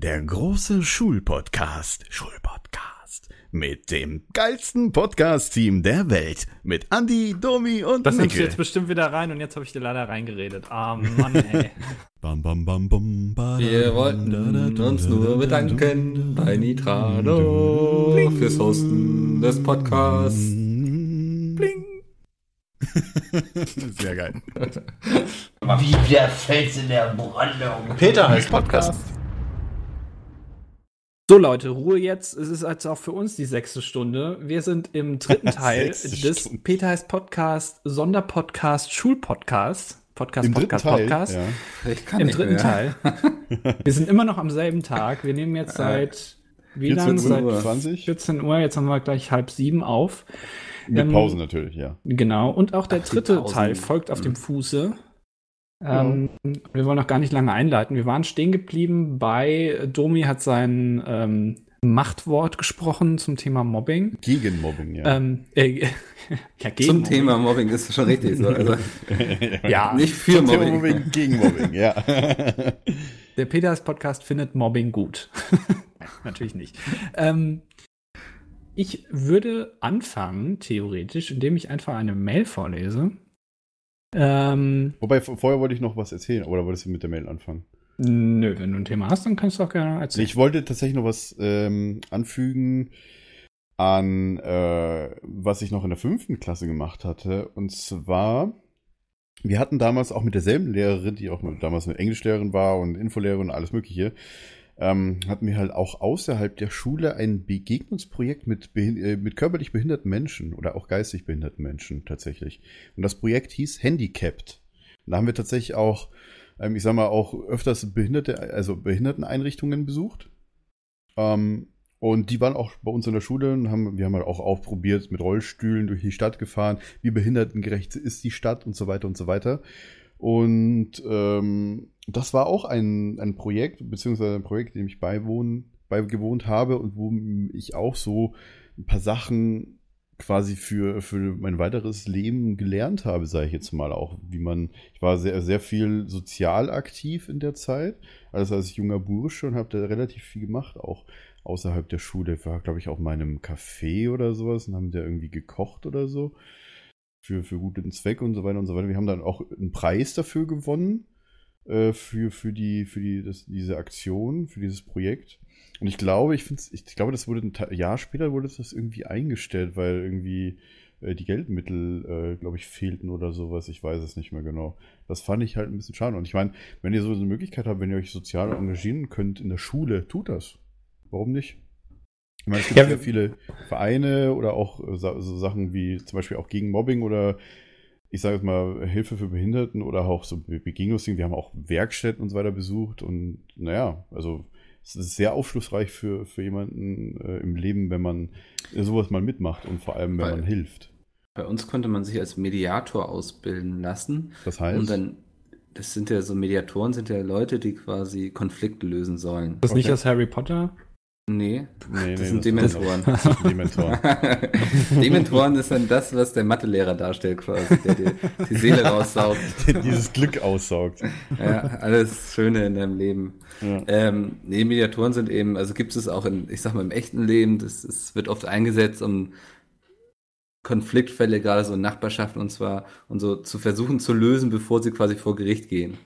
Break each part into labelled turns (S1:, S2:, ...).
S1: Der große Schulpodcast. Schulpodcast. Mit dem geilsten Podcast-Team der Welt. Mit Andy, Domi und
S2: Das nimmst du jetzt bestimmt wieder rein und jetzt habe ich dir leider reingeredet. Ah, Mann, ey.
S1: Bam, bam, bam, bam, ba,
S3: Wir wollten
S1: da, da, da,
S3: uns nur
S1: da,
S3: bedanken bei Nitrado fürs Hosten des Podcasts.
S1: Bling. Sehr geil.
S4: Wie der Fels in der Brandung.
S5: Peter heißt Podcast.
S2: So Leute, Ruhe jetzt. Es ist jetzt auch für uns die sechste Stunde. Wir sind im dritten Teil des
S1: Stunde.
S2: Peter heißt Podcast, Sonderpodcast, Schulpodcast. Podcast,
S1: Im dritten
S2: Podcast,
S1: Teil.
S2: Podcast.
S1: Ja.
S3: Ich kann
S2: Im
S3: nicht
S2: dritten
S3: mehr.
S2: Teil. Wir sind immer noch am selben Tag. Wir nehmen jetzt seit wie
S1: 14
S2: lang? Seit
S1: Uhr 20.
S2: 14 Uhr. Jetzt haben wir gleich halb sieben auf.
S1: Mit
S2: Ähm,
S1: Pause natürlich, ja.
S2: Genau. Und auch der
S3: Ach,
S2: dritte. Teil folgt auf
S3: Mhm.
S2: dem Fuße. Ähm, Wir wollen noch gar nicht lange einleiten. Wir waren stehen geblieben bei Domi hat sein ähm, Machtwort gesprochen zum Thema Mobbing.
S1: Gegen Mobbing, ja.
S2: Ähm, äh, ja, gegen
S3: Zum
S2: Mobbing.
S3: Thema Mobbing ist schon richtig so. Also
S2: Ja,
S3: nicht für
S1: Zum Thema
S3: Mobbing.
S1: Mobbing, gegen Mobbing, ja.
S2: der Peters Podcast findet Mobbing gut. Natürlich nicht. Ähm, ich würde anfangen, theoretisch, indem ich einfach eine Mail vorlese. Ähm,
S1: Wobei, vorher wollte ich noch was erzählen, oder wolltest du mit der Mail anfangen?
S2: nö, wenn du ein Thema hast, dann kannst du auch gerne erzählen.
S1: Ich wollte tatsächlich noch was ähm, anfügen an, äh, was ich noch in der fünften Klasse gemacht hatte. Und zwar, wir hatten damals auch mit derselben Lehrerin, die auch damals eine Englischlehrerin war und Infolehrerin und alles Mögliche, ähm, hatten wir halt auch außerhalb der Schule ein Begegnungsprojekt mit, äh, mit körperlich behinderten Menschen oder auch geistig behinderten Menschen tatsächlich. Und das Projekt hieß Handicapped. Und da haben wir tatsächlich auch, ähm, ich sag mal, auch öfters Behinderte, also Behinderteneinrichtungen besucht. Ähm, und die waren auch bei uns in der Schule und haben, wir haben halt auch ausprobiert, mit Rollstühlen durch die Stadt gefahren, wie behindertengerecht ist die Stadt und so weiter und so weiter. Und ähm, das war auch ein, ein Projekt, beziehungsweise ein Projekt, dem ich beiwohnen, beigewohnt habe und wo ich auch so ein paar Sachen quasi für, für mein weiteres Leben gelernt habe, sage ich jetzt mal auch, wie man, ich war sehr, sehr viel sozial aktiv in der Zeit, also als junger Bursche und habe da relativ viel gemacht, auch außerhalb der Schule. War, glaube ich, auch in einem Café oder sowas und haben da irgendwie gekocht oder so für, für guten Zweck und so weiter und so weiter. Wir haben dann auch einen Preis dafür gewonnen, äh, für, für, die, für die, das, diese Aktion, für dieses Projekt. Und ich glaube, ich, ich glaube, das wurde ein Jahr später wurde das irgendwie eingestellt, weil irgendwie äh, die Geldmittel, äh, glaube ich, fehlten oder sowas. Ich weiß es nicht mehr genau. Das fand ich halt ein bisschen schade. Und ich meine, wenn ihr so eine Möglichkeit habt, wenn ihr euch sozial engagieren könnt in der Schule, tut das. Warum nicht? Ich meine, es gibt
S2: Ja,
S1: sehr viele Vereine oder auch äh, so Sachen wie zum Beispiel auch gegen Mobbing oder ich sage jetzt mal Hilfe für Behinderten oder auch so Be- Begegnungsdingen. Wir haben auch Werkstätten und so weiter besucht und naja, also es ist sehr aufschlussreich für, für jemanden äh, im Leben, wenn man sowas mal mitmacht und vor allem, wenn
S3: Weil-
S1: man hilft.
S3: Bei uns konnte man sich als Mediator ausbilden lassen.
S1: Das heißt,
S3: Und dann, das sind ja so Mediatoren, sind ja Leute, die quasi Konflikte lösen sollen.
S2: das ist nicht
S1: Okay.
S2: aus Harry Potter?
S3: Nee,
S1: nee,
S3: das sind
S1: sind
S3: Dementoren.
S1: Das sind Dementoren.
S3: Dementoren ist dann das, was der Mathelehrer darstellt quasi, der dir die Seele raussaugt.
S1: Dieses Glück aussaugt.
S3: Ja, alles Schöne in deinem Leben.
S1: Ja.
S3: Ähm, nee, Mediatoren sind eben, also gibt es auch in, ich sag mal, im echten Leben, das, das wird oft eingesetzt, um Konfliktfälle, gerade so in Nachbarschaften und zwar, und so zu versuchen zu lösen, bevor sie quasi vor Gericht gehen.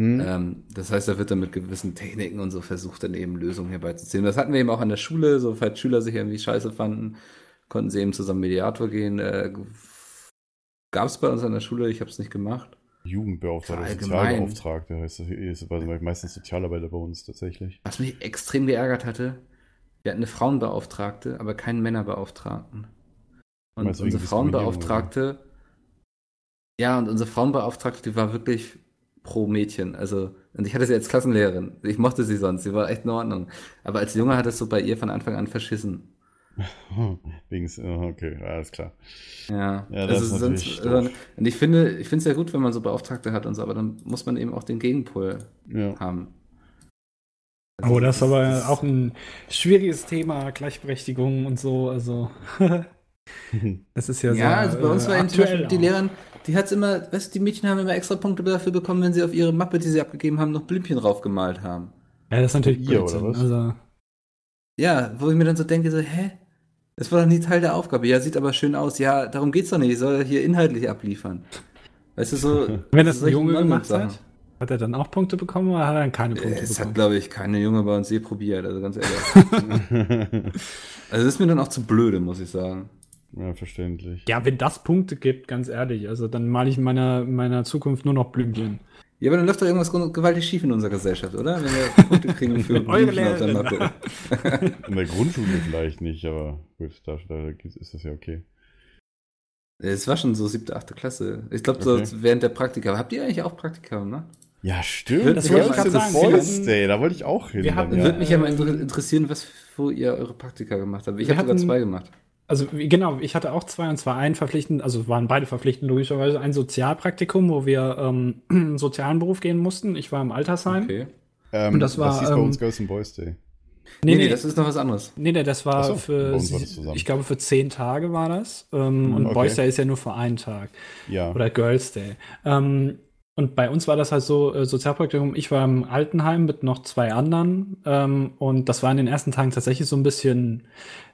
S1: Hm?
S3: Ähm, das heißt, da wird dann mit gewissen Techniken und so versucht, dann eben Lösungen herbeizuziehen. Das hatten wir eben auch an der Schule, so falls Schüler sich irgendwie scheiße fanden, konnten sie eben zusammen Mediator gehen. Äh, Gab es bei uns an der Schule, ich habe es nicht gemacht.
S1: Jugendbeauftragter. Sozialbeauftragter heißt das, ist also meistens Sozialarbeiter bei uns tatsächlich.
S3: Was mich extrem geärgert hatte, wir hatten eine Frauenbeauftragte, aber keinen Männerbeauftragten. Und unsere Frauenbeauftragte, ja, und unsere Frauenbeauftragte, die war wirklich pro Mädchen. Also, und ich hatte sie als Klassenlehrerin. Ich mochte sie sonst, sie war echt in Ordnung. Aber als Junge hat es so bei ihr von Anfang an verschissen.
S1: Wegen, oh, okay, alles klar.
S3: Ja,
S1: Ja, das ist natürlich doof.
S3: also, und ich finde, ich finde es ja gut, wenn man so Beauftragte hat und so, aber dann muss man eben auch den Gegenpol
S1: Ja.
S3: haben.
S2: Oh, das ist aber auch ein schwieriges Thema, Gleichberechtigung und so. Also, das ist ja,
S3: Ja,
S2: sehr,
S3: also bei uns
S2: äh,
S3: war eben zum Beispiel die
S2: auch.
S3: Lehrerin, die hat's immer, weißt du, die Mädchen haben immer extra Punkte dafür bekommen, wenn sie auf ihre Mappe, die sie abgegeben haben, noch Blümchen draufgemalt haben.
S2: Ja, das ist natürlich
S1: Ihr, oder was?
S2: Also,
S3: Ja, wo ich mir dann so denke, so, hä? Das war doch nie Teil der Aufgabe. Ja, sieht aber schön aus. Ja, darum geht's doch nicht. Ich soll hier inhaltlich abliefern. Weißt du, so.
S2: wenn das ein
S3: solche
S2: Junge gemacht
S3: Nonsens-Sachen.
S2: hat, hat er dann auch Punkte bekommen oder hat er dann keine Punkte
S3: Es hat,
S2: bekommen?
S3: glaube ich, keine Junge bei uns je probiert, also ganz ehrlich. also, das ist mir dann auch zu blöde, muss ich sagen.
S1: Ja, verständlich.
S2: Ja, wenn das Punkte gibt, ganz ehrlich, also dann male ich in meiner, in meiner Zukunft nur noch Blümchen.
S3: Ja, aber dann läuft doch irgendwas gewaltig schief in unserer Gesellschaft, oder? Wenn wir Punkte kriegen für
S2: Eure
S3: Blümchen auf der. Mappe.
S1: In der Grundschule vielleicht nicht, aber gut, da, da ist das ja okay.
S3: Es war schon so siebte, achte Klasse. Ich glaube, so
S1: Okay.
S3: während der Praktika. Habt ihr eigentlich auch Praktika gemacht?
S1: Ja, stimmt.
S3: Das
S1: Ja,
S3: wollte ich gerade
S1: ist
S2: sagen.
S1: Day, da wollte ich auch hin.
S2: wir
S1: dann,
S2: hatten-
S1: ja.
S3: Würde mich ja mal inter- interessieren, was, wo ihr eure Praktika gemacht habt. Ich habe sogar zwei gemacht.
S2: Also wie- genau, ich hatte auch zwei und zwar ein verpflichtend, also waren beide verpflichtend logischerweise, ein Sozialpraktikum, wo wir ähm, einen sozialen Beruf gehen mussten. Ich war im Altersheim.
S3: Okay.
S1: Ähm,
S2: Und das war,
S1: hieß bei
S2: ähm,
S1: uns Girls and Boys Day.
S3: Nee, nee, das ist noch was anderes.
S2: Nee, nee, das war
S1: so, bei
S2: für,
S1: war das
S2: ich glaube, für zehn Tage war das. Ähm, und
S1: okay.
S2: Boys Day ist ja nur für einen Tag.
S1: Ja.
S2: Oder Girls Day. Ähm, und bei uns war das halt so, äh, Sozialpraktikum, ich war im Altenheim mit noch zwei anderen. Ähm, und das war in den ersten Tagen tatsächlich so ein bisschen,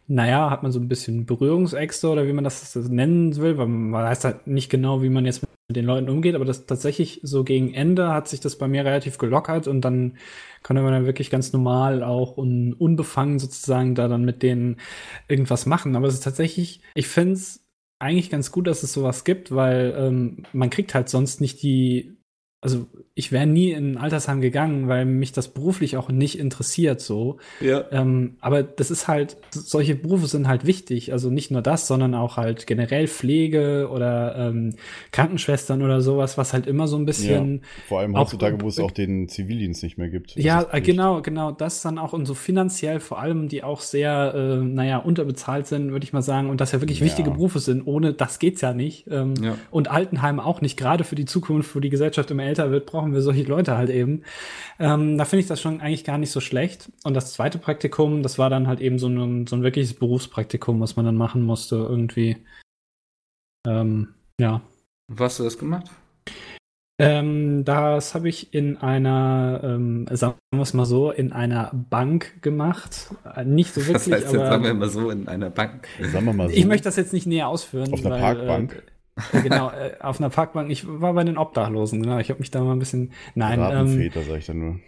S2: naja, hat man so ein bisschen Berührungsängste oder wie man das nennen will, weil man weiß halt nicht genau, wie man jetzt mit den Leuten umgeht, aber das tatsächlich so gegen Ende hat sich das bei mir relativ gelockert und dann konnte man dann wirklich ganz normal auch und unbefangen sozusagen da dann mit denen irgendwas machen. Aber es ist tatsächlich, ich finde es eigentlich ganz gut, dass es sowas gibt, weil ähm, man kriegt halt sonst nicht die, also ich wäre nie in ein Altersheim gegangen, weil mich das beruflich auch nicht interessiert so.
S3: Ja.
S2: Ähm, aber das ist halt, solche Berufe sind halt wichtig. Also nicht nur das, sondern auch halt generell Pflege oder ähm, Krankenschwestern oder sowas, was halt immer so ein bisschen
S1: Vor allem heutzutage, wo es auch den Zivildienst nicht mehr gibt.
S2: Ja, äh, genau, genau. Das dann auch und so finanziell vor allem, die auch sehr, äh, naja, unterbezahlt sind, würde ich mal sagen. Und das ja wirklich
S1: Ja.
S2: wichtige Berufe sind. Ohne das geht's ja nicht. Ähm,
S3: Ja.
S2: Und Altenheim auch nicht. Gerade für die Zukunft, wo die Gesellschaft immer älter wird, brauchen wir solche Leute halt eben. Ähm, da finde ich das schon eigentlich gar nicht so schlecht. Und das zweite Praktikum, das war dann halt eben so ein, so ein wirkliches Berufspraktikum, was man dann machen musste irgendwie. Ähm, ja.
S3: Wo hast du das gemacht?
S2: Ähm, das habe ich in einer, ähm, sagen wir es mal so, in einer Bank gemacht. Äh, Nicht so
S3: Das
S2: wirklich,
S3: heißt, jetzt sagen wir immer so in einer Bank.
S1: Sagen wir mal so.
S2: ich möchte das jetzt nicht näher ausführen.
S1: Auf einer
S2: weil,
S1: Parkbank?
S2: Äh, genau, äh, auf einer Parkbank. Ich war bei den Obdachlosen, genau. Ich habe mich da mal ein bisschen. Nein, ähm,
S1: Rabenväter, sag ich dann nur.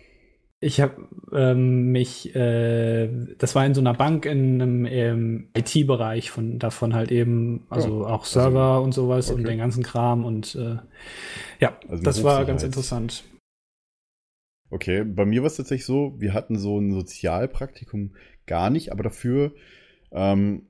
S2: ich habe ähm, mich, äh, das war in so einer Bank in einem ähm, IT-Bereich von davon halt eben, also
S1: Oh,
S2: auch Server und sowas und
S1: okay.
S2: den ganzen Kram und äh, ja,
S1: Also
S2: das war ganz interessant.
S1: Okay, bei mir war es tatsächlich so, wir hatten so ein Sozialpraktikum gar nicht, aber dafür, ähm,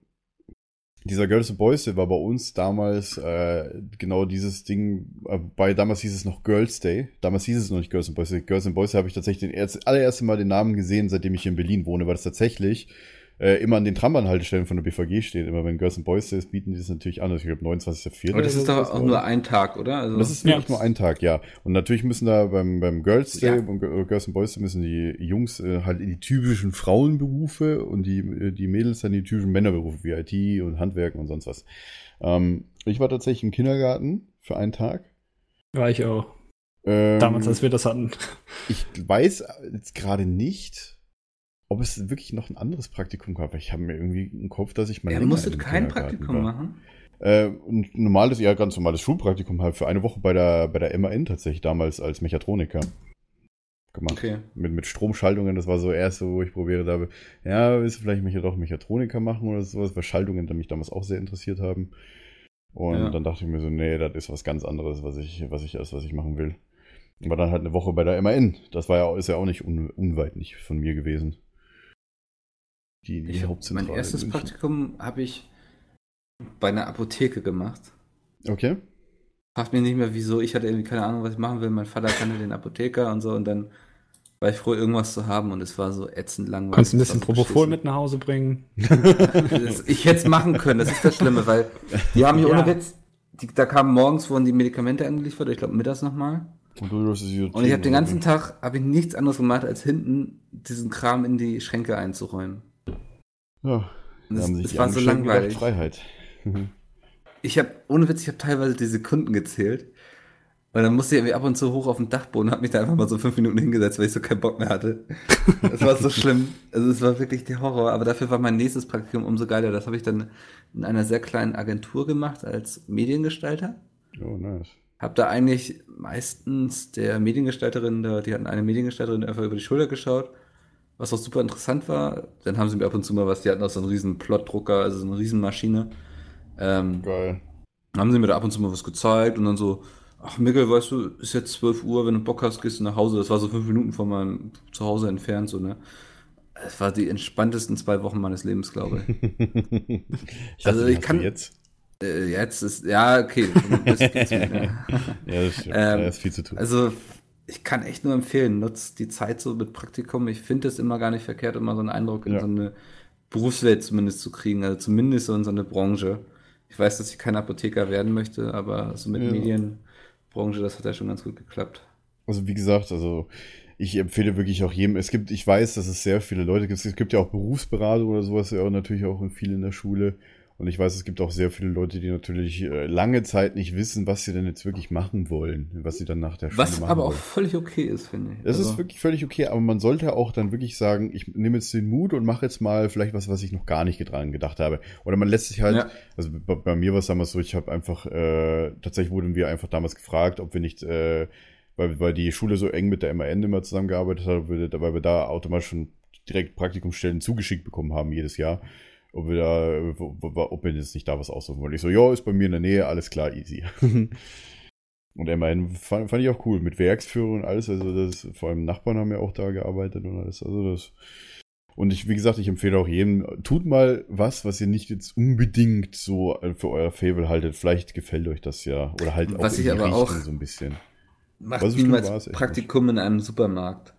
S1: dieser Girls and Boys Day war bei uns damals äh, genau dieses Ding, äh, bei damals hieß es noch Girls Day, damals hieß es noch nicht Girls and Boys Day. Girls and Boys Day habe ich tatsächlich den erst, allererste Mal den Namen gesehen, seitdem ich hier in Berlin wohne, weil das tatsächlich äh, immer an den Trambahnhaltestellen von der BVG steht. Immer wenn Girls and Boys Day ist, bieten die das natürlich an. Also ich glaube 29.04.
S3: Aber das ist doch auch nur ein Tag, oder? Also,
S1: das ist
S2: Ja.
S1: wirklich nur ein Tag, ja. Und natürlich müssen da beim, beim Girls Day
S3: Ja.
S1: und G- Girls and Boys Day müssen die Jungs äh, halt in die typischen Frauenberufe und die, äh, die Mädels dann in die typischen Männerberufe wie IT und Handwerken und sonst was. Ähm, ich war tatsächlich im Kindergarten für einen Tag.
S2: War ich auch.
S1: Ähm,
S2: Damals, als wir das hatten.
S1: ich weiß jetzt gerade nicht, ob es wirklich noch ein anderes Praktikum gab. Ich habe mir irgendwie im Kopf, dass ich mal
S3: musstet
S1: im
S3: kein Praktikum
S1: war.
S3: machen?
S1: Äh, ein normales, ja, ganz normales Schulpraktikum halt für eine Woche bei der, bei der MAN tatsächlich damals als Mechatroniker gemacht.
S3: Okay.
S1: Mit, mit Stromschaltungen, das war so erste, wo ich probiert habe, ja, willst du vielleicht mich ja doch Mechatroniker machen oder sowas, weil Schaltungen die mich damals auch sehr interessiert haben. Und
S3: Ja.
S1: dann dachte ich mir so, nee, das ist was ganz anderes, was ich, was ich als was ich machen will. War dann halt eine Woche bei der MAN. Das war ja, ist ja auch nicht un, unweit nicht von mir gewesen. Die, die
S3: Ich hab,
S1: Hauptzentrale
S3: mein
S1: in
S3: erstes. Praktikum habe ich bei einer Apotheke gemacht.
S1: Okay.
S3: Fragt mich nicht mehr, wieso. Ich hatte irgendwie keine Ahnung, was ich machen will. Mein Vater kannte den Apotheker und so. Und dann war ich froh, irgendwas zu haben. Und es war so ätzend langweilig.
S2: Konntest ein
S3: Es
S2: bisschen Propofol mit nach Hause bringen.
S3: Ich hätte es machen können, das ist das Schlimme, weil die haben hier
S2: Ja.
S3: ohne Witz, die, da kamen morgens, wurden die Medikamente angeliefert, ich glaube mittags nochmal.
S1: Und, du
S3: Und ich habe den ganzen Tag habe ich nichts anderes gemacht, als hinten diesen Kram in die Schränke einzuräumen.
S1: Ja,
S3: Und
S1: da
S3: es,
S1: haben sich
S3: es
S1: die
S3: war so
S1: gedacht,
S3: langweilig.
S1: Freiheit.
S3: Ich habe, ohne Witz, ich habe teilweise die Sekunden gezählt. Und dann musste ich irgendwie ab und zu hoch auf den Dachboden und hab mich da einfach mal so fünf Minuten hingesetzt, weil ich so keinen Bock mehr hatte. Das war so schlimm. Also es war wirklich der Horror. Aber dafür war mein nächstes Praktikum umso geiler. Das habe ich dann in einer sehr kleinen Agentur gemacht als Mediengestalter.
S1: Oh, nice.
S3: Hab da eigentlich meistens der Mediengestalterin, da, die hatten eine Mediengestalterin einfach über die Schulter geschaut, was auch super interessant war. Dann haben sie mir ab und zu mal was, die hatten auch so einen riesen Plotdrucker, also so eine riesen Maschine. Ähm,
S1: Geil.
S3: haben sie mir da ab und zu mal was gezeigt und dann so, ach Mickel, weißt du, ist jetzt 12 Uhr, wenn du Bock hast, gehst du nach Hause. Das war so fünf Minuten von meinem Zuhause entfernt, so, ne. Es war die entspanntesten zwei Wochen meines Lebens, glaube ich.
S1: Ich
S3: Also
S1: dachte,
S3: ich kann-
S1: jetzt.
S3: äh, jetzt ist, ja, okay. Mir, ne?
S1: Ja, das stimmt.
S3: Ähm,
S1: da ist viel zu tun.
S3: Also, ich kann echt nur empfehlen, nutzt die Zeit so mit Praktikum. Ich finde es immer gar nicht verkehrt, immer so einen Eindruck in
S1: Ja.
S3: so eine Berufswelt zumindest zu kriegen, also zumindest so in so eine Branche. Ich weiß, dass ich kein Apotheker werden möchte, aber so mit
S1: Ja.
S3: Medienbranche, das hat ja schon ganz gut geklappt.
S1: Also wie gesagt, also ich empfehle wirklich auch jedem, es gibt, ich weiß, dass es sehr viele Leute gibt, es gibt ja auch Berufsberatung oder sowas, ja natürlich auch in viel in der Schule. Und ich weiß, es gibt auch sehr viele Leute, die natürlich äh, lange Zeit nicht wissen, was sie denn jetzt wirklich machen wollen, was sie dann nach der Schule
S3: Was
S1: machen
S3: aber auch
S1: wollen.
S3: völlig okay ist, finde ich.
S1: Das
S3: Also,
S1: ist wirklich völlig okay, aber man sollte auch dann wirklich sagen, ich nehme jetzt den Mut und mache jetzt mal vielleicht was, was ich noch gar nicht dran gedacht habe. Oder man lässt sich halt,
S3: Ja.
S1: also bei, bei mir war es damals so, ich habe einfach, äh, tatsächlich wurden wir einfach damals gefragt, ob wir nicht, äh, weil, weil die Schule so eng mit der MAN immer zusammengearbeitet hat, weil wir da automatisch schon direkt Praktikumsstellen zugeschickt bekommen haben jedes Jahr. Ob wir da, äh, ob wir jetzt nicht da was aussuchen wollen. Ich so, ja, ist bei mir in der Nähe, alles klar, easy. Und immerhin fand, fand ich auch cool, mit Werksführung und alles. Also das, vor allem Nachbarn haben ja auch da gearbeitet und alles. Also das. Und ich, wie gesagt, ich empfehle auch jedem, tut mal was, was ihr nicht jetzt unbedingt so für euer Fable haltet. Vielleicht gefällt euch das ja. Oder halt auch
S3: Was
S1: in
S3: ich aber auch-
S1: so ein bisschen.
S3: Macht niemals Praktikum in einem Supermarkt.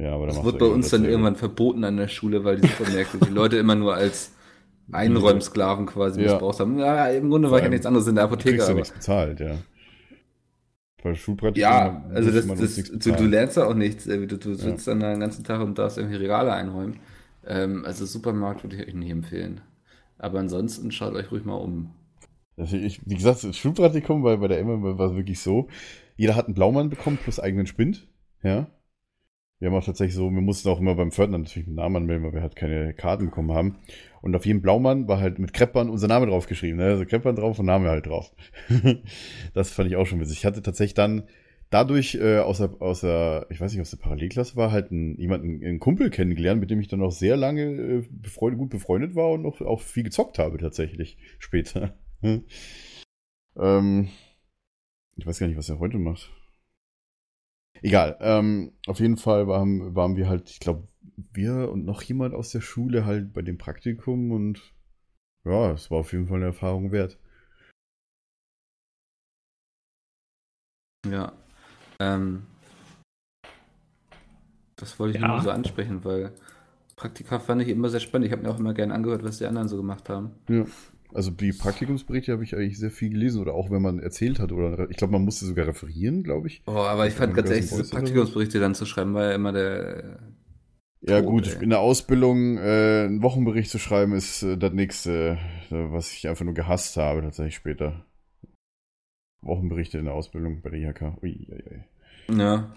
S1: Ja, aber da
S3: Das wird bei
S1: ja
S3: uns dann irgendwann verboten an der Schule, weil die Supermärkte die Leute immer nur als Einräumsklaven quasi
S1: Ja.
S3: missbraucht haben. Ja, im Grunde war ich ja nichts anderes in der
S1: Du kriegst
S3: Apotheke.
S1: ja nichts bezahlt, ja. Bei Schulpraktikum
S3: ja, also das, das, du, du lernst ja auch nichts. irgendwie. Du, du sitzt dann da den ganzen Tag und darfst irgendwie Regale einräumen. Ähm, also Supermarkt würde ich euch nicht empfehlen. Aber ansonsten schaut euch ruhig mal um.
S1: Also ich, wie gesagt, das Schulpraktikum bei, bei der Emma war es wirklich so. Jeder hat einen Blaumann bekommen plus eigenen Spind. Ja. Wir haben auch tatsächlich so, wir mussten auch immer beim Pförtner natürlich einen Namen anmelden, weil wir halt keine Karten bekommen haben. Und auf jedem Blaumann war halt mit Kreppern unser Name draufgeschrieben. Ne? Also Kreppern drauf und Name halt drauf. das fand ich auch schon witzig. Ich hatte tatsächlich dann dadurch äh, aus der, ich weiß nicht, aus der Parallelklasse war, halt ein, jemanden, einen Kumpel kennengelernt, mit dem ich dann auch sehr lange äh, befreundet, gut befreundet war und noch auch viel gezockt habe tatsächlich später. ähm, ich weiß gar nicht, was er heute macht. Egal. Ähm, auf jeden Fall waren, waren wir halt, ich glaube, wir und noch jemand aus der Schule halt bei dem Praktikum und ja, es war auf jeden Fall eine Erfahrung wert.
S3: Ja. Ähm, das wollte ich
S2: Ja.
S3: nur so ansprechen, weil Praktika fand ich immer sehr spannend. Ich habe mir auch immer gerne angehört, was die anderen so gemacht haben.
S1: Ja. Also die Praktikumsberichte habe ich eigentlich sehr viel gelesen oder auch wenn man erzählt hat oder ich glaube, man musste sogar referieren, glaube ich.
S3: Oh, aber ich fand ganz ehrlich, diese? Praktikumsberichte dann zu schreiben, war ja immer der.
S1: Ja
S3: Tot,
S1: gut,
S3: ey.
S1: in der Ausbildung äh, einen Wochenbericht zu schreiben ist äh, das nächste, äh, was ich einfach nur gehasst habe tatsächlich später. Wochenberichte in der Ausbildung bei der IHK. Ui, ui, ui.
S3: Ja.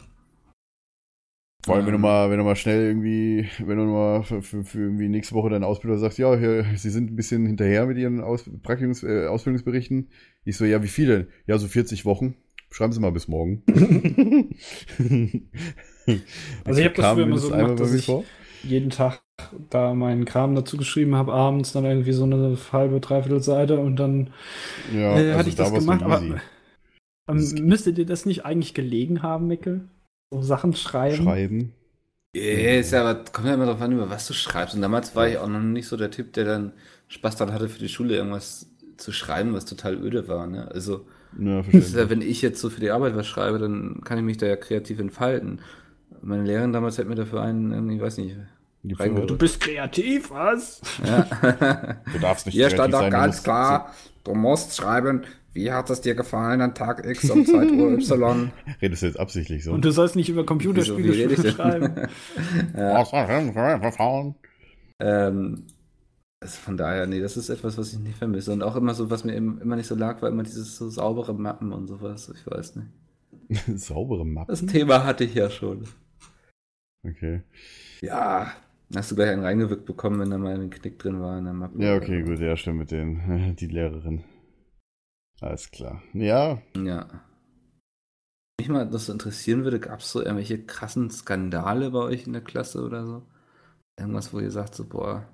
S1: Vor allem, wenn du
S3: Ähm.
S1: mal, wenn du mal schnell irgendwie, wenn du mal für, für, für irgendwie nächste Woche dein Ausbilder sagt, ja, hier, sie sind ein bisschen hinterher mit ihren Aus, Praktikums, äh, Ausbildungsberichten. Ich so, ja, wie viel denn? Ja, so 40 Wochen. Schreiben Sie mal bis morgen.
S2: Also ich hab das früher immer so gemacht, dass ich-
S1: vor.
S2: jeden Tag da meinen Kram dazu geschrieben habe, abends dann irgendwie so eine halbe, dreiviertel Seite und dann
S1: Ja,
S2: äh,
S1: also
S2: hatte ich
S1: da
S2: das gemacht. Aber ähm, müsstet ihr das nicht eigentlich gelegen haben, Mickel? So Sachen schreiben?
S1: Schreiben.
S3: Yeah, ist ja, aber kommt ja immer drauf an, über was du schreibst. Und damals war ich auch noch nicht so der Typ, der dann Spaß daran hatte, für die Schule irgendwas zu schreiben, was total öde war. Ne? Also,
S1: Ja,
S3: wenn ich jetzt so für die Arbeit was schreibe, dann kann ich mich da ja kreativ entfalten. Meine Lehrerin damals hat mir dafür einen, ich weiß nicht.
S2: Du bist kreativ, was?
S3: ja.
S1: Du darfst nicht
S3: Hier
S1: kreativ
S3: stand
S1: sein, du
S3: ganz klar, du musst schreiben, wie hat es dir gefallen an Tag X um Zeit Uhr Y.
S1: Redest du jetzt absichtlich so?
S2: Und du sollst nicht über Computerspiele
S3: Wieso,
S2: schreiben.
S3: Ähm, also von daher, nee, das ist etwas, was ich nicht vermisse. Und auch immer so, was mir eben immer nicht so lag, war immer dieses so saubere Mappen und sowas. Ich weiß nicht.
S1: Saubere Mappen?
S3: Das Thema hatte ich ja schon.
S1: Okay.
S3: Ja, hast du gleich einen reingewirkt bekommen, wenn da mal ein Knick drin war in der Mappe.
S1: Ja, okay, gut, ja, stimmt mit den, die Lehrerin. Alles klar. Ja,
S3: Ja. Mich mal das so interessieren würde, gab es so irgendwelche krassen Skandale bei euch in der Klasse oder so? Irgendwas, wo ihr sagt, so, boah,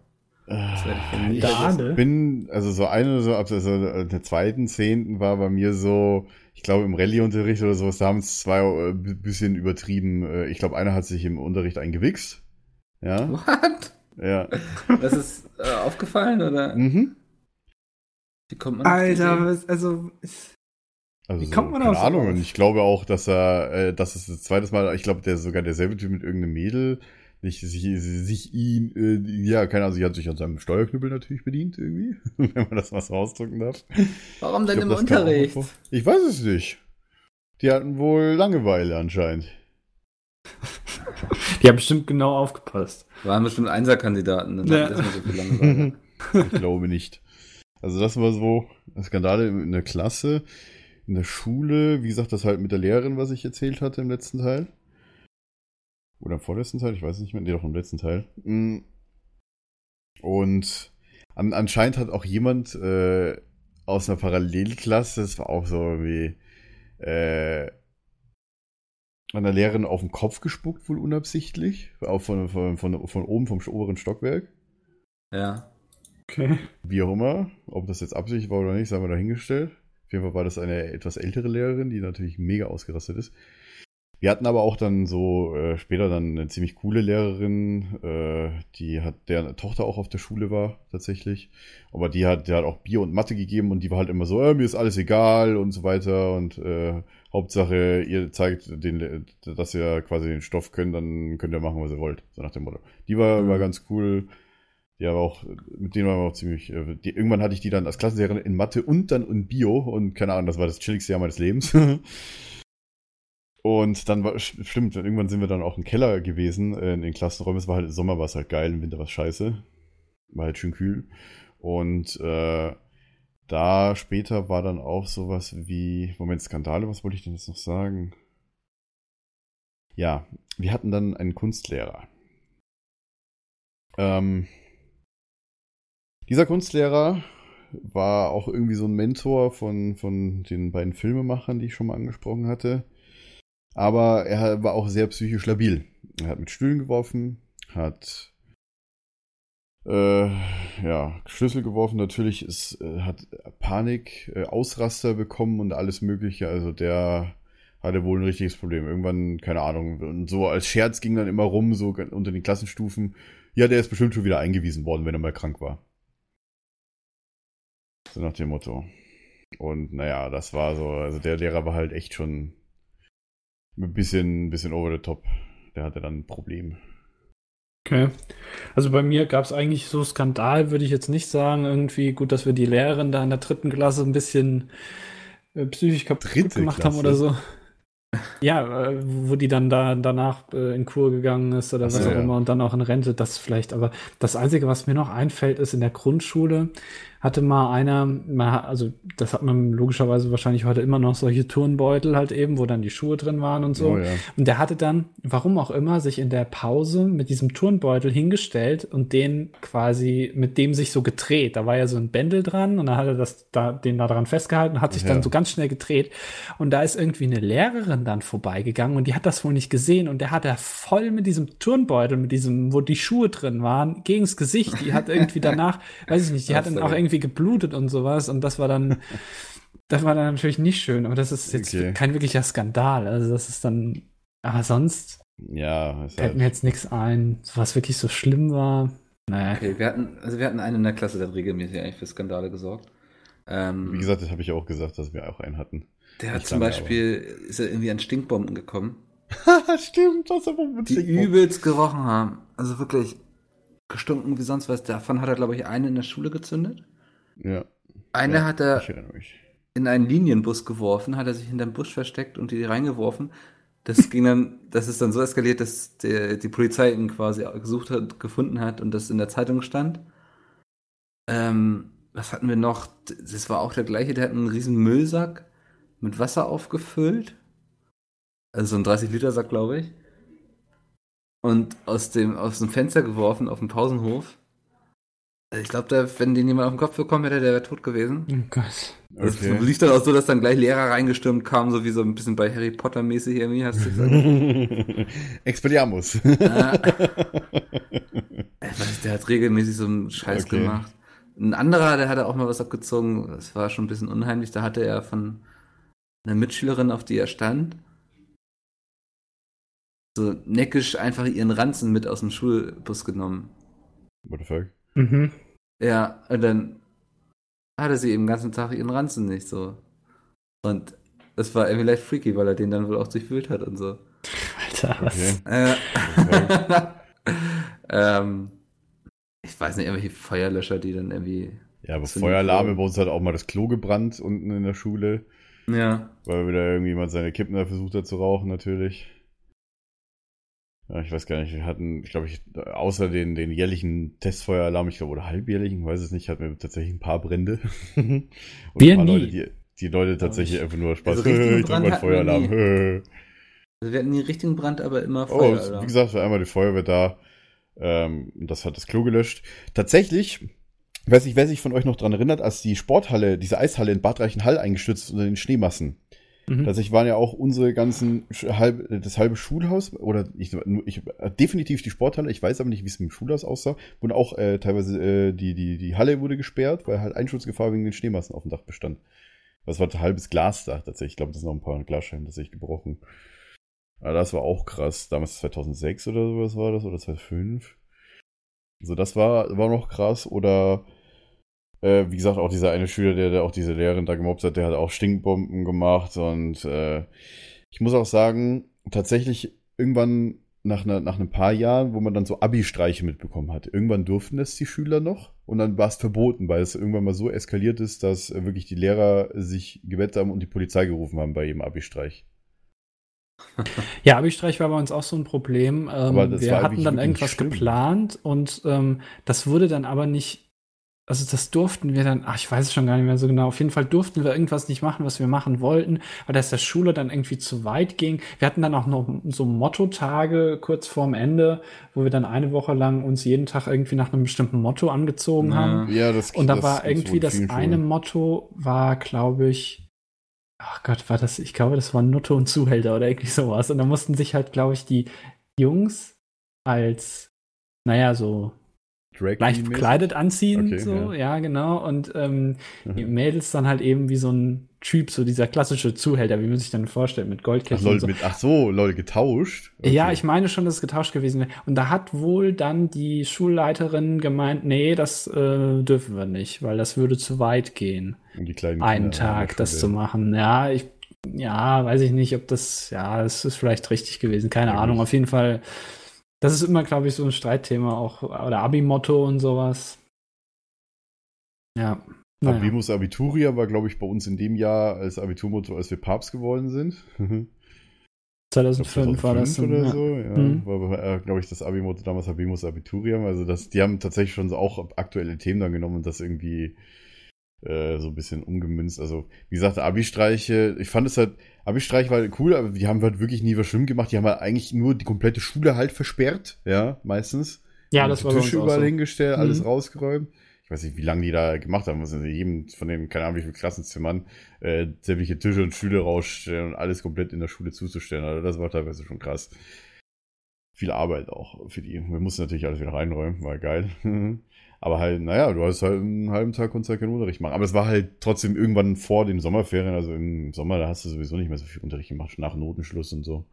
S3: das werde ich nie vergessen.
S2: Skandale?
S1: bin, also so eine, so ab also der zweiten, zehnten war bei mir so, ich glaube im Rallye-Unterricht oder sowas, da haben es zwei äh, bisschen übertrieben. Äh, Ich glaube, einer hat sich im Unterricht eingewichst. Ja,
S3: What?
S1: ja.
S3: Das ist äh, aufgefallen oder
S1: Mhm.
S3: Wie kommt man
S2: Alter, was, also. ist-
S1: Also
S2: Wie
S1: so,
S2: kommt man
S1: keine
S2: auf
S1: Ahnung. Und ich glaube auch, dass er, äh, dass es das zweite Mal, ich glaube, der sogar derselbe Typ mit irgendeinem Mädel, sich, sich, sich ihn, äh, ja, keine Ahnung, sie hat sich an seinem Steuerknüppel natürlich bedient irgendwie, wenn man das mal so ausdrücken darf.
S3: Warum denn
S1: glaub,
S3: im Unterricht?
S1: Ich weiß es nicht. Die hatten wohl Langeweile anscheinend.
S2: Die haben bestimmt genau aufgepasst.
S3: Waren bestimmt Einserkandidaten, dann
S2: Ja.
S3: hatten das mal so viel Langeweile.
S1: ich glaube nicht. Also das war so Skandale in der Klasse, in der Schule, wie gesagt, das halt mit der Lehrerin, was ich erzählt hatte im letzten Teil. Oder im vorletzten Teil, ich weiß nicht mehr, nee, doch im letzten Teil. Mm. Und an, anscheinend hat auch jemand äh, aus einer Parallelklasse, das war auch so wie äh, der Lehrerin auf den Kopf gespuckt, wohl unabsichtlich, auch von, von, von, von oben vom oberen Stockwerk.
S3: Ja.
S2: Okay.
S1: Wie auch immer, ob das jetzt Absicht war oder nicht, sagen wir dahingestellt. Auf jeden Fall war das eine etwas ältere Lehrerin, die natürlich mega ausgerastet ist. Wir hatten aber auch dann so äh, später dann eine ziemlich coole Lehrerin, äh, die hat deren Tochter auch auf der Schule war tatsächlich. Aber die hat, die hat auch Bier und Mathe gegeben und die war halt immer so, äh, mir ist alles egal und so weiter und äh, Hauptsache ihr zeigt den, dass ihr quasi den Stoff könnt, dann könnt ihr machen, was ihr wollt, so nach dem Motto. Die war,
S3: Mhm.
S1: war ganz cool. Die aber auch, mit denen waren wir auch ziemlich, äh, die, irgendwann hatte ich die dann als Klassenlehrerin in Mathe und dann in Bio und keine Ahnung, das war das chilligste Jahr meines Lebens. und dann war, stimmt, irgendwann sind wir dann auch im Keller gewesen, äh, in den Klassenräumen. Es war halt, im Sommer war es halt geil, im Winter war es scheiße. War halt schön kühl. Und äh, da später war dann auch sowas wie, Moment, Skandale, was wollte ich denn jetzt noch sagen? Ja, wir hatten dann einen Kunstlehrer. Ähm, dieser Kunstlehrer war auch irgendwie so ein Mentor von, von den beiden Filmemachern, die ich schon mal angesprochen hatte. Aber er war auch sehr psychisch labil. Er hat mit Stühlen geworfen, hat äh, ja, Schlüssel geworfen, natürlich ist, äh, hat Panik, äh, Ausraster bekommen und alles Mögliche. Also der hatte wohl ein richtiges Problem. Irgendwann, keine Ahnung, und so als Scherz ging dann immer rum, so unter den Klassenstufen. Ja, der ist bestimmt schon wieder eingewiesen worden, wenn er mal krank war. So nach dem Motto. Und naja, das war so, also der Lehrer war halt echt schon ein bisschen, bisschen over the top. Der hatte dann ein Problem.
S2: Okay. Also bei mir gab es eigentlich so Skandal, würde ich jetzt nicht sagen. Irgendwie gut, dass wir die Lehrerin da in der dritten Klasse ein bisschen äh, psychisch kaputt
S1: Dritte
S2: gemacht
S1: Klasse?
S2: haben oder so. Ja, äh, wo die dann da danach äh, in Kur gegangen ist oder was auch immer und dann auch in Rente, das vielleicht. Aber das Einzige, was mir noch einfällt, ist in der Grundschule hatte mal einer, man also das hat man logischerweise wahrscheinlich heute immer noch solche Turnbeutel halt eben, wo dann die Schuhe drin waren und so.
S1: Oh ja.
S2: Und der hatte dann, warum auch immer, sich in der Pause mit diesem Turnbeutel hingestellt und den quasi mit dem sich so gedreht. Da war ja so ein Bändel dran und dann hat er das da, den da dran festgehalten und hat sich
S1: Ja.
S2: dann so ganz schnell gedreht. Und da ist irgendwie eine Lehrerin dann vorbeigegangen und die hat das wohl nicht gesehen und der hat da voll mit diesem Turnbeutel, mit diesem, wo die Schuhe drin waren, gegens Gesicht. Die hat irgendwie danach, weiß ich nicht, die hat dann auch irgendwie geblutet und sowas und das war dann, das war dann natürlich nicht schön, aber das ist jetzt
S1: Okay.
S2: kein wirklicher Skandal. Also das ist dann, aber sonst
S1: Ja,
S2: fällt
S1: halt,
S2: mir jetzt nichts ein, was wirklich so schlimm war. Naja.
S3: Okay, wir hatten, also wir hatten einen in der Klasse, der hat regelmäßig eigentlich für Skandale gesorgt. Ähm,
S1: wie gesagt, das habe ich auch gesagt, dass wir auch einen hatten.
S3: Der hat zum Beispiel, ist er irgendwie an Stinkbomben gekommen,
S1: Stimmt, das aber mit
S3: die übelst gerochen haben. Also wirklich gestunken wie sonst was. Davon hat er, glaube ich, eine in der Schule gezündet.
S1: Ja,
S3: Eine
S1: Ja,
S3: hat er in einen Linienbus geworfen, hat er sich hinterm Bus versteckt und die reingeworfen. Das ging dann, das ist dann so eskaliert, dass der, die Polizei ihn quasi gesucht hat, gefunden hat und das in der Zeitung stand. Ähm, was hatten wir noch? Das war auch der gleiche, der hat einen riesen Müllsack mit Wasser aufgefüllt also so ein 30-Liter-Sack, glaube ich. Und aus dem, aus dem Fenster geworfen auf dem Pausenhof. Also Ich glaube, wenn den jemand auf den Kopf bekommen hätte, der wäre tot gewesen.
S2: Oh Gott.
S3: Das
S1: Okay.
S3: lief dann auch so, dass dann gleich Lehrer reingestürmt kamen, so wie so ein bisschen bei Harry Potter mäßig irgendwie, hast du gesagt.
S1: Expelliarmus.
S3: Ah. Weiß, der hat regelmäßig so einen Scheiß
S1: Okay.
S3: gemacht. Ein anderer, der hatte auch mal was abgezogen, das war schon ein bisschen unheimlich, da hatte er von einer Mitschülerin, auf die er stand, so neckisch einfach ihren Ranzen mit aus dem Schulbus genommen.
S1: What the fuck?
S2: Mhm.
S3: Ja, und dann hatte sie eben den ganzen Tag ihren Ranzen nicht so. Und das war irgendwie leicht freaky, weil er den dann wohl auch durchwühlt hat und so.
S2: Alter, was?
S1: Okay.
S3: Äh, ähm, ich weiß nicht, irgendwelche Feuerlöscher, die dann irgendwie.
S1: Ja, aber Feueralarme, bei uns hat auch mal das Klo gebrannt unten in der Schule,
S3: Ja.
S1: weil wieder irgendjemand seine Kippen da versucht hat zu rauchen, natürlich. Ja, ich weiß gar nicht, wir hatten, ich glaube, ich, außer den, den jährlichen Testfeueralarm, ich glaube, oder halbjährlichen, weiß es nicht, hatten wir tatsächlich ein paar Brände. Und
S2: Wir
S1: ein paar
S2: nie.
S1: Leute, die, die Leute tatsächlich
S3: ich.
S1: einfach nur Spaß.
S3: Also richtigen
S1: ich drück
S3: Brand
S1: mal
S3: hatten wir
S1: Feueralarm.
S3: Also wir hatten nie richtigen Brand, aber immer
S1: Oh,
S3: Feueralarm.
S1: wie gesagt, war einmal die Feuerwehr da. Ähm, das hat das Klo gelöscht. Tatsächlich, ich weiß nicht, wer sich von euch noch dran erinnert, als die Sporthalle, diese Eishalle in Bad Reichenhall eingestürzt ist unter den Schneemassen.
S2: Mhm.
S1: Tatsächlich waren ja auch unsere ganzen, halb, das halbe Schulhaus, oder ich, ich, definitiv die Sporthalle, ich weiß aber nicht, wie es mit dem Schulhaus aussah, wurden auch äh, teilweise, äh, die, die, die Halle wurde gesperrt, weil halt Einschutzgefahr wegen den Schneemassen auf dem Dach bestand. Das war ein halbes Glasdach tatsächlich. Ich glaube, das sind noch ein paar Glasscheiben tatsächlich gebrochen. Aber das war auch krass. Damals 2006 oder sowas war das, oder 2005. Also das war, war noch krass. Oder, äh, wie gesagt, auch dieser eine Schüler, der, der auch diese Lehrerin da gemobbt hat, der hat auch Stinkbomben gemacht. Und äh, ich muss auch sagen, tatsächlich irgendwann nach, einer, nach ein paar Jahren, wo man dann so Abi-Streiche mitbekommen hat, irgendwann durften das die Schüler noch und dann war es verboten, weil es irgendwann mal so eskaliert ist, dass äh, wirklich die Lehrer sich gewettet haben und die Polizei gerufen haben bei jedem Abi-Streich.
S2: Ja, Abi-Streich war bei uns auch so ein Problem. Ähm, wir hatten dann irgendwas geplant und ähm, das wurde dann aber nicht, also das durften wir dann, ach, ich weiß es schon gar nicht mehr so genau. Auf jeden Fall durften wir irgendwas nicht machen, was wir machen wollten, weil das der Schule dann irgendwie zu weit ging. Wir hatten dann auch noch so Motto-Tage kurz vorm Ende, wo wir dann eine Woche lang uns jeden Tag irgendwie nach einem bestimmten Motto angezogen
S3: Ja.
S2: haben.
S1: Ja, das
S2: Und da
S1: das
S2: war irgendwie das
S1: vielen
S2: eine. Motto war, glaube ich, ach Gott, war das, ich glaube, das war Nutte und Zuhälter oder irgendwie sowas. Und da mussten sich halt, glaube ich, die Jungs als, naja, so
S1: Drag
S2: leicht bekleidet anziehen,
S1: Okay,
S2: so,
S1: ja.
S2: ja, genau. Und ähm, die
S1: Mhm.
S2: Mädels dann halt eben wie so ein Typ, so dieser klassische Zuhälter, wie man sich dann vorstellt, mit
S1: Ach,
S2: Goldketten
S1: Leute,
S2: und so.
S1: mit, ach so, Leute, getauscht?
S2: Ja,
S1: Okay.
S2: ich meine schon, dass es getauscht gewesen wäre. Und da hat wohl dann die Schulleiterin gemeint, nee, das äh, dürfen wir nicht, weil das würde zu weit gehen,
S1: Um die kleinen
S2: einen
S1: Kinder
S2: Tag das zu machen. Ja, ich, ja, weiß ich nicht, ob das, ja, es ist vielleicht richtig gewesen, keine
S1: Ja,
S2: Ahnung. Auf jeden Fall, das ist immer, glaube ich, so ein Streitthema auch, oder Abi-Motto und sowas. Ja. Naja.
S1: Habemus Abituria war, glaube ich, bei uns in dem Jahr als Abiturmotto, als wir Papst geworden sind. Ich glaub,
S2: 2005 war das.
S1: 2005 oder
S2: ja.
S1: so, ja.
S2: Mhm.
S1: War, äh, glaube ich, das Abi-Motto damals Habemus Abiturium. Also das, die haben tatsächlich schon so auch aktuelle Themen dann genommen und das irgendwie äh, so ein bisschen umgemünzt. Also, wie gesagt, Abi-Streiche, ich fand es halt, Abi-Streich war cool, aber die haben halt wirklich nie was schlimm gemacht. Die haben halt eigentlich nur die komplette Schule halt versperrt, ja, meistens.
S2: Ja, das war
S1: Tische überall
S2: so.
S1: hingestellt, alles
S2: Mhm.
S1: rausgeräumt. Ich weiß nicht, wie lange die da gemacht haben. Also jedem von den, keine Ahnung, wie viele Klassenzimmern, äh, sämtliche Tische und Stühle rausstellen und alles komplett in der Schule zuzustellen. Also das war teilweise schon krass. Viel Arbeit auch für die. Wir mussten natürlich alles wieder reinräumen, war geil. Aber halt, naja, du hast halt einen halben Tag konntest halt keinen Unterricht machen. Aber es war halt trotzdem irgendwann vor den Sommerferien, also im Sommer, da hast du sowieso nicht mehr so viel Unterricht gemacht, nach Notenschluss und so.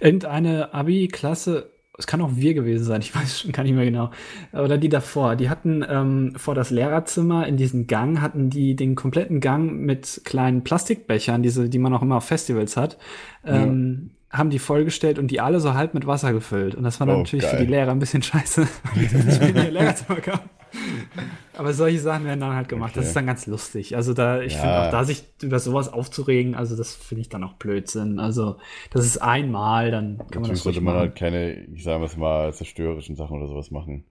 S2: Irgendeine Abi-Klasse, es kann auch wir gewesen sein, ich weiß schon gar nicht mehr genau, oder die davor, die hatten ähm, vor das Lehrerzimmer in diesem Gang, hatten die den kompletten Gang mit kleinen Plastikbechern, diese, die man auch immer auf Festivals hat, ähm, haben die vollgestellt und die alle so halb mit Wasser gefüllt. Und das war
S1: Oh,
S2: natürlich für
S1: geil.
S2: die Lehrer ein bisschen scheiße, weil die nicht mehr in ihr Lehrerzimmer kamen. Aber solche Sachen werden dann halt gemacht. Das
S1: Okay.
S2: ist dann ganz lustig. Also da, ich
S1: Ja.
S2: finde auch da sich über sowas aufzuregen, also das finde ich dann auch Blödsinn. Also das ist einmal, dann kann man
S1: Natürlich
S2: das ruhig
S1: sollte man halt keine, ich sage mal, zerstörerischen Sachen oder sowas machen.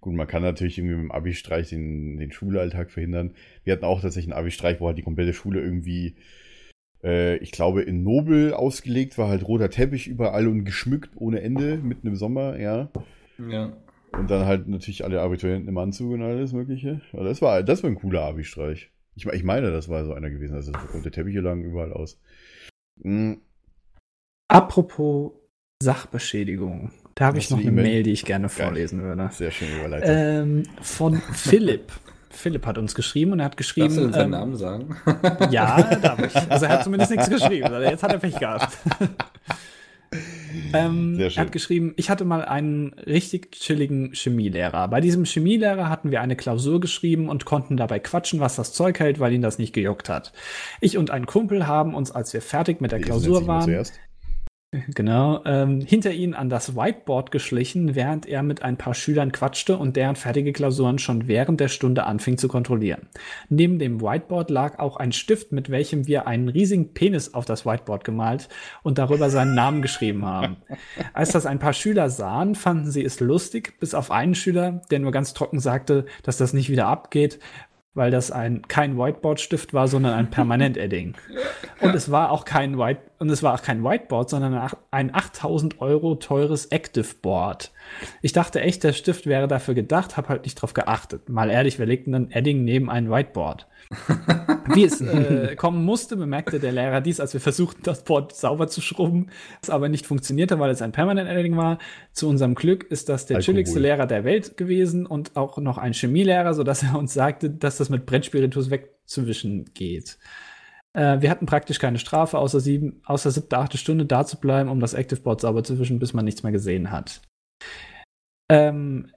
S1: Gut, man kann natürlich irgendwie mit dem Abi-Streich den, den Schulalltag verhindern. Wir hatten auch tatsächlich einen Abi-Streich, wo halt die komplette Schule irgendwie Äh, ich glaube, in Nobel ausgelegt war halt roter Teppich überall und geschmückt ohne Ende, mitten im Sommer, ja.
S3: Ja.
S1: Und dann halt natürlich alle Abiturienten im Anzug und alles Mögliche. Aber das war, das war ein cooler Abi-Streich. Ich, ich meine, das war so einer gewesen. Also rote Teppiche lagen überall aus. Mhm.
S2: Apropos Sachbeschädigung. Da habe ich noch eine
S1: E-Mail?
S2: Mail, die ich gerne
S1: Geil.
S2: vorlesen würde.
S1: Sehr schön überleitet.
S2: Ähm, von Philipp. Philipp hat uns geschrieben und er hat
S3: Darfst du
S2: geschrieben.
S3: denn seinen
S2: ähm,
S3: Namen sagen?
S2: Ja, darf ich. Also er hat zumindest nichts geschrieben. Also jetzt hat er Pech gehabt. ähm, er hat geschrieben, ich hatte mal einen richtig chilligen Chemielehrer. Bei diesem Chemielehrer hatten wir eine Klausur geschrieben und konnten dabei quatschen, was das Zeug hält, weil ihn das nicht gejuckt hat. Ich und ein Kumpel haben uns, als wir fertig mit der Klausur waren,
S1: Zuerst.
S2: Genau, ähm, hinter ihn an das Whiteboard geschlichen, während er mit ein paar Schülern quatschte und deren fertige Klausuren schon während der Stunde anfing zu kontrollieren. Neben dem Whiteboard lag auch ein Stift, mit welchem wir einen riesigen Penis auf das Whiteboard gemalt und darüber seinen Namen geschrieben haben. Als das ein paar Schüler sahen, fanden sie es lustig, bis auf einen Schüler, der nur ganz trocken sagte, dass das nicht wieder abgeht, weil das ein kein Whiteboard-Stift war, sondern ein Permanent-Edding. Und es war auch kein White und es war auch kein Whiteboard, sondern ein ach- ein 8000 Euro teures Active Board. Ich dachte echt, der Stift wäre dafür gedacht, habe halt nicht drauf geachtet. Mal ehrlich, wir legten ein Edding neben ein Whiteboard. Wie es äh, kommen musste, bemerkte der Lehrer dies, als wir versuchten, das Board sauber zu schrubben, es aber nicht funktionierte, weil es ein Permanent Editing war. Zu unserem Glück ist das der
S1: Alkohol.
S2: chilligste Lehrer der Welt gewesen und auch noch ein Chemielehrer, sodass er uns sagte, dass das mit Brennspiritus wegzuwischen geht. Äh, wir hatten praktisch keine Strafe, außer, sieben, außer siebte, achte Stunde da zu bleiben, um das Active Board sauber zu wischen, bis man nichts mehr gesehen hat. Ähm,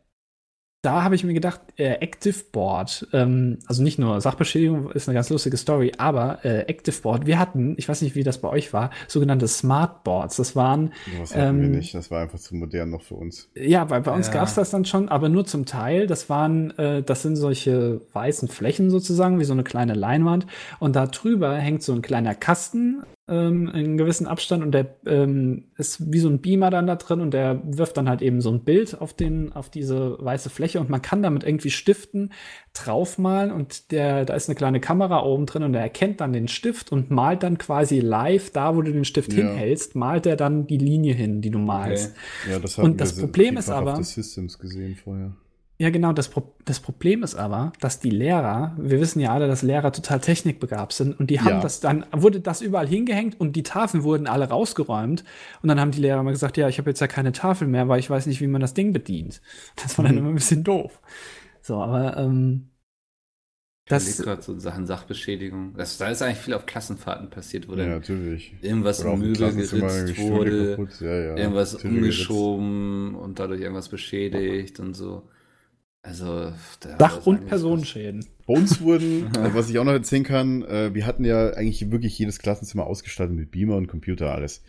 S2: da habe ich mir gedacht, äh, Active Board, ähm, also nicht nur Sachbeschädigung ist eine ganz lustige Story, aber äh, Active Board, wir hatten, ich weiß nicht, wie das bei euch war, sogenannte Smart Boards. Das waren,
S1: Das hatten wir
S2: ähm,
S1: nicht. Das war einfach zu modern noch für uns.
S2: ja, bei, bei uns
S3: Ja.
S2: gab's das dann schon, aber nur zum Teil. Das waren, äh, das sind solche weißen Flächen sozusagen, wie so eine kleine Leinwand. Und da drüber hängt so ein kleiner Kasten ähm, in einem gewissen Abstand und der ähm, ist wie so ein Beamer dann da drin und der wirft dann halt eben so ein Bild auf den, auf diese weiße Fläche und man kann damit irgendwie Stiften draufmalen und der, da ist eine kleine Kamera oben drin und der erkennt dann den Stift und malt dann quasi live da, wo du den Stift
S1: Ja.
S2: hinhältst, malt er dann die Linie hin, die du malst.
S1: Ja, das
S2: Und das Problem ist aber-
S1: auf Systems gesehen vorher.
S2: Ja, genau. Das, Pro das Problem ist aber, dass die Lehrer, wir wissen ja alle, dass Lehrer total technikbegabt sind und die haben
S1: Ja.
S2: das dann, wurde das überall hingehängt und die Tafeln wurden alle rausgeräumt und dann haben die Lehrer mal gesagt, ja, ich habe jetzt ja keine Tafel mehr, weil ich weiß nicht, wie man das Ding bedient. Das war dann
S1: Mhm.
S2: immer ein bisschen doof. So, aber ähm,
S3: Das
S2: das,
S3: gerade so Sachen Sachbeschädigung. Das, da ist eigentlich viel auf Klassenfahrten passiert, wo
S1: Ja,
S3: dann
S1: natürlich.
S3: irgendwas in
S1: im
S3: Möbel geritzt wurde.
S1: Ja, ja.
S3: irgendwas
S1: Tische geritzt.
S3: umgeschoben und dadurch irgendwas beschädigt und so. Also, da
S2: Dach- und Personenschäden.
S1: Bei uns wurden, äh, was ich auch noch erzählen kann, äh, wir hatten ja eigentlich wirklich jedes Klassenzimmer ausgestattet mit Beamer und Computer, alles.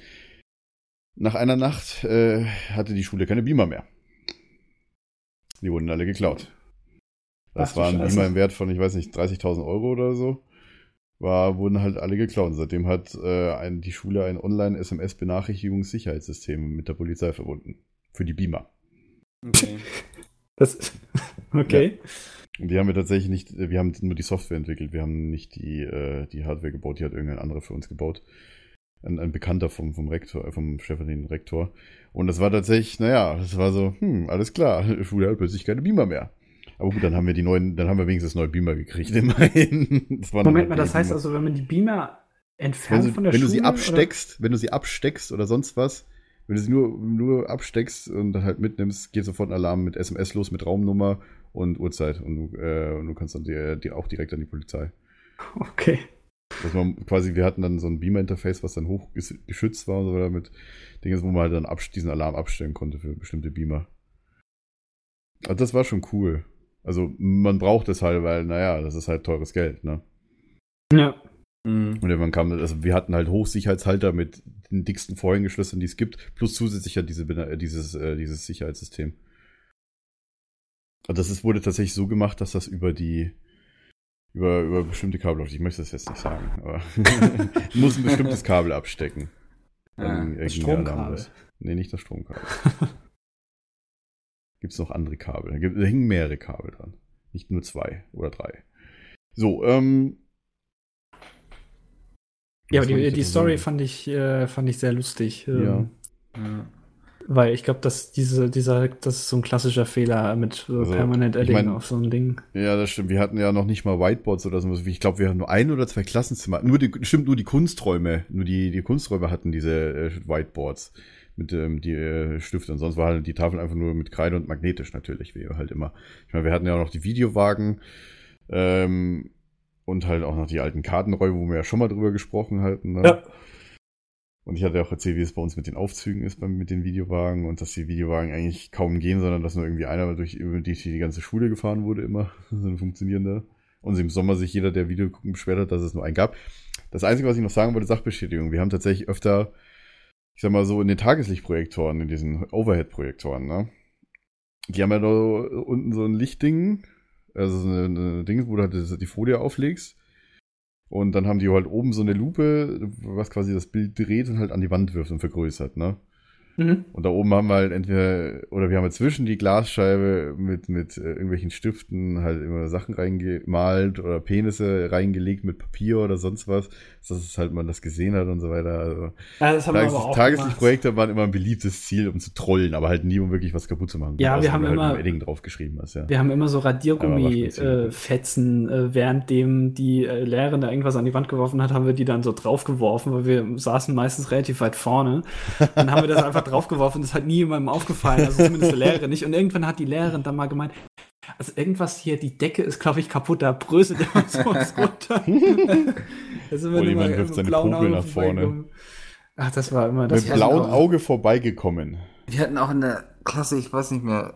S1: Nach einer Nacht äh, hatte die Schule keine Beamer mehr. Die wurden alle geklaut. Das
S2: Ach
S1: waren. Beamer im Wert von, ich weiß nicht, 30.000 Euro oder so. War, wurden halt alle geklaut. Und Seitdem hat äh, ein, die Schule ein Online-SMS-Benachrichtigungssicherheitssystem mit der Polizei verbunden. Für die Beamer.
S3: Okay.
S2: Das, okay.
S1: Und die haben wir tatsächlich nicht, wir haben nur die Software entwickelt, wir haben nicht die, äh, die Hardware gebaut, die hat irgendein anderer für uns gebaut. Ein, ein Bekannter vom, vom Rektor, äh, vom Chefanin Rektor. Und das war tatsächlich, naja, das war so, hm, alles klar, Schule hat plötzlich keine Beamer mehr. Aber gut, dann haben wir die neuen, dann haben wir wenigstens neue Beamer gekriegt, immerhin.
S2: Moment
S1: dann
S2: mal,
S1: halt
S2: das heißt
S1: Beamer.
S2: also, wenn man die Beamer
S1: wenn,
S2: entfernt
S1: sie,
S2: von der
S1: wenn du
S2: Schule
S1: sie absteckst, wenn du sie absteckst oder sonst was, wenn du sie nur, nur absteckst und dann halt mitnimmst, geht sofort ein Alarm mit SMS los, mit Raumnummer und Uhrzeit. Und, du, äh, und du kannst dann dir, dir auch direkt an die Polizei.
S2: Okay.
S1: Dass man quasi, wir hatten dann so ein Beamer-Interface, was dann hoch ges- geschützt war, so damit Dinge, wo man halt dann diesen Alarm abstellen konnte für bestimmte Beamer. Also das war schon cool. Also man braucht es halt, weil, naja, das ist halt teures Geld, ne?
S2: Ja.
S3: Mhm.
S1: Und irgendwann kam, also wir hatten halt Hochsicherheitshalter mit den dicksten Vorhängeschlössern, die es gibt, plus zusätzlich ja diese, äh, dieses, äh, dieses Sicherheitssystem. Und das ist, wurde tatsächlich so gemacht, dass das über die, über, über bestimmte Kabel läuft. Ich möchte das jetzt nicht sagen, aber du musst ein bestimmtes Kabel abstecken.
S3: Ja,
S1: Dann
S2: das Stromkabel.
S1: Nee, nicht das Stromkabel. Gibt es noch andere Kabel? Da, gibt, da hängen mehrere Kabel dran. Nicht nur zwei oder drei. So, ähm.
S2: Ja, aber die,
S1: ich
S2: die Story fand ich, äh, fand ich sehr lustig. ähm,
S1: Ja.
S3: Ja.
S2: Weil ich glaube, dass diese, dieser, das ist so ein klassischer Fehler mit äh,
S1: Also,
S2: Permanent
S1: ich
S2: Adding
S1: mein-
S2: auf so ein Ding.
S1: Ja, das stimmt. Wir hatten ja noch nicht mal Whiteboards oder so. Ich glaube, wir hatten nur ein oder zwei Klassenzimmer. Nur die, stimmt, nur die Kunsträume. Nur die, die Kunsträume hatten diese äh, Whiteboards mit ähm, die äh, Stifte. Und sonst war halt die Tafel einfach nur mit Kreide und magnetisch natürlich, wie halt immer. Ich meine, wir hatten ja auch noch die Videowagen ähm, und halt auch noch die alten Kartenräume, wo wir ja schon mal drüber gesprochen hatten. Ne?
S2: Ja.
S1: Und ich hatte ja auch erzählt, wie es bei uns mit den Aufzügen ist, mit den Videowagen und dass die Videowagen eigentlich kaum gehen, sondern dass nur irgendwie einer durch, die, die ganze Schule gefahren wurde immer. so ein funktionierender. Und im Sommer sich jeder, der Video gucken, beschwert hat, dass es nur einen gab. Das Einzige, was ich noch sagen wollte, Sachbestätigung. Wir haben tatsächlich öfter, ich sag mal so, in den Tageslichtprojektoren, in diesen Overhead-Projektoren, ne? Die haben ja da unten so ein Lichtding, also so eine, eine Ding, wo du halt die Folie auflegst. Und dann haben die halt oben so eine Lupe, was quasi das Bild dreht und halt an die Wand wirft und vergrößert, ne?
S2: Mhm.
S1: Und da oben haben wir halt entweder, oder wir haben halt zwischen die Glasscheibe mit, mit äh, irgendwelchen Stiften halt immer Sachen reingemalt oder Penisse reingelegt mit Papier oder sonst was, dass es halt man das gesehen hat und so weiter. Also,
S2: Ja, das haben wir
S1: Tages
S2: aber auch
S1: Tageslichtprojekte waren immer ein beliebtes Ziel, um zu trollen, aber halt nie, um wirklich was kaputt zu machen.
S2: Ja,
S1: Außer
S2: wir haben immer-
S1: Halt Edding draufgeschrieben hast, ja.
S2: Wir haben immer so. Radiergummi-Fetzen, äh, währenddem die äh, Lehrerin da irgendwas an die Wand geworfen hat, haben wir die dann so draufgeworfen, weil wir saßen meistens relativ weit vorne. Dann haben wir das einfach draufgeworfen, das hat nie jemandem aufgefallen, also zumindest der Lehrerin nicht. Und irgendwann hat die Lehrerin dann mal gemeint, also irgendwas hier, die Decke ist, glaube ich, kaputt, da bröselt immer so was runter. immer
S1: jemand wirft seine
S2: Auge
S1: nach vorne.
S2: Ach, das war immer das.
S1: Mit
S3: Ja,
S1: blauem. Auge vorbeigekommen.
S3: Wir hatten auch in der Klasse, ich weiß nicht mehr,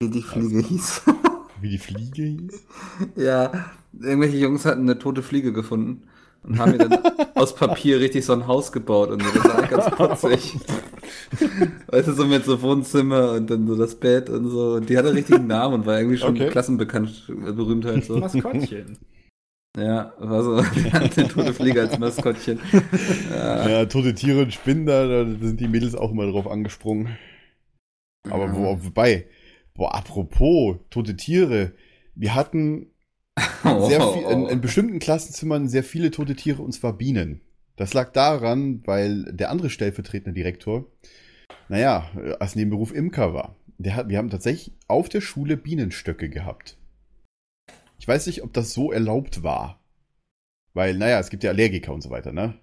S3: wie die Fliege hieß.
S1: Wie die Fliege hieß.
S3: ja, irgendwelche Jungs hatten eine tote Fliege gefunden und haben mir dann aus Papier richtig so ein Haus gebaut und so. das war ganz putzig. weißt du, so mit so Wohnzimmer und dann so das Bett und so. Und die hatte einen richtigen Namen und war irgendwie schon
S1: Okay.
S3: klassenbekannt, Berühmtheit so.
S2: Maskottchen.
S3: Ja, war so, eine tote Fliege als Maskottchen. Ja,
S1: Ja, tote Tiere und Spinnen, da, da sind die Mädels auch immer drauf angesprungen. Aber wo, wobei, boah, apropos tote Tiere, wir hatten sehr viel, in, in bestimmten Klassenzimmern sehr viele tote Tiere und zwar Bienen. Das lag daran, weil der andere stellvertretende Direktor, naja, als Nebenberuf Imker war. Der hat, wir haben tatsächlich auf der Schule Bienenstöcke gehabt. Ich weiß nicht, ob das so erlaubt war. Weil, naja, es gibt ja Allergiker und so weiter, ne?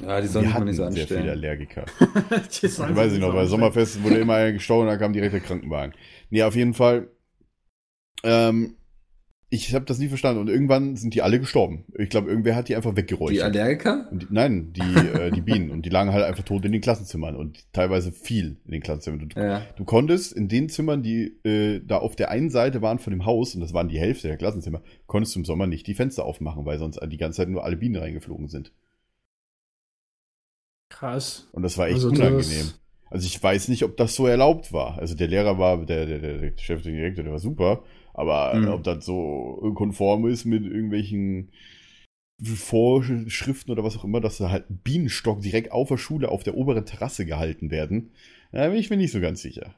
S3: ja, die sollen
S1: Wir
S3: sich mal
S1: hatten
S3: nicht so
S1: sehr viele
S3: anstellen.
S1: Allergiker.
S2: Die
S1: Ich
S2: sollen
S1: weiß
S2: sich
S1: nicht noch, bei
S2: anstellen.
S1: Sommerfest wurde immer einer gestorben, da kam direkt der Krankenwagen. Nee, auf jeden Fall. Ähm, ich habe das nie verstanden und irgendwann sind die alle gestorben. Ich glaube, irgendwer hat die einfach
S3: Die
S1: weggeräuchert.
S3: Allergiker?
S1: Die, nein, die, äh, die Bienen. Und die lagen halt einfach tot in den Klassenzimmern und teilweise viel in den Klassenzimmern. Du,
S3: Ja.
S1: du konntest in den Zimmern, die äh, da auf der einen Seite waren von dem Haus, und das waren die Hälfte der Klassenzimmer, konntest du im Sommer nicht die Fenster aufmachen, weil sonst die ganze Zeit nur alle Bienen reingeflogen sind.
S2: Krass.
S1: Und das war echt
S2: Also
S1: unangenehm. Also ich weiß nicht, ob das so erlaubt war. Also der Lehrer war, der, der, der, der Chef, der Direktor, der war super. Aber
S3: Mhm.
S1: ob das so konform ist mit irgendwelchen Vorschriften oder was auch immer, dass da halt Bienenstock direkt auf der Schule auf der oberen Terrasse gehalten werden, da bin ich mir nicht so ganz sicher.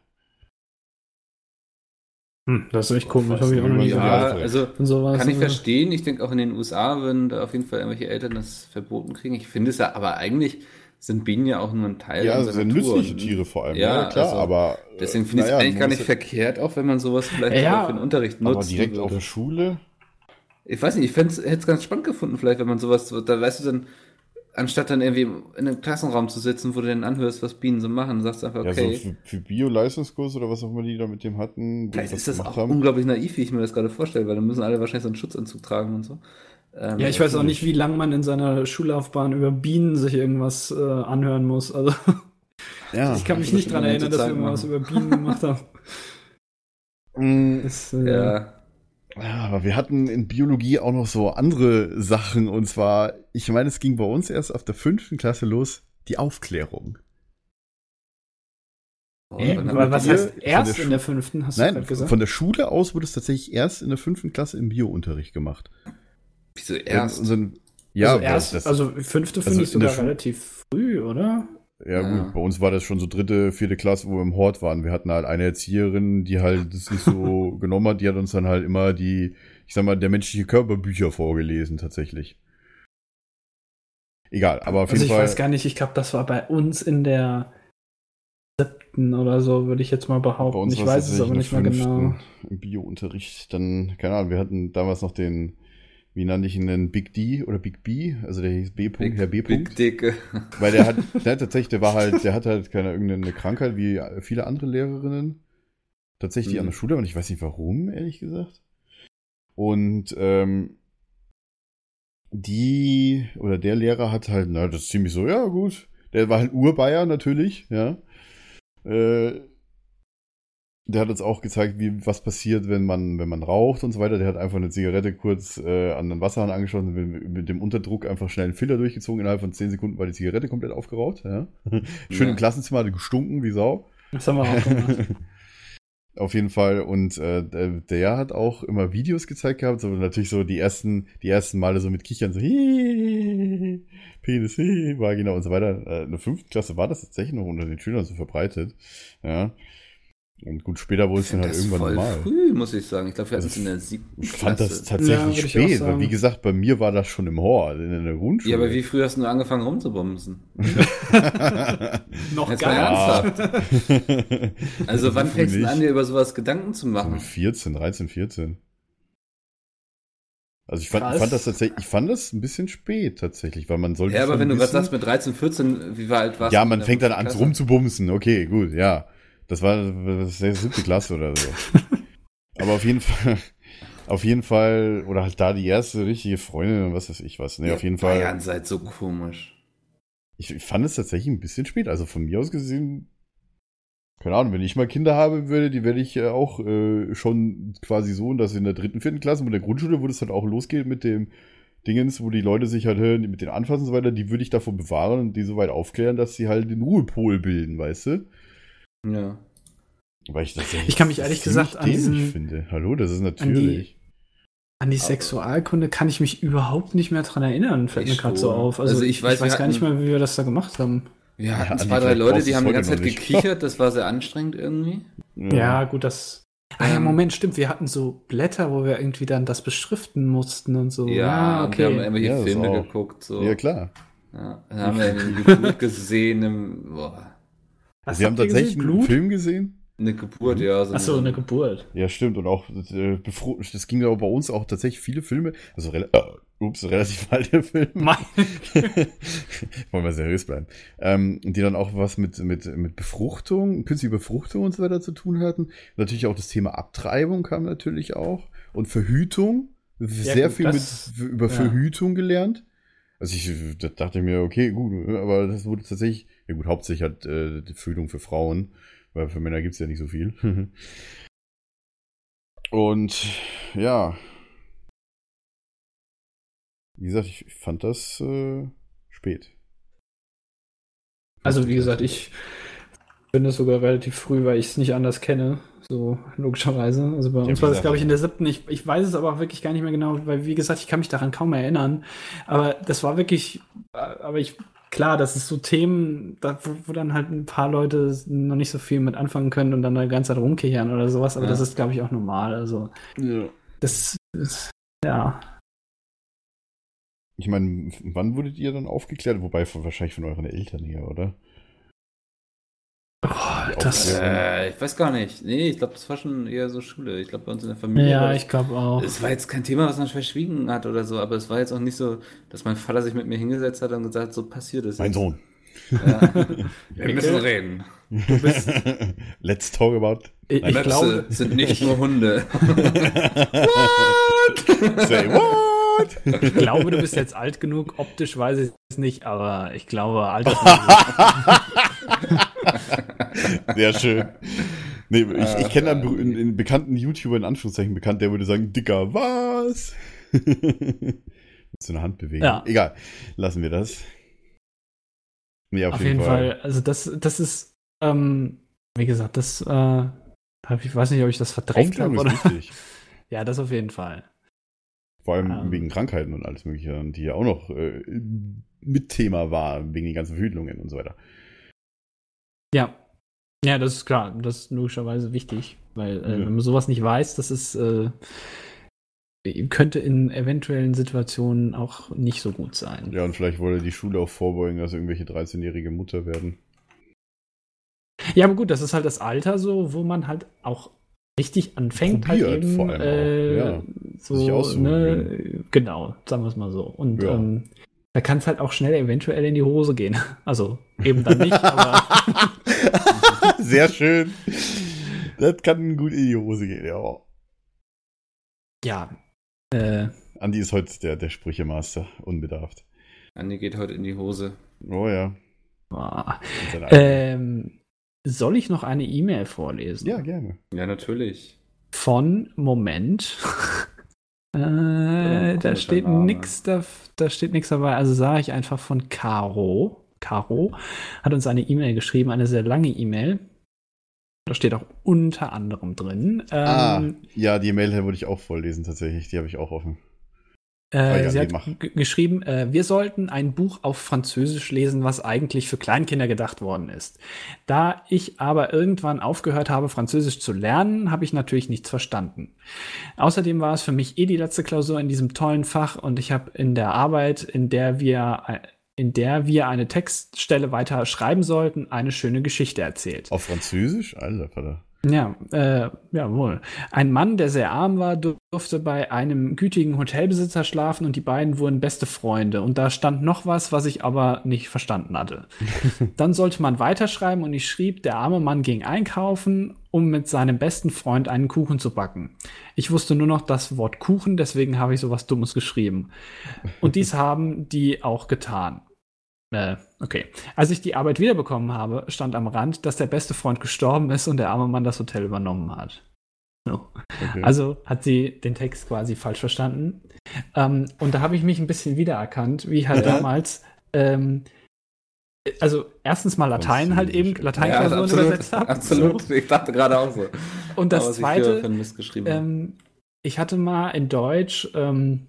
S2: Hm, das ist echt komisch,
S1: Was
S2: habe ich auch noch nie
S3: Ja, also
S2: sowas,
S3: Kann ich
S2: äh,
S3: verstehen. Ich denke auch in den USA würden da auf jeden Fall irgendwelche Eltern das verboten kriegen. Ich finde es ja, aber eigentlich sind Bienen ja auch nur ein Teil
S1: Ja,
S3: unserer Natur.
S1: nützliche Tiere vor allem.
S3: Ja,
S1: Ja, klar,
S3: also
S1: aber.
S3: Deswegen finde ich es
S1: naja,
S3: eigentlich gar nicht
S1: ja-
S3: verkehrt, auch wenn man sowas vielleicht
S2: Ja,
S3: auch für den Unterricht nutzt.
S1: Aber direkt auf der Schule?
S3: Ich weiß nicht, ich hätte es ganz spannend gefunden, vielleicht, wenn man sowas, da weißt du dann, anstatt dann irgendwie in einem Klassenraum zu sitzen, wo du dann anhörst, was Bienen so machen, sagst du einfach,
S1: Ja,
S3: okay.
S1: so für, für Bio-Leistungskurs oder was auch immer die da mit dem hatten.
S3: Vielleicht ist das auch
S1: haben.
S3: unglaublich naiv, wie ich mir das gerade vorstelle, weil dann müssen alle wahrscheinlich so einen Schutzanzug tragen und so. Ähm,
S2: Ja, ich weiß auch nicht, wie lange man in seiner Schullaufbahn über Bienen sich irgendwas äh, anhören muss. Also
S1: Ja.
S2: ich kann mich nicht dran
S3: man
S2: erinnern, dass wir irgendwas über Bienen gemacht haben.
S1: Mm,
S2: Das, äh,
S3: Ja.
S1: Ja, aber wir hatten in Biologie auch noch so andere Sachen. Und zwar, ich meine, es ging bei uns erst auf der fünften Klasse los, die Aufklärung.
S3: Oh,
S2: Äh, was heißt erst in der fünften, hast du
S1: Nein,
S2: gerade gesagt?
S1: von der Schule aus wurde es tatsächlich erst in der fünften Klasse im Biounterricht gemacht.
S3: Wieso erst?
S1: Und so ein- ja,
S2: also erst,
S1: das,
S2: also fünfte
S1: also
S2: finde ich
S1: in der
S2: sogar relativ früh, oder?
S1: ja,
S3: Ja.
S1: gut, bei uns war das schon so dritte, vierte Klasse, wo wir im Hort waren. Wir hatten halt eine Erzieherin, die halt das nicht so genommen hat. Die hat uns dann halt immer die, ich sag mal, der menschliche Körperbücher vorgelesen, tatsächlich. Egal, aber auf
S2: Also
S1: jeden
S2: ich
S1: Fall.
S2: weiß gar nicht, ich glaube, das war bei uns in der siebten oder so, würde ich jetzt mal behaupten. ich weiß es aber nicht
S1: in
S2: mehr
S1: der
S2: genau.
S1: fünften Im Bio-Unterricht. Dann, keine Ahnung, wir hatten damals noch den, wie nannte ich ihn denn, Big D oder Big B, also der hieß B. -Punkt, Herr B.
S3: Big Dicke.
S1: Weil der hat, der hat tatsächlich, der war halt, der hat halt keine irgendeine Krankheit wie viele andere Lehrerinnen. Tatsächlich
S3: Mhm.
S1: an der Schule und ich weiß nicht warum, ehrlich gesagt. Und ähm, die oder der Lehrer hat halt, na, das ist ziemlich so, ja gut. Der war halt Urbayer natürlich, ja. Äh, der hat uns auch gezeigt, wie was passiert, wenn man, wenn man raucht und so weiter. Der hat einfach eine Zigarette kurz äh, an den Wasserhahn angeschlossen, mit, mit dem Unterdruck einfach schnell einen Filter durchgezogen. Innerhalb von 10 Sekunden war die Zigarette komplett aufgeraucht. Ja. Schön
S3: Ja.
S1: im Klassenzimmer, hat gestunken wie Sau.
S2: Das haben wir auch gemacht.
S1: Auf jeden Fall. Und äh, der, der hat auch immer Videos gezeigt gehabt, so natürlich so die ersten, die ersten Male so mit Kichern, so hihihi, Penis, hihi, Vagina und so weiter. Äh, in der fünften Klasse war das tatsächlich noch unter den Schülern so verbreitet. Ja. Und gut, später wurde es dann halt
S3: das
S1: irgendwann
S3: voll
S1: normal.
S3: früh, muss ich sagen. Ich glaube, wir hatten
S1: Also,
S3: es in der siebten
S1: Ich fand das
S3: Klasse.
S2: Ja,
S1: tatsächlich
S2: auch
S1: spät, weil wie gesagt, bei mir war das schon im Hor, in der Grundschule.
S3: Ja, aber wie früh hast du angefangen rumzubumsen?
S2: Noch gar
S3: ernsthaft. Also wann fängst du an, dir über sowas Gedanken zu machen?
S1: mit 14, 13, 14. Also ich fand, ich fand das tatsächlich, ich fand das ein bisschen spät tatsächlich, weil man sollte
S3: Ja, aber wenn du gerade
S1: wissen-
S3: sagst, mit 13, 14, wie alt warst
S1: Ja,
S3: du
S1: man
S3: in der
S1: fängt dann an rumzubumsen. Okay, gut, ja. Das war das siebte Klasse oder so. Aber auf jeden Fall, auf jeden Fall, oder halt da die erste richtige Freundin und was weiß ich was. Nee, auf jeden Fall.
S3: Bayern seid so komisch.
S1: Ich, ich fand es tatsächlich ein bisschen spät. Also von mir aus gesehen, keine Ahnung, wenn ich mal Kinder haben würde, die werde ich äh, auch äh, schon quasi so, dass in der dritten, vierten Klasse mit der Grundschule, wo das halt auch losgeht mit dem Dingens, wo die Leute sich halt hören, mit den Anfassen und so weiter, die würde ich davon bewahren und die so weit aufklären, dass sie halt den Ruhepol bilden, weißt du?
S3: Ja.
S1: Weil ich das
S2: Ich kann mich ehrlich gesagt an diesen-
S1: finde. Hallo, das ist natürlich.
S2: An die Sexualkunde kann ich mich überhaupt nicht mehr dran erinnern, fällt mir gerade so auf. Also,
S3: Also
S2: ich
S3: ich
S2: weiß, gar nicht mehr, wie wir das da gemacht haben.
S3: Wir
S1: Ja,
S3: hatten
S1: Andi,
S3: zwei, drei Leute, die haben die ganze Zeit gekichert, das war sehr anstrengend irgendwie.
S2: Ja, gut, das. Ah ja,
S3: Ähm,
S2: Moment, stimmt. Wir hatten so Blätter, wo wir irgendwie dann das beschriften mussten und so.
S3: Ja, und wir haben immer
S1: Ja,
S3: Filme geguckt. So.
S1: Ja, klar.
S3: Ja, dann haben wir eine Geburt gesehen, im, boah,
S2: Was
S1: Sie haben tatsächlich
S2: gesehen?
S1: einen
S2: Blut?
S1: Film gesehen?
S3: eine Geburt, ja. So
S2: Achso, eine Geburt.
S1: Ja, stimmt. Und auch, äh, das ging aber bei uns auch tatsächlich viele Filme, also rela äh, ups, relativ alte Filme. Wollen wir seriös bleiben. Ähm, die dann auch was mit, mit, mit Befruchtung, künstliche Befruchtung und so weiter zu tun hatten. Natürlich auch das Thema Abtreibung kam natürlich auch. Und Verhütung. Sehr
S2: gut,
S1: viel
S2: das-
S1: mit, über
S2: ja.
S1: Verhütung gelernt. Also ich da dachte mir, okay, gut, aber das wurde tatsächlich, ja gut, hauptsächlich halt äh, die Verhütung für Frauen, weil für Männer gibt's ja nicht so viel. Und ja, wie gesagt, ich, fand das äh, spät.
S2: Also, wie gesagt, ich finde es sogar relativ früh, weil ich es nicht anders kenne. So, logischerweise. Also bei
S1: Ja,
S2: uns war das, glaube ich, in der siebten. Ich, ich weiß es aber auch wirklich gar nicht mehr genau, weil, wie gesagt, ich kann mich daran kaum erinnern. Aber das war wirklich, äh, aber ich, klar, das ist so Themen, da, wo, wo dann halt ein paar Leute noch nicht so viel mit anfangen können und dann die ganze Zeit rumkichern oder sowas. Aber
S3: Ja.
S2: das ist, glaube ich, auch normal. Also,
S1: Ja.
S2: das ist, ja.
S1: Ich meine, wann wurdet ihr dann aufgeklärt? Wobei wahrscheinlich von euren Eltern her, oder?
S2: Das.
S3: Äh, ich weiß gar nicht. Nee, ich glaube, das war schon eher so Schule. Ich glaube, bei uns in der Familie.
S2: ja, ich glaube auch.
S3: Es war jetzt kein Thema, was man verschwiegen hat oder so, aber es war jetzt auch nicht so, dass mein Vater sich mit mir hingesetzt hat und gesagt, so passiert es.
S1: Mein
S3: jetzt.
S1: Sohn.
S3: Ja. Wir müssen reden.
S2: Du bist,
S1: Let's talk about.
S2: ich, ich glaube,
S3: sind nicht nur Hunde.
S1: Say what?
S2: Ich glaube, du bist jetzt alt genug. Optisch weiß ich es nicht, aber ich glaube, alt.
S1: Sehr schön. Nee, ich, ich kenne einen, einen, einen bekannten YouTuber, in Anführungszeichen bekannt, der würde sagen, Dicker, was? Mit so einer Handbewegung.
S2: Ja.
S1: Egal, lassen wir das. Nee,
S2: auf, jeden Fall. Also das, das ist, ähm, wie gesagt, das, äh, hab ich weiß nicht, ob ich das verdrängt habe oder. Ja, das auf jeden Fall.
S1: Vor allem
S2: Ähm.
S1: wegen Krankheiten und alles Mögliche, die ja auch noch äh, mit Thema war, wegen den ganzen Verhütungen und so weiter.
S2: Ja. Ja, das ist klar. Das ist logischerweise wichtig, weil äh,
S1: Ja.
S2: wenn man sowas nicht weiß, das ist, äh, könnte in eventuellen Situationen auch nicht so gut sein.
S1: Ja, und vielleicht wollte die Schule auch vorbeugen, dass irgendwelche 13-jährige Mutter werden.
S2: Ja, aber gut, das ist halt das Alter so, wo man halt auch richtig anfängt,
S1: Probiert
S2: halt eben
S1: vor allem
S2: äh,
S1: ja.
S2: so, ne, genau, sagen wir es mal so. Und
S1: Ja.
S2: ähm, da kann es halt auch schnell eventuell in die Hose gehen. Also eben dann nicht, aber
S1: Sehr schön. Das kann gut in die Hose gehen, ja.
S2: ja. Äh,
S1: Andi ist heute der, der Sprüchemaster, unbedarft.
S3: Andi geht heute in die Hose.
S1: Oh ja. eigenen-
S2: ähm, soll ich noch eine E-Mail vorlesen?
S1: ja, gerne.
S3: Ja, natürlich.
S2: Von Moment. äh, da steht nix da, da steht nichts dabei. Also sage ich einfach von Caro. Caro hat uns eine E-Mail geschrieben, eine sehr lange E-Mail. Da steht auch unter anderem drin.
S1: ah,
S2: Ähm,
S1: ja, die Mail würde ich auch vorlesen, tatsächlich. Die habe ich auch offen.
S2: Äh,
S1: Ah ja,
S2: sie hat geschrieben, äh, wir sollten ein Buch auf Französisch lesen, was eigentlich für Kleinkinder gedacht worden ist. Da ich aber irgendwann aufgehört habe, Französisch zu lernen, habe ich natürlich nichts verstanden. Außerdem war es für mich eh die letzte Klausur in diesem tollen Fach und ich habe in der Arbeit, in der wir äh, in der wir eine Textstelle weiter schreiben sollten, eine schöne Geschichte erzählt.
S1: Auf Französisch? Alter, Vater.
S2: Ja, äh, jawohl. Ein Mann, der sehr arm war, durfte bei einem gütigen Hotelbesitzer schlafen und die beiden wurden beste Freunde. Und da stand noch was, was ich aber nicht verstanden hatte. Dann sollte man weiterschreiben und ich schrieb, der arme Mann ging einkaufen, um mit seinem besten Freund einen Kuchen zu backen. Ich wusste nur noch das Wort Kuchen, deswegen habe ich sowas Dummes geschrieben. Und dies haben die auch getan. Äh, okay. Als ich die Arbeit wiederbekommen habe, stand am Rand, dass der beste Freund gestorben ist und der arme Mann das Hotel übernommen hat. So.
S1: Okay.
S2: Also hat sie den Text quasi falsch verstanden. Ähm, und da habe ich mich ein bisschen wiedererkannt, wie halt
S1: Ja.
S2: damals. Ähm, also erstens mal Latein halt eben. Lateinklausuren
S3: absolut,
S2: übersetzt habe.
S3: absolut. Ich dachte gerade auch so.
S2: Und
S3: Aber
S2: das
S3: ich früher
S2: zweite,
S3: habe.
S2: ähm, ich hatte mal in Deutsch, ähm,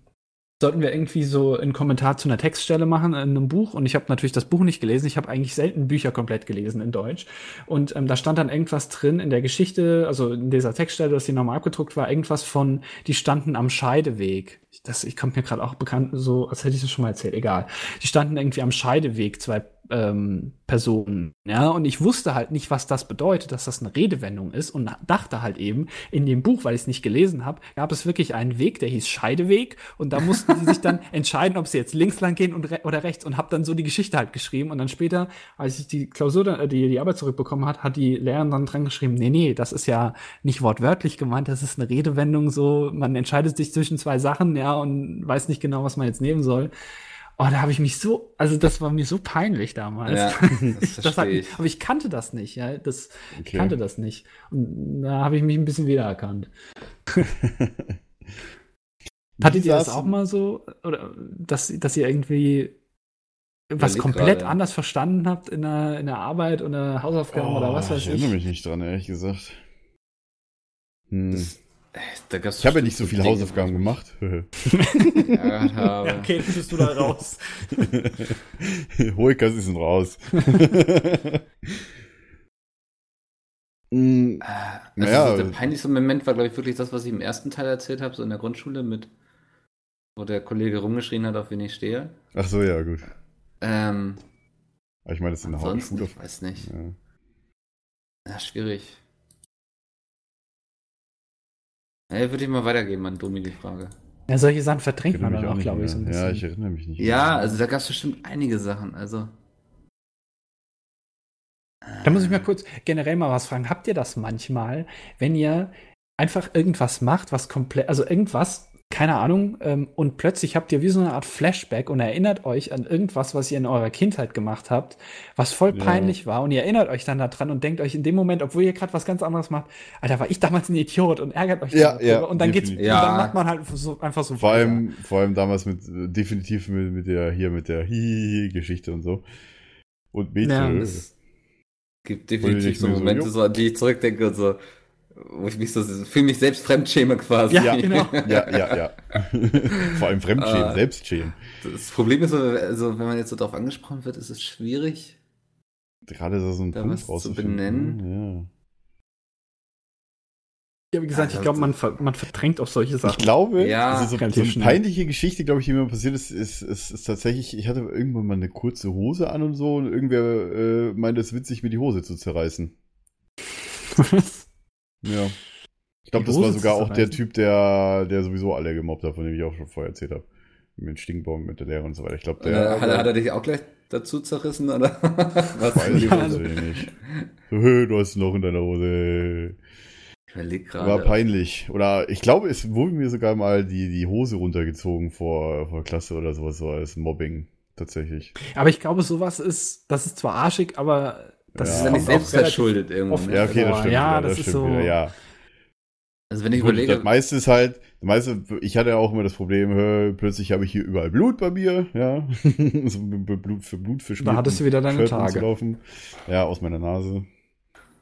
S2: sollten wir irgendwie so einen Kommentar zu einer Textstelle machen in einem Buch und ich habe natürlich das Buch nicht gelesen. Ich habe eigentlich selten Bücher komplett gelesen in Deutsch und ähm, da stand dann irgendwas drin in der Geschichte, also in dieser Textstelle, dass die nochmal abgedruckt war, irgendwas von, die standen am Scheideweg. Das, ich kommt mir gerade auch bekannt, so als hätte ich das schon mal erzählt. Egal. Die standen irgendwie am Scheideweg, zwei ähm, Personen. Ja, und ich wusste halt nicht, was das bedeutet, dass das eine Redewendung ist und dachte halt eben, in dem Buch, weil ich es nicht gelesen habe, gab es wirklich einen Weg, der hieß Scheideweg und da mussten sie sich dann entscheiden, ob sie jetzt links lang gehen und re oder rechts und habe dann so die Geschichte halt geschrieben und dann später, als ich die Klausur, dann, äh, die, die Arbeit zurückbekommen hat, hat die Lehrerin dann dran geschrieben, nee, nee, das ist ja nicht wortwörtlich gemeint, das ist eine Redewendung so, man entscheidet sich zwischen zwei Sachen, ja, und weiß nicht genau, was man jetzt nehmen soll. Oh, da habe ich mich so, also das war mir so peinlich damals.
S3: Ja, das
S2: das hat,
S3: ich.
S2: aber ich kannte das nicht, ja. Das ich
S1: Okay.
S2: kannte das nicht. Und da habe ich mich ein bisschen wiedererkannt. Hattet ihr das auch mal so? Oder dass, dass ihr irgendwie was komplett
S3: gerade.
S2: anders verstanden habt in der, in der Arbeit oder Hausaufgaben oder was
S1: Oh,
S2: weiß
S1: ich
S2: ich?
S1: erinnere mich nicht dran, ehrlich gesagt. Hm.
S3: Das- Da gab's
S1: ich habe ja nicht so viele
S3: Dinge,
S1: Hausaufgaben gemacht.
S2: Ja, okay, bist du da raus.
S1: Hoikas ist raus. Hm,
S3: Also
S1: Naja.
S3: so der peinlichste Moment war, glaube ich, wirklich das, was ich im ersten Teil erzählt habe, so in der Grundschule mit, wo der Kollege rumgeschrien hat, auf wen ich stehe.
S1: Ach so, ja, gut.
S3: Ähm,
S1: Aber ich meine, das ist eine
S3: ansonsten,
S1: Hauptschule.
S3: ich weiß nicht.
S1: Ja.
S3: Ja, schwierig. Ja, würde ich mal weitergeben an Domi die Frage.
S2: Ja, solche Sachen verdrängt man dann auch, glaube ich, so ein bisschen.
S1: Ja, ich erinnere mich nicht.
S3: Ja,
S1: mehr.
S3: also da gab es bestimmt einige Sachen. Also.
S2: Da muss ich mal kurz generell mal was fragen. Habt ihr das manchmal, wenn ihr einfach irgendwas macht, was komplett, also irgendwas, keine Ahnung, ähm, und plötzlich habt ihr wie so eine Art Flashback und erinnert euch an irgendwas, was ihr in eurer Kindheit gemacht habt, was voll
S1: Ja.
S2: peinlich war und ihr erinnert euch dann daran und denkt euch in dem Moment, obwohl ihr gerade was ganz anderes macht, Alter, war ich damals ein Idiot und ärgert euch
S1: Ja,
S2: dann
S1: ja,
S2: und dann geht's, und
S1: definitiv.
S3: Ja.
S2: dann macht man halt so, einfach so
S1: Vor
S2: weiter.
S1: allem, vor allem damals mit, äh, definitiv mit, mit der, hier mit der Hihihi-Geschichte und so. Und Mädchen.
S2: Ja,
S3: Es gibt
S1: Und
S3: definitiv so Momente, so, an die ich zurückdenke und so, wo ich mich so fühle mich selbst fremdschäme quasi.
S2: Ja, genau.
S1: ja, ja, ja. Vor allem Fremdschämen,
S3: Ah.
S1: Selbstschämen.
S3: Das Problem ist, so, also, wenn man jetzt so darauf angesprochen wird, ist es schwierig.
S1: Gerade so ein
S3: Da
S1: Punkt
S3: was zu benennen.
S2: Ja, wie gesagt, ich glaube, man, ver man verdrängt auch solche Sachen.
S1: Ich glaube,
S3: Ja,
S1: also so, so eine peinliche Geschichte, glaube ich, die mir passiert ist, ist, ist, ist tatsächlich, ich hatte irgendwann mal eine kurze Hose an und so und irgendwer äh, meinte, es witzig, mir die Hose zu zerreißen. Ja. Ich glaube, das war sogar auch der? Typ, der, der sowieso alle gemobbt hat, von dem ich auch schon vorher erzählt habe. Mit dem Stinkbaum, mit der Lehre und so weiter. Ich glaube,
S3: Äh,
S1: der.
S3: hat, er- hat er dich auch gleich dazu zerrissen, oder? Was?
S1: Weiß ich also nicht. So, "Hö, du hast ein Loch in deiner Hose.
S3: Ich überleg
S1: War peinlich. Oder ich glaube, es wurde mir sogar mal die, die Hose runtergezogen vor, vor Klasse oder sowas, so als Mobbing. Tatsächlich.
S2: Aber ich glaube, sowas ist, das ist zwar arschig, aber das
S1: Ja.
S3: Das ist
S2: ist
S3: ja nicht
S2: auch
S3: selbst
S2: relativ
S3: verschuldet irgendwo.
S2: oft-
S3: Ne?
S1: Ja, okay, das stimmt.
S2: ja,
S1: wieder,
S2: das ist
S1: stimmt
S2: so-
S1: Wieder, ja.
S3: Also wenn ich
S1: Gut,
S3: überlege,
S1: das meiste ist halt, das meiste, ich hatte ja auch immer das Problem, hä, plötzlich habe ich hier überall Blut bei mir, ja. so Blut für Blut für
S2: Da hattest du wieder deine Tage.
S1: Ja, aus meiner Nase.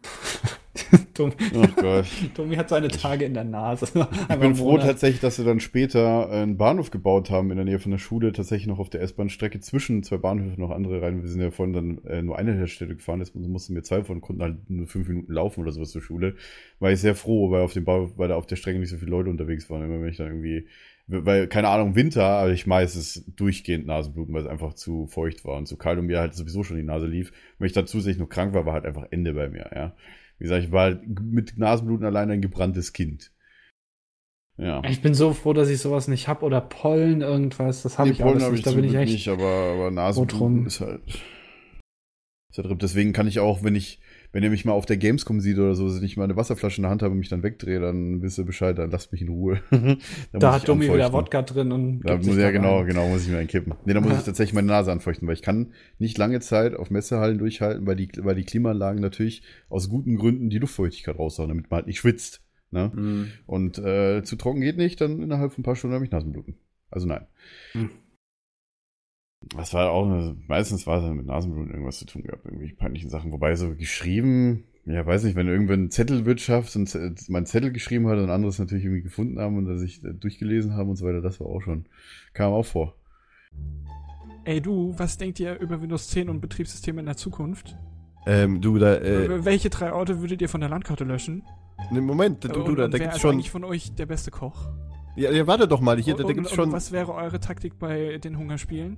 S2: Tommy,
S1: Ach Gott.
S2: Tommy hat seine Tage in der Nase.
S1: Ich bin froh tatsächlich, dass sie dann später einen Bahnhof gebaut haben in der Nähe von der Schule, tatsächlich noch auf der S-Bahn-Strecke zwischen zwei Bahnhöfen noch andere rein. Wir sind ja vorhin dann äh, nur eine der Städte gefahren, jetzt mussten wir zwei von konnten halt nur fünf Minuten laufen oder sowas zur Schule. War ich sehr froh, weil auf dem Bahnhof, weil da auf der Strecke nicht so viele Leute unterwegs waren. Immer wenn ich dann irgendwie, weil, keine Ahnung, Winter, aber ich meistens durchgehend Nasenbluten, weil es einfach zu feucht war und zu kalt und mir halt sowieso schon die Nase lief. Wenn ich dann zusätzlich noch krank war, war halt einfach Ende bei mir, ja. Wie gesagt, ich war halt mit Nasenbluten allein ein gebranntes Kind. Ja.
S2: Ich bin so froh, dass ich sowas nicht hab oder Pollen, irgendwas. Das habe
S1: Nee,
S2: ich alles
S1: hab
S2: nicht. Da
S1: zum
S2: bin ich echt.
S1: nicht, aber, aber. Nasenbluten ist halt. Ist halt. Deswegen kann ich auch, wenn ich, wenn ihr mich mal auf der Gamescom sieht oder so, dass ich mal eine Wasserflasche in der Hand habe und mich dann wegdrehe, dann wisst ihr Bescheid, dann lasst mich in Ruhe.
S2: Da hat Domi wieder. Wodka drin und.
S1: Da
S2: gibt
S1: muss ja genau,
S2: rein.
S1: genau, muss ich mir einen kippen. Nee, da muss ich tatsächlich meine Nase anfeuchten, weil ich kann nicht lange Zeit auf Messehallen durchhalten, weil die, weil die Klimaanlagen natürlich aus guten Gründen die Luftfeuchtigkeit raushauen, damit man halt nicht schwitzt. Ne?
S3: Hm.
S1: Und äh, zu trocken geht nicht, dann innerhalb von ein paar Stunden habe ich Nasenbluten. Also nein.
S2: Hm.
S1: Das war auch, eine- meistens war es mit Nasenbluten irgendwas zu tun gehabt, irgendwelche peinlichen Sachen. Wobei so geschrieben, ja, weiß nicht, wenn irgendwann Zettelwirtschaft und mein Zettel geschrieben hat und anderes natürlich irgendwie gefunden haben und dass ich äh, durchgelesen haben und so weiter, das war auch schon, kam auch vor.
S5: Ey du, was denkt ihr über Windows 10 und Betriebssysteme in der Zukunft?
S6: Ähm, du, da, äh,
S5: Welche drei Orte würdet ihr von der Landkarte löschen?
S6: ne, Moment, du,
S5: und,
S6: du, da, da
S5: wer
S6: gibt's
S5: ist
S6: schon.
S5: eigentlich von euch der beste Koch?
S6: Ja, ja, warte doch mal, hier, da, da gibt's
S5: und
S6: schon.
S5: was wäre eure Taktik bei den Hungerspielen?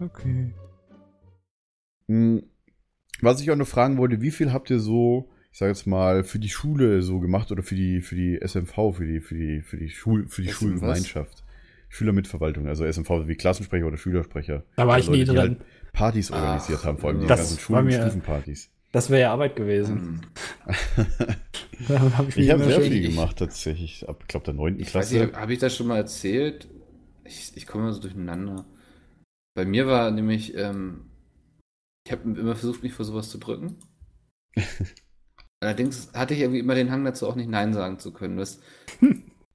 S5: Okay.
S1: Hm, Was ich auch noch fragen wollte, wie viel habt ihr so, ich sage jetzt mal, für die Schule so gemacht oder für die, für die SMV, für die, für die, für die Schul, für die
S3: SM
S1: Schulgemeinschaft? Schülermitverwaltung, also SMV wie Klassensprecher oder Schülersprecher.
S2: Da war
S1: Oder
S2: ich nie
S1: Leute, die
S2: drin.
S1: halt Partys organisiert
S3: Ach,
S1: haben, vor allem die
S2: das
S1: ganzen Schulen-
S2: mir-
S1: Stufenpartys.
S2: Das wäre ja Arbeit gewesen.
S3: Hm.
S2: Hab ich
S1: Ich habe sehr viel
S3: ich-
S1: gemacht tatsächlich, ab, glaube der 9.
S3: Ich weiß
S1: Klasse.
S3: habe ich das schon mal erzählt? Ich, ich komme immer so durcheinander. Bei mir war nämlich, ähm, ich habe immer versucht, mich vor sowas zu drücken. Allerdings hatte ich irgendwie immer den Hang dazu, auch nicht Nein sagen zu können. Das,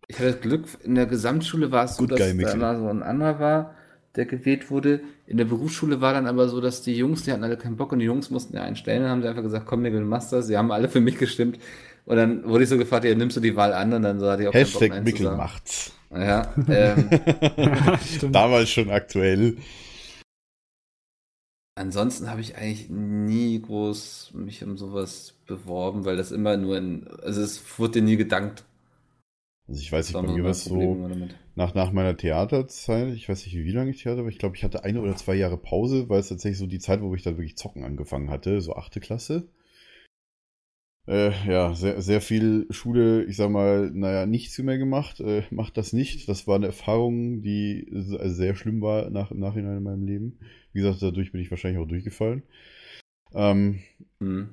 S3: ich hatte das Glück, in der Gesamtschule war es so,
S1: Good
S3: dass
S1: guy,
S3: da immer so ein anderer war, der gewählt wurde. In der Berufsschule war dann aber so, dass die Jungs, die hatten alle keinen Bock und die Jungs mussten ja einstellen. Dann haben sie einfach gesagt, komm, du machst das. Sie haben alle für mich gestimmt. Und dann wurde ich so gefragt, ja, nimmst du die Wahl an? Und dann so hatte ich auch
S1: Hashtag Mickel macht's.
S3: Ja, ähm.
S1: Damals schon aktuell.
S3: Ansonsten habe ich eigentlich nie groß mich um sowas beworben, weil das immer nur in, also es wurde nie gedankt.
S1: Also ich weiß nicht, bei mir war es so, nach, nach meiner Theaterzeit, ich weiß nicht, wie lange ich Theater war, ich glaube, ich hatte eine oder zwei Jahre Pause, weil es tatsächlich so die Zeit, wo ich dann wirklich zocken angefangen hatte, so achte Klasse. Äh, ja, sehr, sehr viel Schule, ich sag mal, naja, nichts mehr gemacht, äh, macht das nicht. Das war eine Erfahrung, die se- sehr schlimm war nach, im Nachhinein in meinem Leben. Wie gesagt, dadurch bin ich wahrscheinlich auch durchgefallen. Ähm,
S3: Hm.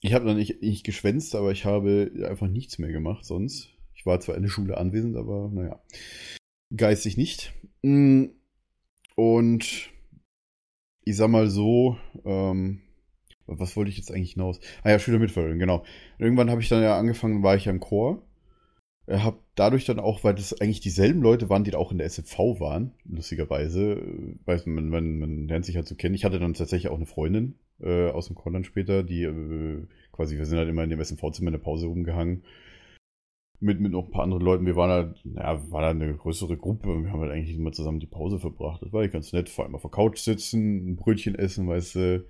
S1: ich habe dann nicht, nicht geschwänzt, aber ich habe einfach nichts mehr gemacht sonst. Ich war zwar in der Schule anwesend, aber naja, geistig nicht. Mm, Und ich sag mal so, ähm, was wollte ich jetzt eigentlich hinaus? Ah ja, Schülermitverwaltung, genau. Irgendwann habe ich dann ja angefangen, war ich ja im Chor. habe dadurch dann auch, weil das eigentlich dieselben Leute waren, die da auch in der SFV waren, lustigerweise, äh, weiß man, man, man lernt sich halt so kennen. Ich hatte dann tatsächlich auch eine Freundin äh, aus dem Chor dann später, die äh, quasi, wir sind halt immer in dem SFV-Zimmer in der Pause rumgehangen. Mit, mit noch ein paar anderen Leuten. Wir waren halt, naja, war da eine größere Gruppe und wir haben halt eigentlich immer zusammen die Pause verbracht. Das war eigentlich ganz nett, vor allem auf der Couch sitzen, ein Brötchen essen, weißt du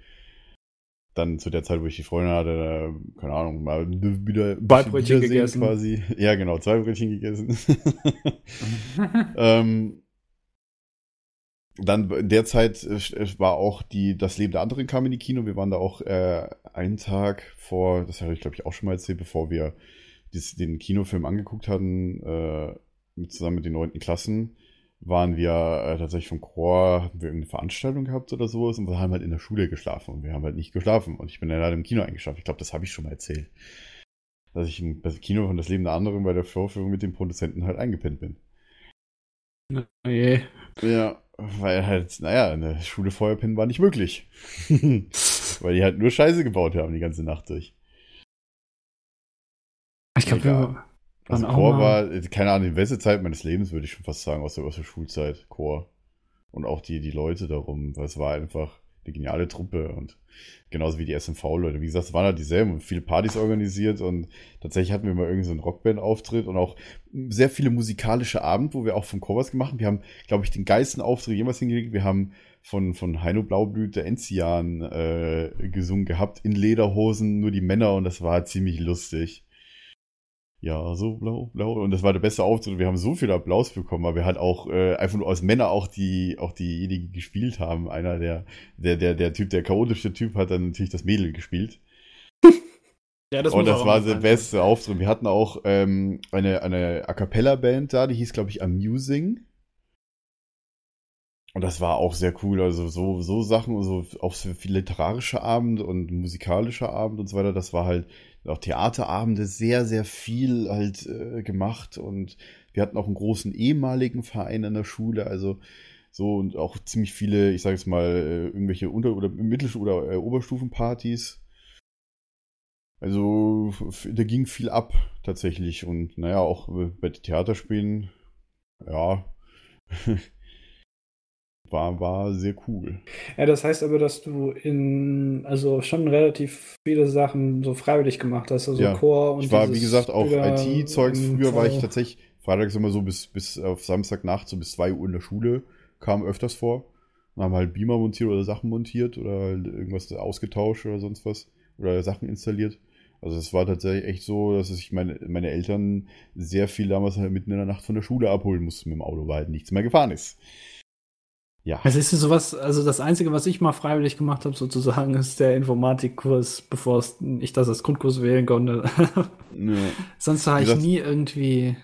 S1: dann zu der Zeit, wo ich die Freundin hatte, da, keine Ahnung, mal wieder
S2: Zwei Brötchen gegessen.
S1: quasi. Ja, genau, zwei Brötchen gegessen. ähm, dann in der Zeit äh, war auch die Das Leben der anderen kam in die Kino. Wir waren da auch äh, einen Tag vor, das habe ich glaube ich auch schon mal erzählt, bevor wir dies, den Kinofilm angeguckt hatten, äh, zusammen mit den neunten Klassen waren wir äh, tatsächlich vom Chor, hatten wir irgendeine Veranstaltung gehabt oder sowas und wir haben halt in der Schule geschlafen und wir haben halt nicht geschlafen und ich bin dann leider im Kino eingeschlafen. Ich glaube, das habe ich schon mal erzählt. Dass ich im Kino von Das Leben der anderen bei der Vorführung mit dem Produzenten halt eingepennt bin.
S2: Oh je.
S1: Ja, weil halt, naja, in der Schule vorher pennen war nicht möglich. weil die halt nur Scheiße gebaut haben die ganze Nacht durch.
S2: Ich glaube, wir
S1: Also Chor war, keine Ahnung, die beste Zeit meines Lebens, würde ich schon fast sagen, aus der, aus der Schulzeit, Chor. Und auch die, die Leute darum, weil es war einfach eine geniale Truppe und genauso wie die SMV-Leute. Wie gesagt, es waren halt dieselben und viele Partys organisiert und tatsächlich hatten wir mal irgendwie so einen Rockband-Auftritt und auch sehr viele musikalische Abend, wo wir auch vom Chor was gemacht haben. Wir haben, glaube ich, den geilsten Auftritt jemals hingelegt. Wir haben von, von Heino Blaublüt, der Enzian, äh, gesungen gehabt in Lederhosen, nur die Männer und das war ziemlich lustig. Ja, so blau, blau. Und das war der beste Auftritt. Wir haben so viel Applaus bekommen, weil wir halt auch äh, einfach nur als Männer auch die, auch diejenigen gespielt haben. Einer der, der, der, der Typ, der chaotische Typ hat dann natürlich das Mädel gespielt.
S2: Ja, das
S1: und das war der beste Auftritt. Wir hatten auch ähm, eine, eine A Cappella-Band da, die hieß, glaube ich, Amusing. Und das war auch sehr cool. Also so, so Sachen, also auch so viel literarischer Abend und musikalischer Abend und so weiter. Das war halt auch Theaterabende sehr, sehr viel halt äh, gemacht. Und wir hatten auch einen großen ehemaligen Verein an der Schule. Also so und auch ziemlich viele, ich sage jetzt mal, äh, irgendwelche Unter- oder Mittel- oder äh, Oberstufenpartys. Also da ging viel ab tatsächlich und naja, auch äh, bei Theaterspielen, ja, war, war sehr cool.
S2: Ja, das heißt aber, dass du in, also schon relativ viele Sachen so freiwillig gemacht hast, also
S1: Ja,
S2: Chor und
S1: Ich war, wie gesagt, auch IT-Zeugs. Früher war ich tatsächlich freitags immer so bis, bis auf Samstagnacht, so bis 2 Uhr in der Schule, kam öfters vor. Dann haben halt Beamer montiert oder Sachen montiert oder halt irgendwas ausgetauscht oder sonst was oder Sachen installiert. Also es war tatsächlich echt so, dass ich meine, meine Eltern sehr viel damals halt mitten in der Nacht von der Schule abholen mussten mit dem Auto, weil halt nichts mehr gefahren ist. Ja.
S2: Es ist sowas, also das Einzige, was ich mal freiwillig gemacht habe, sozusagen, ist der Informatikkurs, bevor ich das als Grundkurs wählen konnte.
S1: Ja.
S2: Sonst habe ich nie irgendwie.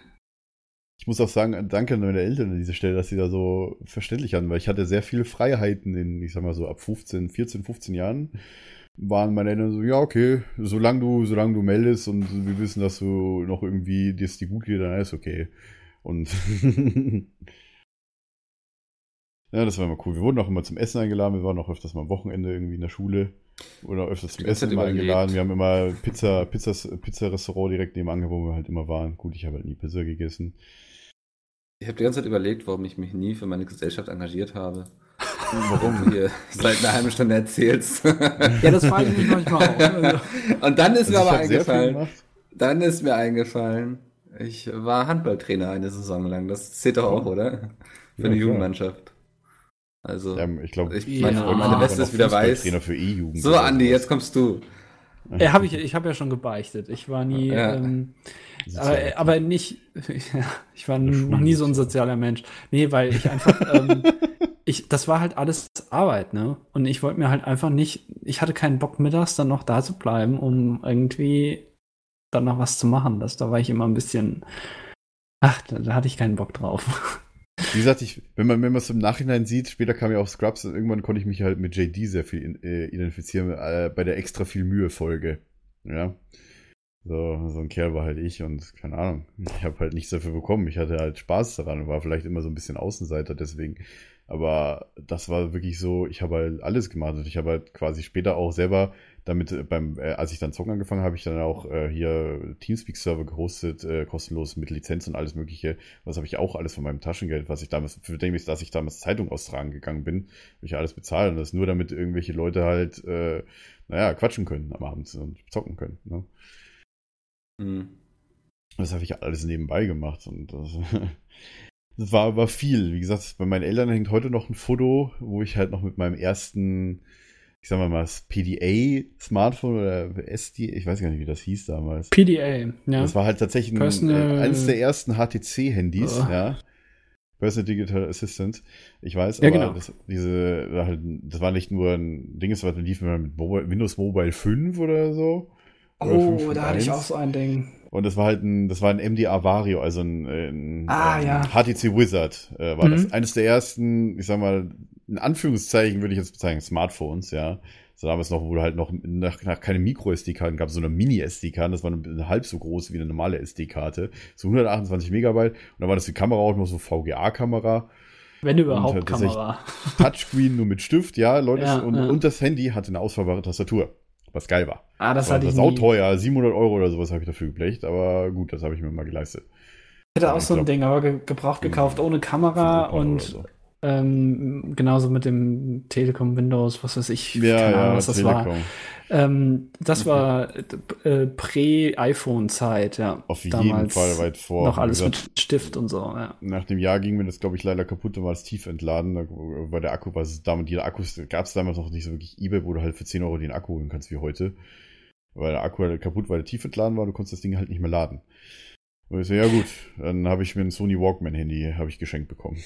S1: Ich muss auch sagen, danke an meine Eltern an dieser Stelle, dass sie da so verständlich hatten, weil ich hatte sehr viele Freiheiten in, ich sag mal so, ab 15, 14, 15 Jahren waren meine Eltern so, ja, okay, solange du, solange du meldest und wir wissen, dass du noch irgendwie, dir es dir gut geht, dann ist okay. Und ja, das war immer cool. Wir wurden auch immer zum Essen eingeladen, wir waren auch öfters mal am Wochenende irgendwie in der Schule oder öfters zum Essen mal
S3: überlebt.
S1: eingeladen. Wir haben immer Pizza, Pizzas, Pizza-Restaurant direkt nebenan, wo wir halt immer waren. Gut, ich habe halt nie Pizza gegessen.
S3: Ich habe die ganze Zeit überlegt, warum ich mich nie für meine Gesellschaft engagiert habe. Warum du hier seit einer halben Stunde erzählst.
S2: Ja, das frage ich mich manchmal auch. Also,
S3: Und dann ist
S1: Also
S3: mir aber eingefallen, dann ist mir eingefallen, ich war Handballtrainer eine Saison lang. Das zählt doch auch, oder? Für
S1: Ja,
S3: eine
S1: klar.
S3: Jugendmannschaft. Also,
S1: Ja, ich glaube,
S3: Ich-
S2: meine- meine
S3: Weste ist wieder weiß.
S1: Trainer für E-Jugend.
S3: so Andi, jetzt kommst du.
S2: ja, hab ich, ich habe ja schon gebeichtet. Ich war nie,
S3: Ja.
S2: ähm, aber, aber nicht, ja, ich war noch nie so ein sozialer Mensch. Nee, weil ich einfach, ähm, ich, das war halt alles Arbeit, ne? Und ich wollte mir halt einfach nicht, ich hatte keinen Bock mittags dann noch da zu bleiben, um irgendwie dann noch was zu machen. Das, da war ich immer ein bisschen, ach, da, da hatte ich keinen Bock drauf.
S1: Wie gesagt, ich, wenn man wenn es im Nachhinein sieht, später kam ja auch Scrubs und irgendwann konnte ich mich halt mit JD sehr viel in, äh, identifizieren äh, bei der extra viel Mühe Folge. Ja. So, so ein Kerl war halt ich und keine Ahnung, ich habe halt nichts dafür bekommen. Ich hatte halt Spaß daran und war vielleicht immer so ein bisschen Außenseiter deswegen. Aber das war wirklich so, ich habe halt alles gemacht und ich habe halt quasi später auch selber damit äh, beim, äh, als ich dann zocken angefangen habe, habe ich dann auch äh, hier Teamspeak-Server gehostet, äh, kostenlos mit Lizenz und alles Mögliche. Das habe ich auch alles von meinem Taschengeld, was ich damals, für den ich, dass ich damals Zeitung austragen gegangen bin, habe ich alles bezahlt. Und das nur damit irgendwelche Leute halt, äh, naja, quatschen können am Abend und zocken können. Ne?
S3: Hm.
S1: Das habe ich alles nebenbei gemacht und das, das war aber viel. Wie gesagt, bei meinen Eltern hängt heute noch ein Foto, wo ich halt noch mit meinem ersten, ich sag mal mal, PDA-Smartphone oder SD, ich weiß gar nicht, wie das hieß damals.
S2: PDA, ja.
S1: Das war halt tatsächlich ein, äh, eines der ersten HTC-Handys,
S2: Oh.
S1: ja. Personal Digital Assistant. Ich weiß,
S2: Ja,
S1: aber
S2: genau.
S1: das, diese, halt, das war nicht nur ein Ding, war, lief mit Mobile, Windows Mobile 5 oder so. Oder
S2: Oh, da hatte ich
S1: 5.1.
S2: auch so ein Ding.
S1: Und das war halt ein, das war ein MDA Vario, also ein, ein
S2: Ah,
S1: ähm,
S2: ja.
S1: HTC Wizard äh, war
S2: Mhm.
S1: das. Eines der ersten, ich sag mal, in Anführungszeichen würde ich jetzt bezeichnen, Smartphones, ja. So damals noch, wo halt noch nach, nach keine Micro-SD-Karten gab, sondern Mini-SD-Karten, das war eine, halb so groß wie eine normale SD-Karte. So 128 Megabyte. Und da war das die Kamera auch noch so VGA-Kamera.
S2: Wenn überhaupt
S1: Und, tatsächlich-
S2: Kamera.
S1: Touchscreen nur mit Stift, ja, Leute.
S2: Ja,
S1: und,
S2: ja.
S1: und das Handy hatte eine ausfahrbare Tastatur. Was geil war.
S2: Ah, das
S1: war
S2: hatte ich
S1: das auch
S2: nie.
S1: teuer, 700 Euro oder sowas habe ich dafür geblecht, aber gut, das habe ich mir mal geleistet.
S2: Ich hatte auch
S1: Ich
S2: so ein
S1: glaub-
S2: Ding, aber ge gebraucht gekauft, ohne Kamera
S1: 500 Euro
S2: und
S1: so.
S2: Ähm, genauso mit dem Telekom Windows, was weiß ich,
S1: Ja,
S2: keine
S1: ja,
S2: Ahnung, was das war.
S1: Telekom.
S2: Ähm, das war äh, Prä-iPhone-Zeit, ja.
S1: Auf jeden Fall weit vor.
S2: Noch alles
S1: gesagt,
S2: mit Stift und so, ja.
S1: Nach dem Jahr ging mir das, glaube ich, leider kaputt und war es tief entladen. War der Akku, was damals, die Akkus gab es damals noch nicht so wirklich Ebay, wo du halt für 10 Euro den Akku holen kannst wie heute. Weil der Akku halt kaputt, weil der tief entladen war du konntest das Ding halt nicht mehr laden. Und ich so, ja gut, dann habe ich mir ein Sony Walkman-Handy habe ich geschenkt bekommen.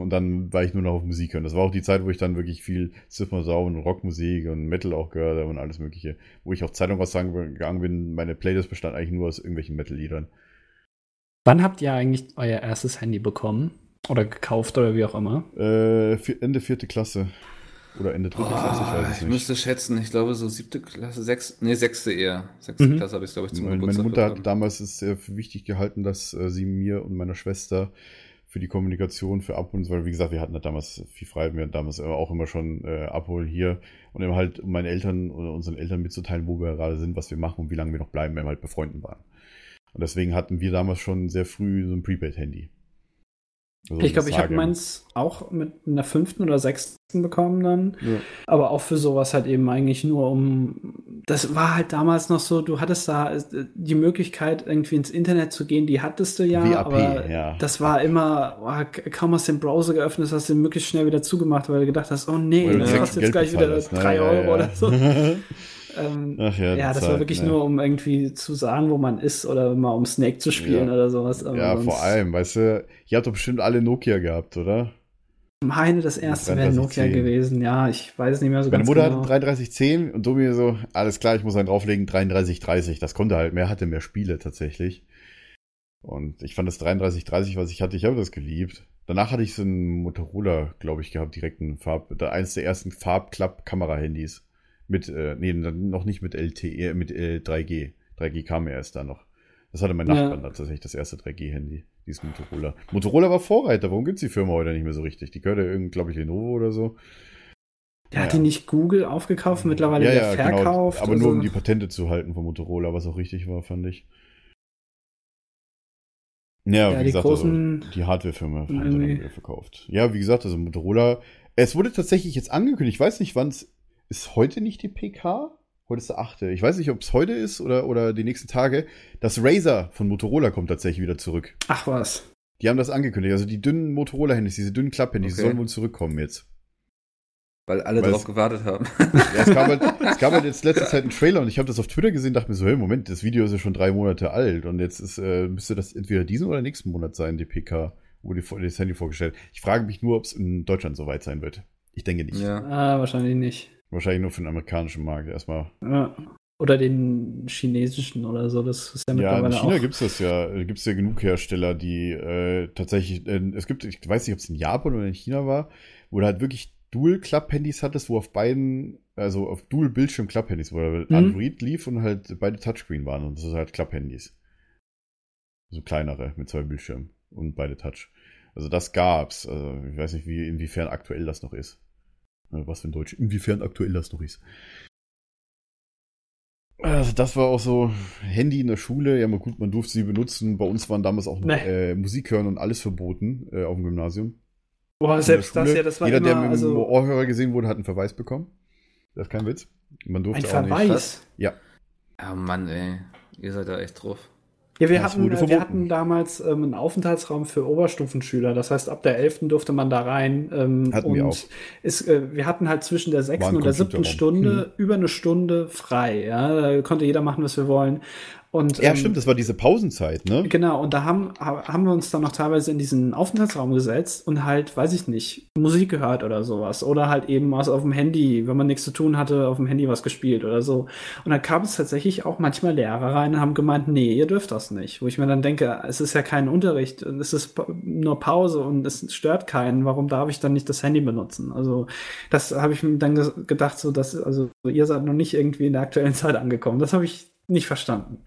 S1: Und dann war ich nur noch auf Musik hören. Das war auch die Zeit, wo ich dann wirklich viel Down und Rockmusik und Metal auch gehört habe und alles mögliche. Wo ich auch Zeitung aussagen gegangen bin, meine Playlist bestand eigentlich nur aus irgendwelchen Metal-Liedern.
S2: Wann habt ihr eigentlich euer erstes Handy bekommen? Oder gekauft oder wie auch immer?
S1: Äh, Ende vierte Klasse. Oder Ende dritte Klasse, ich weiß
S3: Oh,
S1: es
S3: ich
S1: nicht.
S3: müsste schätzen, ich glaube so siebte Klasse, sechs, nee, sechste eher. Sechste
S2: Mhm.
S3: Klasse habe ich, glaube ich, zum
S1: Meine, meine Mutter hat damals es sehr für wichtig gehalten, dass äh, sie mir und meiner Schwester für die Kommunikation, für Abholen, weil wie gesagt, wir hatten da damals viel frei, wir hatten damals auch immer schon äh, Abholen hier und eben halt, um meinen Eltern oder unseren Eltern mitzuteilen, wo wir gerade sind, was wir machen und wie lange wir noch bleiben, wenn wir halt befreunden waren. Und deswegen hatten wir damals schon sehr früh so ein Prepaid-Handy. Also
S2: ich glaube, ich habe meins auch mit einer fünften oder sechsten bekommen dann.
S1: Ja.
S2: Aber auch für sowas halt eben eigentlich nur um. Das war halt damals noch so, du hattest da äh, die Möglichkeit, irgendwie ins Internet zu gehen, die hattest du ja.
S1: WAP,
S2: aber
S1: ja.
S2: das war immer, oh, kaum hast du den Browser geöffnet, hast du möglichst schnell wieder zugemacht, weil du gedacht hast, oh nee, das kostet jetzt
S1: Geld
S2: gleich wieder
S1: ne?
S2: drei
S1: Ja,
S2: Euro
S1: ja.
S2: oder so. ähm,
S1: Ach ja,
S2: ja, das
S1: Zeit,
S2: war wirklich
S1: ne.
S2: nur, um irgendwie zu sagen, wo man ist oder mal um Snake zu spielen
S1: Ja.
S2: oder sowas. Aber
S1: Ja, vor allem, weißt du, ihr habt doch bestimmt alle Nokia gehabt, oder?
S2: Meine, das erste wäre Nokia
S1: 3310.
S2: gewesen. Ja, ich weiß es nicht mehr so
S1: Meine
S2: ganz
S1: Mutter
S2: genau.
S1: hatte 3310 und Domi so, alles klar, ich muss einen drauflegen, 3330. Das konnte halt mehr, hatte mehr Spiele tatsächlich. Und ich fand das 3330, was ich hatte, ich habe das geliebt. Danach hatte ich so einen Motorola, glaube ich, gehabt, direkt ein Farb, eins der ersten Farbklapp-Kamera-Handys. Mit, äh, nee, noch nicht mit LTE, mit äh, 3G. 3G kam ja erst da noch. Das hatte mein
S2: Ja.
S1: Nachbarn da tatsächlich, das erste 3G-Handy, dieses Motorola. Motorola war Vorreiter, warum gibt's die Firma heute nicht mehr so richtig? Die gehört ja irgendwie, glaube ich, Lenovo oder so.
S2: Der hat
S1: Ja.
S2: die nicht Google aufgekauft, mittlerweile wieder verkauft.
S1: Genau, aber nur um
S2: also-
S1: die Patente zu halten von Motorola, was auch richtig war, fand ich. Ja,
S2: Ja,
S1: wie
S2: die
S1: gesagt,
S2: großen-
S1: also die Hardwarefirma hat dann verkauft. Ja, wie gesagt, also Motorola. Es wurde tatsächlich jetzt angekündigt, ich weiß nicht, wann es ist heute nicht die PK? Heute ist der 8. Ich weiß nicht, ob es heute ist oder, oder die nächsten Tage. Das Razer von Motorola kommt tatsächlich wieder zurück.
S2: Ach was.
S1: Die haben das angekündigt. Also die dünnen Motorola-Handys, diese dünnen Klapphandys, die
S3: Okay.
S1: sollen wohl zurückkommen jetzt.
S3: Weil alle
S1: Weil
S3: drauf
S1: es-
S3: gewartet haben.
S1: Ja, es gab halt, es gab halt jetzt letzte Zeit einen Trailer und ich habe das auf Twitter gesehen, dachte mir so, hey, Moment, das Video ist ja schon drei Monate alt und jetzt ist, äh, müsste das entweder diesen oder nächsten Monat sein, die PK, wo die, das Handy vorgestellt. Ich frage mich nur, ob es in Deutschland so weit sein wird. Ich denke nicht.
S3: ja.
S2: Ah, wahrscheinlich nicht.
S1: Wahrscheinlich nur für den amerikanischen Markt erstmal.
S2: Ja. Oder den chinesischen oder so. Das ist ja
S1: Ja, in
S2: mittlerweile
S1: China
S2: auch.
S1: gibt's das ja. Da gibt's ja genug Hersteller, die äh, tatsächlich, äh, es gibt, ich weiß nicht, ob es in Japan oder in China war, wo du halt wirklich Dual-Klapp-Handys hattest, wo auf beiden, also auf Dual-Bildschirm-Klapp-Handys, wo
S2: Mhm.
S1: Android lief und halt beide Touchscreen waren und das ist halt Klapp-Handys. So kleinere mit zwei Bildschirmen und beide Touch. Also das gab's. Also ich weiß nicht, wie, inwiefern aktuell das noch ist. Äh, Was für ein Deutsch, inwiefern aktuell das noch ist. Also das war auch so Handy in der Schule. Ja, mal gut, man durfte sie benutzen. Bei uns waren damals auch noch
S2: Nee.
S1: äh, Musik hören und alles verboten äh, auf dem Gymnasium.
S2: Boah,
S1: In
S2: selbst das ja, das war
S1: Jeder,
S2: immer,
S1: der mit dem
S2: also
S1: Ohrhörer gesehen wurde, hat einen Verweis bekommen. Das ist kein Witz. Man durfte
S2: ein
S1: auch nicht.
S2: Verweis.
S1: Ja.
S3: Ja, Mann, ey. Ihr seid da echt drauf.
S2: Ja, wir
S1: Das
S2: hatten, äh, wir hatten damals ähm, einen Aufenthaltsraum für Oberstufenschüler. Das heißt, ab der 11. durfte man da rein. Ähm,
S1: Hatten
S2: und
S1: wir auch.
S2: Ist, äh, wir hatten halt zwischen der 6.
S1: War ein
S2: und der 7.
S1: Computerraum.
S2: Stunde über eine Stunde frei. Ja? Da konnte jeder machen, was wir wollen. Und,
S1: Ja,
S2: ähm,
S1: stimmt, das war diese Pausenzeit, ne?
S2: Genau, und da haben, ha- haben wir uns dann noch teilweise in diesen Aufenthaltsraum gesetzt und halt, weiß ich nicht, Musik gehört oder sowas. Oder halt eben was auf dem Handy, wenn man nichts zu tun hatte, auf dem Handy was gespielt oder so. Und dann kam es tatsächlich auch manchmal Lehrer rein und haben gemeint, nee, ihr dürft das nicht. Wo ich mir dann denke, es ist ja kein Unterricht, es ist nur Pause und es stört keinen. Warum darf ich dann nicht das Handy benutzen? Also, das habe ich mir dann ge- gedacht, so dass, also, ihr seid noch nicht irgendwie in der aktuellen Zeit angekommen. Das habe ich nicht verstanden.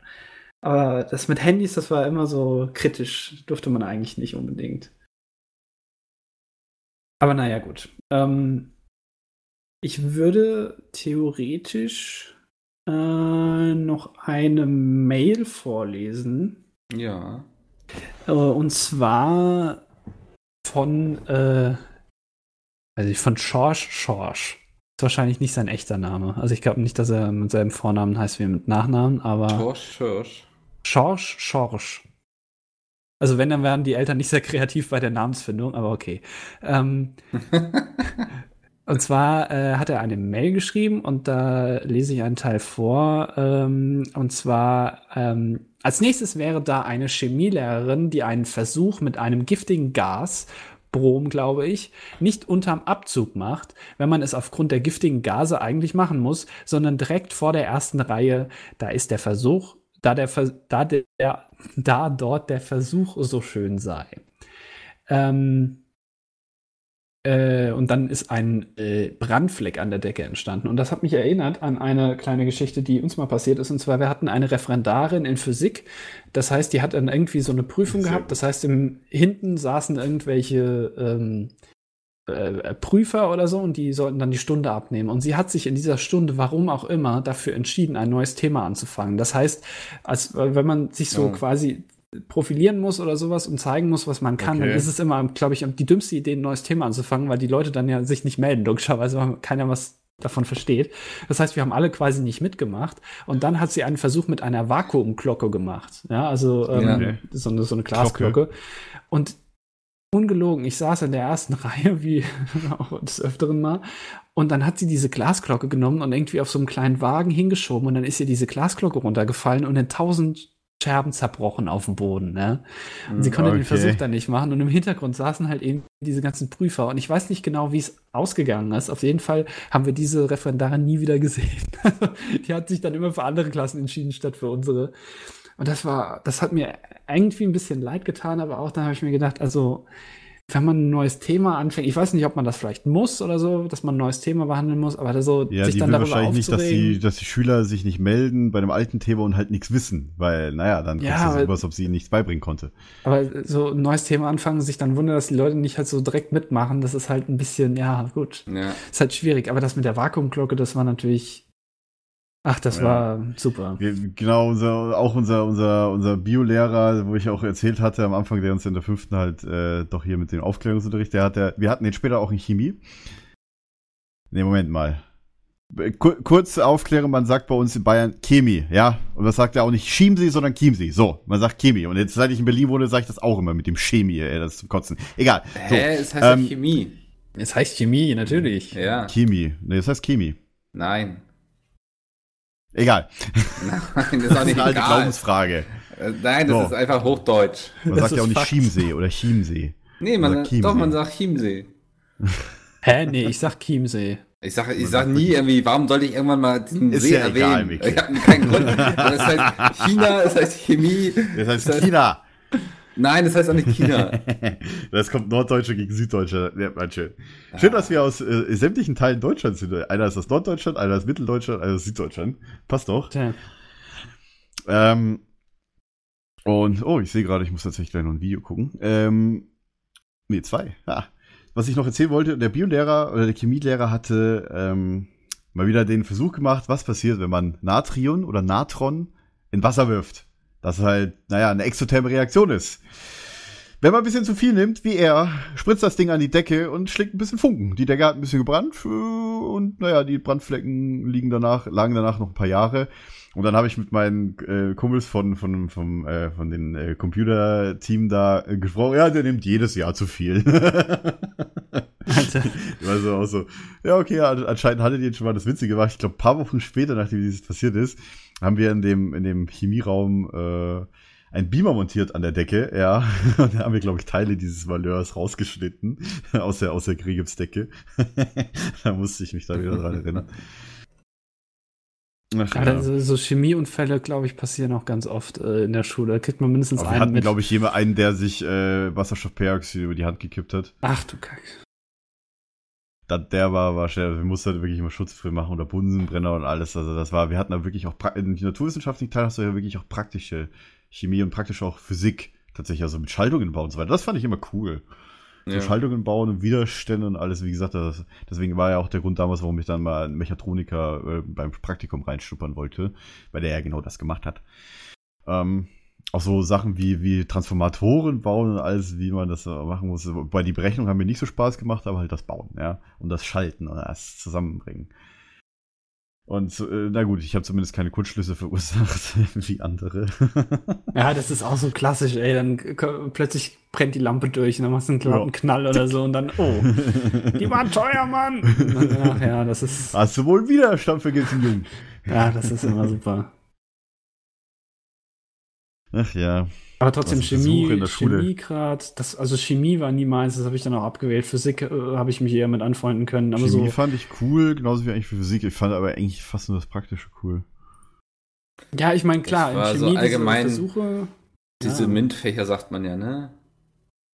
S2: Aber das mit Handys, das war immer so kritisch. Durfte man eigentlich nicht unbedingt. Aber naja, gut. Ähm, ich würde theoretisch äh, noch eine Mail vorlesen.
S3: Ja.
S2: Äh, und zwar von, äh, also von Schorsch Schorsch. Wahrscheinlich nicht sein echter Name. Also ich glaube nicht, dass er mit seinem Vornamen heißt wie mit Nachnamen, aber.
S3: Schorsch, Schorsch.
S2: Schorsch, Schorsch. Also wenn, dann wären die Eltern nicht sehr kreativ bei der Namensfindung, aber okay. Ähm, und zwar äh, hat er eine Mail geschrieben und da lese ich einen Teil vor. Ähm, und zwar, ähm, als nächstes wäre da eine Chemielehrerin, die einen Versuch mit einem giftigen Gas, Brom, glaube ich, nicht unterm Abzug macht, wenn man es aufgrund der giftigen Gase eigentlich machen muss, sondern direkt vor der ersten Reihe. Da ist der Versuch, da der, da der, da dort der Versuch so schön sei. Ähm, äh, und dann ist ein äh, Brandfleck an der Decke entstanden. Und das hat mich erinnert an eine kleine Geschichte, die uns mal passiert ist. Und zwar, wir hatten eine Referendarin in Physik. Das heißt, die hat dann irgendwie so eine Prüfung gehabt. Das heißt, im, hinten saßen irgendwelche ähm, äh, Prüfer oder so und die sollten dann die Stunde abnehmen. Und sie hat sich in dieser Stunde, warum auch immer, dafür entschieden, ein neues Thema anzufangen. Das heißt, als wenn man sich so
S3: Oh.
S2: quasi profilieren muss oder sowas und zeigen muss, was man kann,
S1: Okay.
S2: dann ist es immer, glaube ich, die dümmste Idee, ein neues Thema anzufangen, weil die Leute dann ja sich nicht melden, logischerweise, weil keiner was davon versteht. Das heißt, wir haben alle quasi nicht mitgemacht. Und dann hat sie einen Versuch mit einer Vakuumglocke gemacht. Ja, also ähm,
S3: Ja.
S2: so, eine, so eine Glasglocke. Und ungelogen, ich saß in der ersten Reihe, wie auch des Öfteren mal. Und dann hat sie diese Glasglocke genommen und irgendwie auf so einem kleinen Wagen hingeschoben. Und dann ist ihr diese Glasglocke runtergefallen und in tausend Scherben zerbrochen auf dem Boden. Ne? Und sie konnte den
S1: Okay.
S2: Versuch dann nicht machen. Und im Hintergrund saßen halt eben diese ganzen Prüfer. Und ich weiß nicht genau, wie es ausgegangen ist. Auf jeden Fall haben wir diese Referendarin nie wieder gesehen. Die hat sich dann immer für andere Klassen entschieden, statt für unsere. Und das war, das hat mir irgendwie ein bisschen leid getan, aber auch dann habe ich mir gedacht, also wenn man ein neues Thema anfängt, ich weiß nicht, ob man das vielleicht muss oder so, dass man ein neues Thema behandeln muss, aber so
S1: Ja,
S2: sich
S1: die
S2: dann darüber
S1: wahrscheinlich nicht, dass die, dass die Schüler sich nicht melden bei einem alten Thema und halt nichts wissen, weil, naja, dann
S2: Ja,
S1: kommt es
S2: aber-
S1: so rüber, als ob sie ihnen nichts beibringen konnte.
S2: Aber so ein neues Thema anfangen, sich dann wundern, dass die Leute nicht halt so direkt mitmachen, das ist halt ein bisschen, ja, gut,
S3: Ja.
S2: ist halt schwierig. Aber das mit der Vakuumglocke, das war natürlich, ach, das
S1: Ja.
S2: war super.
S1: Wir, genau, unser, auch unser, unser, unser Biolehrer, wo ich auch erzählt hatte am Anfang, der uns in der fünften halt äh, doch hier mit dem Aufklärungsunterricht, der hat ja, wir hatten den später auch in Chemie. Nee, Moment mal. Kur kurze Aufklärung, man sagt bei uns in Bayern Chemie, ja? Und das sagt ja auch nicht Chiemsee, sondern Chiemsee. So, man sagt Chemie. Und jetzt, seit ich in Berlin wohne, sage ich das auch immer mit dem Chemie, ey, das ist zum Kotzen. Egal. So,
S3: Hä, es heißt
S1: ähm,
S3: ja Chemie.
S2: Es heißt Chemie, natürlich.
S3: Ja.
S1: Chemie. Nee, das heißt Chemie.
S3: Nein.
S1: Egal.
S3: Nein, das ist auch
S1: Das ist
S3: nicht
S1: eine alte
S3: egal.
S1: Glaubensfrage.
S3: Äh, Nein, das
S1: So.
S3: ist einfach Hochdeutsch.
S1: Man
S2: Das
S1: sagt ja auch nicht
S2: Fakt.
S1: Chiemsee oder Chiemsee.
S3: Nee, man
S1: Oder
S3: sagt, doch,
S1: Chiemsee.
S3: man sagt Chiemsee.
S2: Hä? Nee, ich sag Chiemsee.
S3: Ich sage ich
S1: Man
S3: sag nie irgendwie, warum sollte ich irgendwann mal diesen
S1: Ist
S3: See
S1: ja egal,
S3: erwähnen?
S1: Micky.
S3: ich habe keinen Grund. Das heißt China, es heißt Chemie.
S1: Das heißt
S3: Das heißt-
S1: China.
S3: Nein, das heißt auch nicht China.
S1: Das kommt Norddeutsche gegen Süddeutsche. Ja, man, schön. Schön, dass wir aus äh, sämtlichen Teilen Deutschlands sind. Einer ist aus Norddeutschland, einer ist Mitteldeutschland, einer ist Süddeutschland. Passt doch.
S2: Tja.
S1: Ähm, und, oh, ich sehe gerade, ich muss tatsächlich gleich noch ein Video gucken. Ähm, nee, zwei. Ja. Was ich noch erzählen wollte, der Biolehrer oder der Chemielehrer hatte ähm, mal wieder den Versuch gemacht, was passiert, wenn man Natrium oder Natron in Wasser wirft. Das halt, naja, eine exotherme Reaktion ist. Wenn man ein bisschen zu viel nimmt, wie er, spritzt das Ding an die Decke und schlägt ein bisschen Funken. Die Decke hat ein bisschen gebrannt äh, und naja, die Brandflecken liegen danach, lagen danach noch ein paar Jahre. Und dann habe ich mit meinen äh, Kumpels von, von, vom, äh, von den äh, Computerteam da äh, gesprochen. Ja, der nimmt jedes Jahr zu viel.
S2: Alter.
S1: Ich war so auch so, ja, okay, ja, anscheinend hatte die jetzt schon mal das Witzige gemacht. Ich glaube, paar Wochen später, nachdem dieses passiert ist, haben wir in dem, in dem Chemieraum äh, ein Beamer montiert an der Decke, ja. Und da haben wir, glaube ich, Teile dieses Valeurs rausgeschnitten aus der, aus der Kriegipsdecke. da musste ich mich da wieder dran erinnern. Ach,
S2: Ja, also so Chemieunfälle, glaube ich, passieren auch ganz oft äh, in der Schule. Da kriegt man mindestens
S1: Aber wir
S2: einen
S1: hatten,
S2: mit.
S1: glaube ich, jemand einen, der sich äh, Wasserstoffperoxid über die Hand gekippt hat.
S2: Ach du Kack.
S1: Da, der war, war schwer. Wir mussten halt wirklich immer Schutzfilm machen oder Bunsenbrenner und alles. Also das war, wir hatten da wirklich auch in den naturwissenschaftlichen Teil hast du ja wirklich auch praktische Chemie und praktisch auch Physik tatsächlich, also mit Schaltungen bauen und so weiter. Das fand ich immer cool. So
S3: Ja.
S1: Schaltungen bauen und Widerstände und alles, wie gesagt, das, deswegen war ja auch der Grund damals, warum ich dann mal einen Mechatroniker äh, beim Praktikum reinschnuppern wollte, weil der ja genau das gemacht hat. Ähm, auch so Sachen wie, wie Transformatoren bauen und alles, wie man das machen muss. Bei die Berechnung haben mir nicht so Spaß gemacht, aber halt das Bauen, ja. Und das Schalten und das Zusammenbringen. Und äh, na gut, ich habe zumindest keine Kurzschlüsse verursacht, wie andere.
S2: Ja, das ist auch so klassisch, ey. Dann plötzlich brennt die Lampe durch und dann machst du einen lauten
S1: Ja.
S2: Knall oder so und dann, oh, die waren teuer, Mann. Und dann, ach ja, das ist,
S1: Hast du wohl Widerstand vergessen, Jung?
S2: ja, das ist immer super.
S1: Ach ja.
S2: Aber trotzdem
S1: Also
S2: Chemie,
S1: in der Schule.
S2: Chemie grad, das, also Chemie war nie meins, das habe ich dann auch abgewählt. Physik äh, habe ich mich eher mit anfreunden können, aber
S1: Chemie
S2: so,
S1: fand ich cool, genauso wie eigentlich für Physik. Ich fand aber eigentlich fast nur das Praktische cool.
S2: ja, ich meine, klar, in
S3: war so
S2: Chemie
S3: allgemein
S2: diese Versuche,
S3: Diese
S2: Ja.
S3: MINT-Fächer sagt man ja, ne?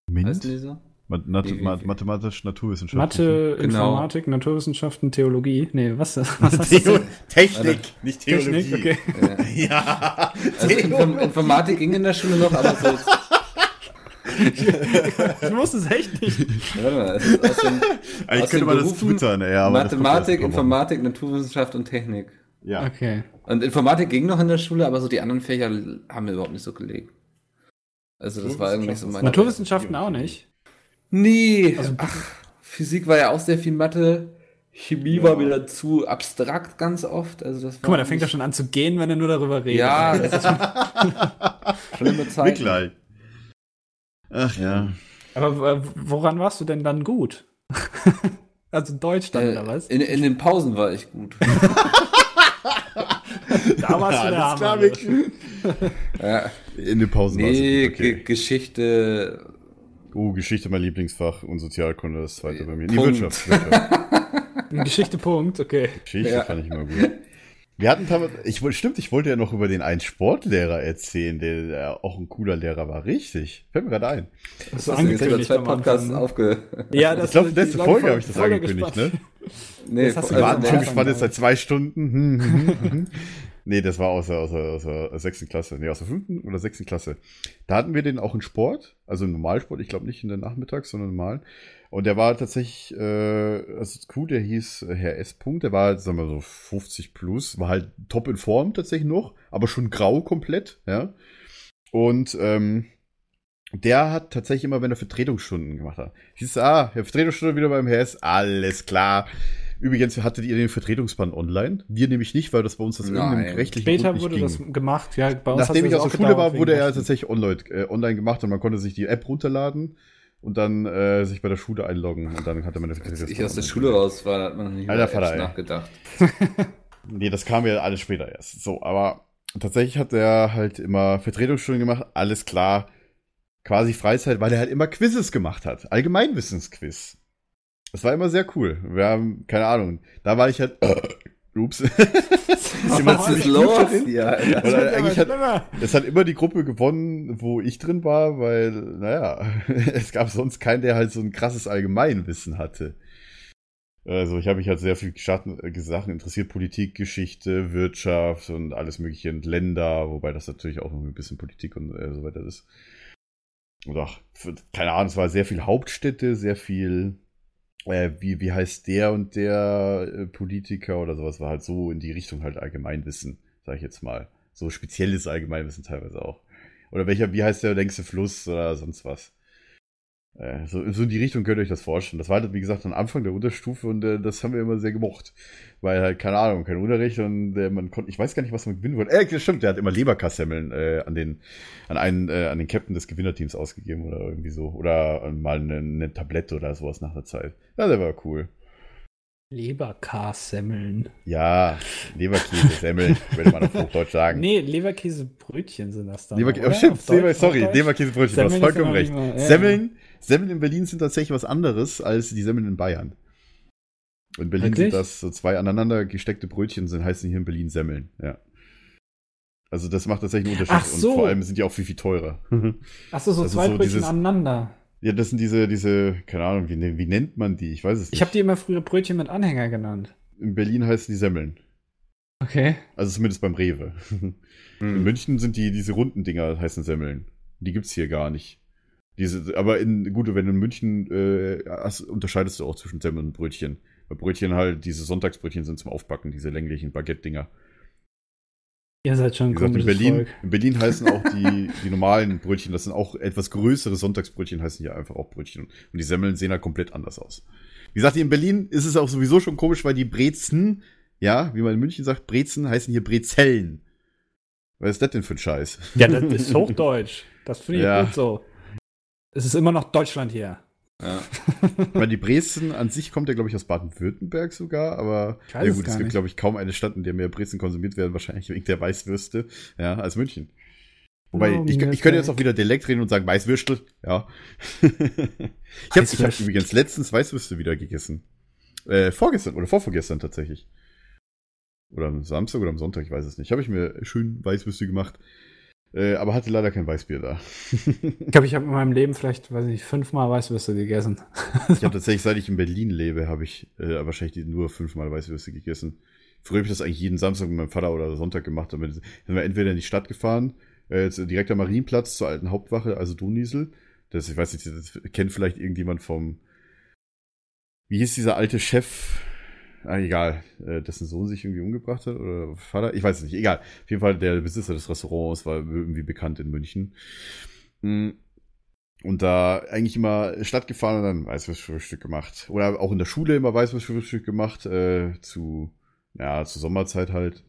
S1: Mint?
S3: Heißen
S1: mathematisch Naturwissenschaften.
S2: Mathe,
S3: Genau.
S2: Informatik, Naturwissenschaften, Theologie. Nee, was? was hast du
S1: Theo
S2: denn?
S1: Technik, nicht
S2: Technik, okay.
S3: Ja.
S1: Ja.
S3: Also Inform Informatik ging in der Schule noch, aber so.
S2: Ich wusste es echt nicht.
S3: Warte mal, es ist aus dem
S1: Eigentlich
S3: Aus
S1: könnte
S3: den
S1: man das twittern, ja. aber
S3: Mathematik. Informatik, Naturwissenschaft und Technik.
S1: Ja.
S2: Okay.
S3: Und Informatik ging noch in der Schule, aber so die anderen Fächer haben mir überhaupt nicht so gelegt. Also das war irgendwie so mein.
S2: Naturwissenschaften auch nicht.
S3: Nee.
S2: Also-
S3: Ach, Physik war ja auch sehr viel Mathe. Chemie war mir zu abstrakt ganz oft. Also das war
S2: Guck mal, da fängt er schon an zu gehen, wenn er nur darüber redet.
S3: Ja, das ist schlimme Zeit.
S1: Mitleid. Ach ja.
S2: Aber äh, woran warst du denn dann gut? also Deutsch dann,
S3: Äh,
S2: oder was?
S3: in, in den Pausen war ich gut.
S2: Da warst du der
S1: Alles klar,
S2: Hammer.
S1: Mick.
S3: ja.
S1: In den Pausen war
S3: Nee,
S1: es okay.
S3: Ge Geschichte.
S1: Oh, Geschichte mein Lieblingsfach und Sozialkunde das zweite bei mir.
S3: Punkt.
S1: Wirtschaft. Wirtschaft.
S2: Geschichte, Punkt, okay.
S1: Geschichte
S3: Ja.
S1: fand ich immer gut. Wir hatten damals, ich wollte, stimmt, ich wollte ja noch über den einen Sportlehrer erzählen, der, der auch ein cooler Lehrer war. Richtig. Fällt mir gerade ein.
S2: Das
S3: Das hast du jetzt über zwei Podcasts aufge.
S2: Ja,
S1: Ich
S2: das
S1: glaube,
S2: die
S1: letzte Folge habe ich das angekündigt,
S2: gespannt.
S1: ne?
S3: Nee,
S2: Das hast du
S1: Wir warten schon gespannt jetzt seit zwei Stunden. Nee, das war aus der, aus, der, aus der sechsten Klasse. Nee, aus der fünften oder sechsten Klasse. Da hatten wir den auch in Sport, also im Normalsport, ich glaube nicht in der Nachmittags, sondern normal. Und der war tatsächlich, äh, ist cool, der hieß äh, Herr S. Punkt, der war, sagen wir so, 50 plus, war halt top in Form tatsächlich noch, aber schon grau komplett, ja. Und ähm, der hat tatsächlich immer, wenn er Vertretungsstunden gemacht hat, hieß ah, Herr Vertretungsstunde wieder beim Herr S., alles klar. Übrigens, hattet ihr den Vertretungsband online? Wir nämlich nicht, weil das bei uns irgendeinem
S3: Nein.
S1: rechtlichen
S2: Später
S1: Grund nicht
S2: wurde
S1: ging.
S2: das gemacht, ja, bei uns
S1: Nachdem ich
S2: das
S1: aus der
S2: auch
S1: Schule war, wurde er tatsächlich online, äh, online gemacht und man konnte sich die App runterladen und dann äh, sich bei der Schule einloggen und dann hatte man das
S3: Als ich aus der Schule raus war, hat man noch nicht
S1: Alter Vater,
S3: nachgedacht.
S1: Nee, das kam ja alles später erst. So, aber tatsächlich hat er halt immer Vertretungsstunden gemacht, alles klar. Quasi Freizeit, weil er halt immer Quizzes gemacht hat. Allgemeinwissensquiz. Das war immer sehr cool. Wir haben, keine Ahnung, da war ich halt. ups. immer
S3: Was ist
S1: ziemlich
S3: los hier? Alter?
S1: Oder eigentlich hat, es hat immer die Gruppe gewonnen, wo ich drin war, weil, naja, es gab sonst keinen, der halt so ein krasses Allgemeinwissen hatte. Also ich habe mich halt sehr viel Schatten, äh, Sachen interessiert, Politik, Geschichte, Wirtschaft und alles mögliche und Länder, wobei das natürlich auch noch ein bisschen Politik und äh, so weiter ist. Und auch, keine Ahnung, es war sehr viel Hauptstädte, sehr viel äh, wie, wie heißt der und der äh, Politiker oder sowas, war halt so in die Richtung halt Allgemeinwissen, sag ich jetzt mal. So spezielles Allgemeinwissen teilweise auch. Oder welcher, wie heißt der längste Fluss oder sonst was. Äh, so, so in die Richtung könnt ihr euch das vorstellen. Das war halt, wie gesagt, am Anfang der Unterstufe und äh, das haben wir immer sehr gemocht. Weil halt, keine Ahnung, kein Unterricht und äh, man konnte, ich weiß gar nicht, was man gewinnen wollte. Äh, das stimmt, der hat immer Leberkassemmeln äh, an den, an einen, äh, an den Captain des Gewinnerteams ausgegeben oder irgendwie so. Oder äh, mal eine, eine Tablette oder sowas nach der Zeit. Ja, der war cool.
S2: Leberkassemmeln.
S1: Ja, Leberkäse-Semmeln, würde man auf Hochdeutsch sagen.
S2: Nee, Leberkäsebrötchen sind das dann.
S1: Leberkä oh, stimmt, Leber, sorry? Leberkäsebrötchen, du hast vollkommen recht.
S2: mal- ja.
S1: Semmeln, Semmeln in Berlin sind tatsächlich was anderes als die Semmeln in Bayern. In Berlin
S2: Wirklich?
S1: sind das so zwei aneinander gesteckte Brötchen, sind heißen hier in Berlin Semmeln, ja. Also das macht tatsächlich einen Unterschied
S2: Ach so.
S1: und vor allem sind die auch viel, viel teurer.
S2: Achso, so
S1: Das
S2: zwei
S1: so
S2: Brötchen
S1: dieses-
S2: aneinander.
S1: ja, das sind diese, diese, keine Ahnung, wie, wie nennt man die? Ich weiß es nicht.
S2: Ich habe die immer früher Brötchen mit Anhänger genannt.
S1: in Berlin heißen die Semmeln.
S2: Okay.
S1: Also zumindest beim Rewe. In
S3: Hm.
S1: München sind die, diese runden Dinger heißen Semmeln. Die gibt's hier gar nicht. Diese, aber in, gut, wenn du in München äh, hast, unterscheidest du auch zwischen Semmeln und Brötchen. Weil Brötchen halt, diese Sonntagsbrötchen sind zum Aufbacken, diese länglichen Baguette-Dinger.
S2: Ihr seid schon
S1: gesagt, in Berlin,
S2: Volk.
S1: in Berlin heißen auch die, die normalen Brötchen, das sind auch etwas größere Sonntagsbrötchen, heißen hier einfach auch Brötchen. Und die Semmeln sehen halt komplett anders aus. Wie gesagt, in Berlin ist es auch sowieso schon komisch, weil die Brezen, ja, wie man in München sagt, Brezen heißen hier Brezellen. Was ist das denn für ein Scheiß?
S2: Ja, das ist Hochdeutsch. Das finde ich
S1: Ja.
S2: gut so. Es ist immer noch Deutschland hier.
S3: Ja.
S1: Ich meine, die Brezen an sich kommt ja, glaube ich, aus Baden-Württemberg sogar, aber ja
S2: es
S1: gut, es gibt,
S2: nicht.
S1: glaube ich, kaum eine Stadt, in der mehr Brezen konsumiert werden, wahrscheinlich wegen der Weißwürste, ja, als München. Wobei,
S2: Oh,
S1: ich, ich könnte jetzt auch wieder Dialekt reden und sagen Weißwürstel, ja. ich habe hab übrigens letztens Weißwürste wieder gegessen. Äh, vorgestern oder vorvorgestern tatsächlich. Oder am Samstag oder am Sonntag, ich weiß es nicht. Habe ich mir schön Weißwürste gemacht. Äh, aber hatte leider kein Weißbier da.
S2: Ich glaube, ich habe in meinem Leben vielleicht, weiß ich, fünfmal Weißwürste gegessen.
S1: Ich habe tatsächlich, seit ich in Berlin lebe, habe ich äh, wahrscheinlich nur fünfmal Weißwürste gegessen. Früher habe ich das eigentlich jeden Samstag mit meinem Vater oder Sonntag gemacht. Damit sind wir entweder in die Stadt gefahren, äh, direkt am Marienplatz zur alten Hauptwache, also Doniesel. Das, ich weiß nicht, das kennt vielleicht irgendjemand vom, wie hieß dieser alte Chef? Ah, egal, äh, dessen Sohn sich irgendwie umgebracht hat oder Vater, ich weiß es nicht, egal. Auf jeden Fall der Besitzer des Restaurants war irgendwie bekannt in München. Mm. Und da eigentlich immer Stadt gefahren und dann Weißwurstfrühstück gemacht. Oder auch in der Schule immer Weißwurstfrühstück gemacht, äh, zu, ja, zur Sommerzeit halt.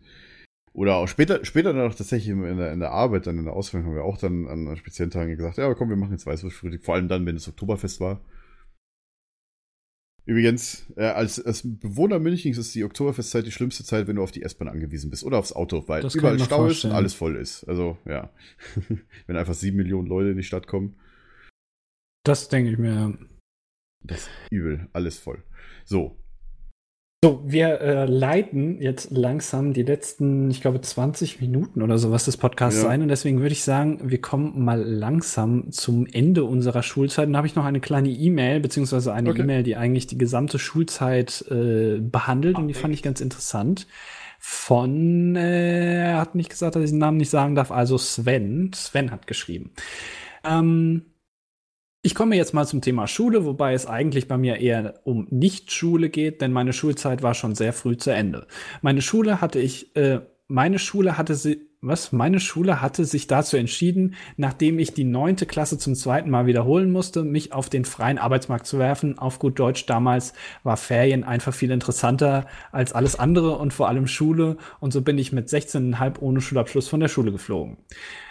S1: Oder auch später, später dann auch tatsächlich in der, in der Arbeit, dann in der Ausbildung haben wir auch dann an speziellen Tagen gesagt, ja, komm, wir machen jetzt Weißwurstfrühstück. Vor allem dann, wenn es Oktoberfest war. Übrigens, äh, als, als Bewohner Münchens ist die Oktoberfestzeit die schlimmste Zeit, wenn du auf die S-Bahn angewiesen bist oder aufs Auto, weil
S2: Das
S1: überall Stau ist und
S2: vorstellen.
S1: alles voll ist. Also, ja. wenn einfach sieben Millionen Leute in die Stadt kommen.
S2: Das denke ich mir.
S1: Das ist übel, alles voll. So,
S2: So, wir äh, leiten jetzt langsam die letzten, ich glaube, 20 Minuten oder sowas des Podcasts
S1: Ja.
S2: ein. Und deswegen würde ich sagen, wir kommen mal langsam zum Ende unserer Schulzeit. Und da habe ich noch eine kleine E-Mail, beziehungsweise eine
S1: Okay.
S2: E-Mail, die eigentlich die gesamte Schulzeit äh, behandelt. Und die fand ich ganz interessant. Von, äh, er hat nicht gesagt, dass ich den Namen nicht sagen darf, also Sven. Sven hat geschrieben. Ähm, ich komme jetzt mal zum Thema Schule, wobei es eigentlich bei mir eher um Nicht-Schule geht, denn meine Schulzeit war schon sehr früh zu Ende. Meine Schule hatte ich, äh, meine Schule hatte sie, was? Meine Schule hatte sich dazu entschieden, nachdem ich die neunte Klasse zum zweiten Mal wiederholen musste, mich auf den freien Arbeitsmarkt zu werfen. Auf gut Deutsch damals war Ferien einfach viel interessanter als alles andere und vor allem Schule. Und so bin ich mit 16,5 ohne Schulabschluss von der Schule geflogen.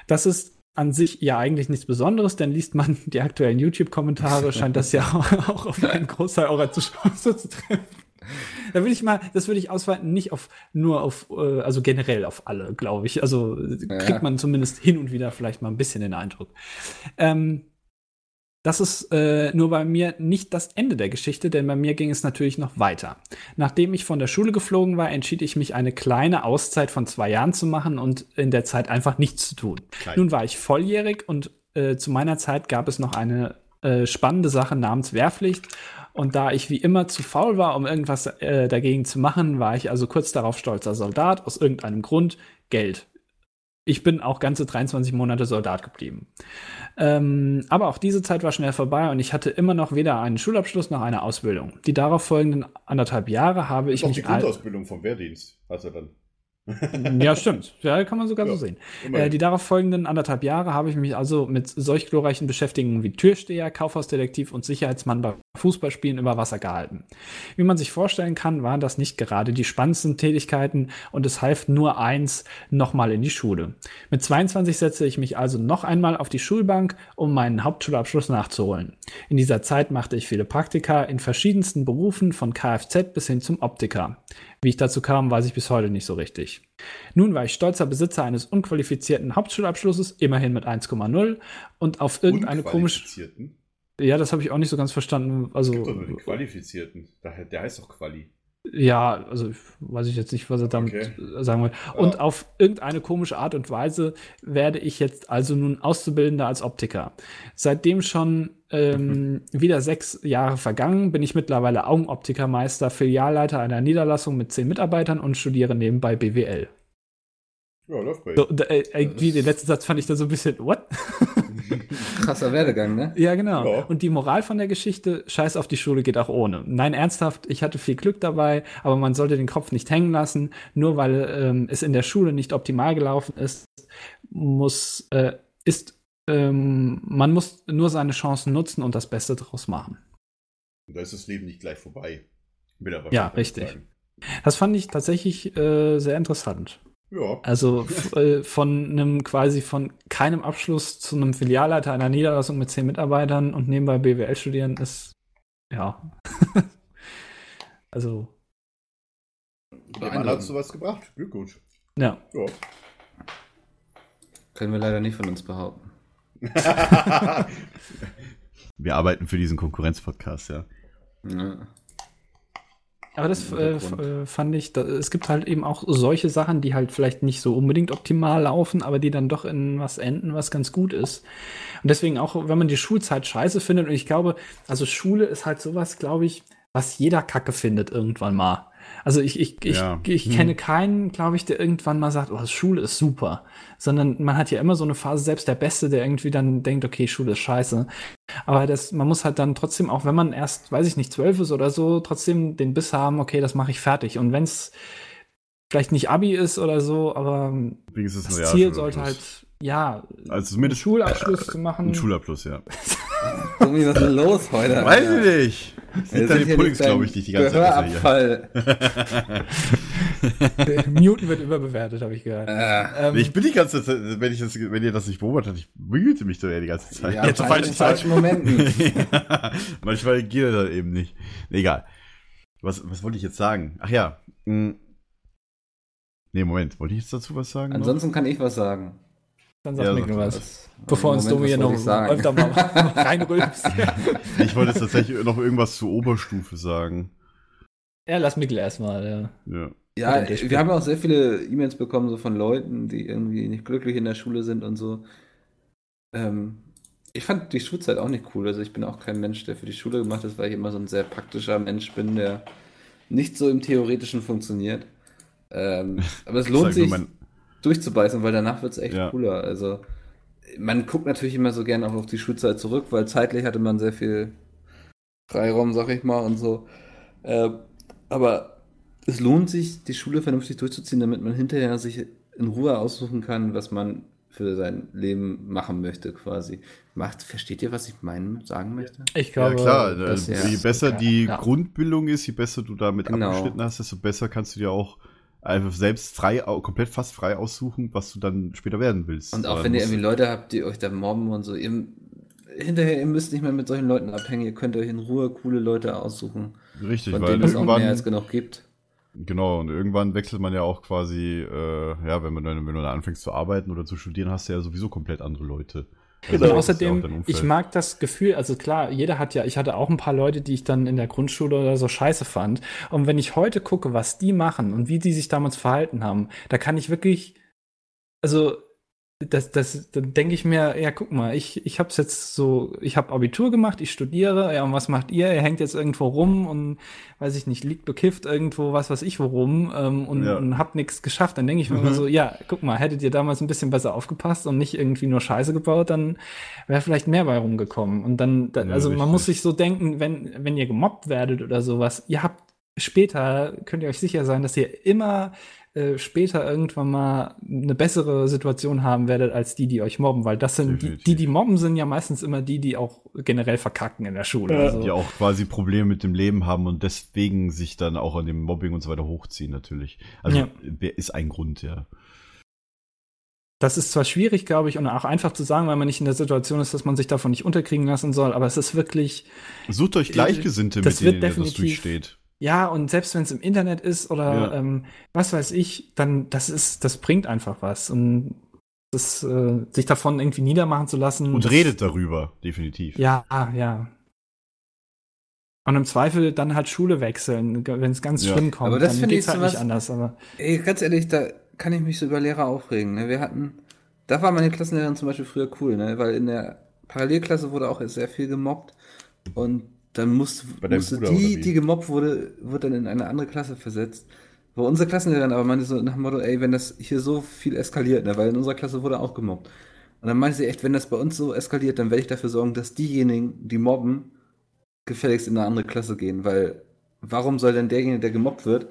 S2: Das ist an sich ja eigentlich nichts Besonderes, denn liest man die aktuellen YouTube-Kommentare, scheint das ja auch auf einen Großteil eurer Zuschauer zu treffen. Da würde ich mal, das würde ich ausweiten, nicht auf nur auf, äh, also generell auf alle, glaube ich. Also äh, kriegt
S3: Ja.
S2: man zumindest hin und wieder vielleicht mal ein bisschen den Eindruck. Ähm, das ist äh, nur bei mir nicht das Ende der Geschichte, denn bei mir ging es natürlich noch weiter. Nachdem ich von der Schule geflogen war, entschied ich mich, eine kleine Auszeit von zwei Jahren zu machen und in der Zeit einfach nichts zu tun.
S1: Klein.
S2: Nun war ich volljährig und äh, zu meiner Zeit gab es noch eine äh, spannende Sache namens Wehrpflicht. Und da ich wie immer zu faul war, um irgendwas äh, dagegen zu machen, war ich also kurz darauf stolzer Soldat, aus irgendeinem Grund, Geld. Ich bin auch ganze 23 Monate Soldat geblieben. Ähm, aber auch diese Zeit war schnell vorbei und ich hatte immer noch weder einen Schulabschluss noch eine Ausbildung. Die darauf folgenden anderthalb Jahre habe ich
S1: Doch die
S2: mich all-
S1: Grundausbildung vom Wehrdienst hat er dann.
S2: ja, stimmt. Ja, kann man sogar
S1: Ja,
S2: so sehen. Äh, die darauf folgenden anderthalb Jahre habe ich mich also mit solch glorreichen Beschäftigungen wie Türsteher, Kaufhausdetektiv und Sicherheitsmann bei Fußballspielen über Wasser gehalten. Wie man sich vorstellen kann, waren das nicht gerade die spannendsten Tätigkeiten und es half nur eins, nochmal in die Schule. Mit 22 setze ich mich also noch einmal auf die Schulbank, um meinen Hauptschulabschluss nachzuholen. In dieser Zeit machte ich viele Praktika in verschiedensten Berufen von Kfz bis hin zum Optiker. Wie ich dazu kam, weiß ich bis heute nicht so richtig. Nun war ich stolzer Besitzer eines unqualifizierten Hauptschulabschlusses, immerhin mit 1,0 und auf irgendeine komische. Ja, das habe ich auch nicht so ganz verstanden. Also
S1: Gibt doch nur den Qualifizierten. Der heißt doch Quali.
S2: Ja, also weiß ich jetzt nicht, was er damit
S1: Okay.
S2: sagen will. Und auf irgendeine komische Art und Weise werde ich jetzt also nun Auszubildender als Optiker. Seitdem schon ähm, wieder sechs Jahre vergangen, bin ich mittlerweile Augenoptikermeister, Filialleiter einer Niederlassung mit zehn Mitarbeitern und studiere nebenbei BWL.
S1: Ja, läuft bei
S2: So, da, äh, irgendwie den letzten Satz fand ich da so ein bisschen, what?
S3: Krasser Werdegang, ne?
S2: Ja, genau.
S1: Ja.
S2: Und die Moral von der Geschichte, scheiß auf die Schule geht auch ohne. Nein, ernsthaft, ich hatte viel Glück dabei, aber man sollte den Kopf nicht hängen lassen. Nur weil ähm, es in der Schule nicht optimal gelaufen ist, muss, äh, ist, ähm, man muss nur seine Chancen nutzen und das Beste draus machen.
S1: Und da ist das Leben nicht gleich vorbei.
S2: Ja, richtig.
S1: sagen.
S2: Das fand ich tatsächlich äh, sehr interessant.
S1: Ja.
S2: Also äh, von einem quasi von keinem Abschluss zu einem Filialleiter einer Niederlassung mit zehn Mitarbeitern und nebenbei BWL studieren ist ja. also
S1: Der Mann hat sowas gebracht. Glückwunsch.
S2: ja.
S1: Ja.
S3: Können wir leider nicht von uns behaupten.
S1: Wir arbeiten für diesen Konkurrenzpodcast, ja.
S3: Ja.
S2: Aber das äh, äh, fand ich, da, es gibt halt eben auch solche Sachen, die halt vielleicht nicht so unbedingt optimal laufen, aber die dann doch in was enden, was ganz gut ist. Und deswegen auch, wenn man die Schulzeit scheiße findet, und ich glaube, also Schule ist halt sowas, glaube ich, was jeder Kacke findet irgendwann mal. Also ich, ich, ich,
S1: Ja.
S2: ich kenne keinen, glaube ich, der irgendwann mal sagt, oh, Schule ist super. Sondern man hat ja immer so eine Phase, selbst der Beste, der irgendwie dann denkt, okay, Schule ist scheiße. Aber das, man muss halt dann trotzdem, auch wenn man erst, weiß ich nicht, zwölf ist oder so, trotzdem den Biss haben, okay, das mache ich fertig. Und wenn es vielleicht nicht Abi ist oder so, aber das Ziel sollte halt, ja,
S1: Also
S2: einen
S1: zumindest
S2: Schulabschluss zu machen.
S1: ein Schulabschluss, ja.
S3: Tommy, was ist denn los heute?
S1: Weiß ich nicht. Sieht
S3: sind
S1: deine
S3: beim
S1: glaube ich, nicht die ganze Zeit.
S3: Gehörabfall.
S2: Muten wird überbewertet, habe ich gehört.
S3: Äh,
S2: Ähm,
S1: Ich bin die ganze Zeit, wenn, ich das, wenn ihr das nicht beobachtet, ich mühte mich doch ja die ganze Zeit.
S3: ja,
S1: zur
S3: vor allem in falschen Momenten.
S1: ja, manchmal geht er dann eben nicht. Egal. Was, was wollte ich jetzt sagen? Ach ja. mh. Nee, Moment. Wollte ich jetzt dazu was sagen? noch?
S3: Ansonsten kann ich was sagen.
S2: Dann sag
S1: ja,
S2: mir was.
S3: Das-
S2: Bevor uns Domi hier noch öfter mal reinrülpst.
S1: Ich wollte jetzt tatsächlich noch irgendwas zur Oberstufe sagen.
S2: ja, lass Mikkel erstmal. Ja.
S1: Ja.
S3: Ja, wir haben ja auch sehr viele E-Mails bekommen, so von Leuten, die irgendwie nicht glücklich in der Schule sind und so. Ähm, ich fand die Schulzeit auch nicht cool. Also ich bin auch kein Mensch, der für die Schule gemacht ist, weil ich immer so ein sehr praktischer Mensch bin, der nicht so im Theoretischen funktioniert. Ähm, aber es lohnt sich,
S1: mein-
S3: durchzubeißen, weil danach wird es echt
S1: Ja.
S3: cooler. Also man guckt natürlich immer so gerne auch auf die Schulzeit zurück, weil zeitlich hatte man sehr viel Freiraum, sag ich mal, und so. Äh, aber es lohnt sich, die Schule vernünftig durchzuziehen, damit man hinterher sich in Ruhe aussuchen kann, was man für sein Leben machen möchte, quasi. Macht, versteht ihr, was ich meinen sagen möchte?
S2: Ich
S1: Ja,
S2: glaube,
S1: klar.
S3: das-
S1: also, je
S3: ja.
S1: besser die
S2: Ja.
S1: Grundbildung ist, je besser du damit
S3: Genau.
S1: abgeschnitten hast, desto besser kannst du dir auch einfach selbst frei, komplett fast frei aussuchen, was du dann später werden willst.
S3: Und auch wenn ihr irgendwie Leute habt, die euch da mobben und so, ihr, hinterher, ihr müsst nicht mehr mit solchen Leuten abhängen, ihr könnt euch in Ruhe coole Leute aussuchen,
S1: Richtig,
S3: von
S1: weil
S3: denen es auch mehr als genug gibt.
S1: genau, und irgendwann wechselt man ja auch quasi, äh, ja, wenn man dann, wenn du dann anfängst zu arbeiten oder zu studieren, hast du ja sowieso komplett andere Leute. Also
S2: Und außerdem, ich mag das Gefühl, also klar, jeder hat ja, ich hatte auch ein paar Leute, die ich dann in der Grundschule oder so scheiße fand. Und wenn ich heute gucke, was die machen und wie die sich damals verhalten haben, da kann ich wirklich, also das, das, dann denke ich mir, ja, guck mal, ich, ich hab's jetzt so, ich habe Abitur gemacht, ich studiere, ja, und was macht ihr? Ihr hängt jetzt irgendwo rum und, weiß ich nicht, liegt bekifft irgendwo, was weiß ich worum, ähm, und,
S1: Ja.
S2: und habt nichts geschafft. Dann denke ich mir immer so, ja, guck mal, hättet ihr damals ein bisschen besser aufgepasst und nicht irgendwie nur Scheiße gebaut, dann wäre vielleicht mehr bei rumgekommen. Und dann, dann
S1: Ja,
S2: also man
S1: richtig.
S2: muss sich so denken, wenn, wenn ihr gemobbt werdet oder sowas, ihr habt später, könnt ihr euch sicher sein, dass ihr immer äh, später irgendwann mal eine bessere Situation haben werdet als die, die euch mobben, weil das sind die,
S1: Definitiv.
S2: die, die mobben, sind ja meistens immer die, die auch generell verkacken in der Schule. Also,
S1: Die auch quasi Probleme mit dem Leben haben und deswegen sich dann auch an dem Mobbing und so weiter hochziehen, natürlich. Also
S2: Ja.
S1: wer ist ein Grund, ja.
S2: Das ist zwar schwierig, glaube ich, und auch einfach zu sagen, weil man nicht in der Situation ist, dass man sich davon nicht unterkriegen lassen soll, aber es ist wirklich,
S1: Sucht euch Gleichgesinnte,
S2: Das
S1: mit denen
S2: wird
S1: ihr das
S2: definitiv-
S1: durchsteht.
S2: Ja, und selbst wenn es im Internet ist oder
S1: Ja.
S2: ähm, was weiß ich, dann das ist, das bringt einfach was. Und das, äh, sich davon irgendwie niedermachen zu lassen.
S1: Und
S2: das,
S1: redet darüber, definitiv.
S2: Ja, ja. Und im Zweifel dann halt Schule wechseln, wenn es ganz
S1: Ja.
S2: schlimm kommt.
S3: Aber das finde ich
S2: halt
S3: sowas-
S2: nicht anders. Aber
S3: Ey, ganz ehrlich, da kann ich mich so über Lehrer aufregen. Ne? Wir hatten, da war meine Klassenlehrerin zum Beispiel früher cool, ne? weil in der Parallelklasse wurde auch sehr viel gemobbt und dann musste, musste die, die gemobbt wurde, wird dann in eine andere Klasse versetzt. Wo unsere Klassenlehrerin aber meinte so nach dem Motto, ey, wenn das hier so viel eskaliert, ne? weil in unserer Klasse wurde auch gemobbt. Und dann meinte sie echt, wenn das bei uns so eskaliert, dann werde ich dafür sorgen, dass diejenigen, die mobben, gefälligst in eine andere Klasse gehen, weil warum soll denn derjenige, der gemobbt wird,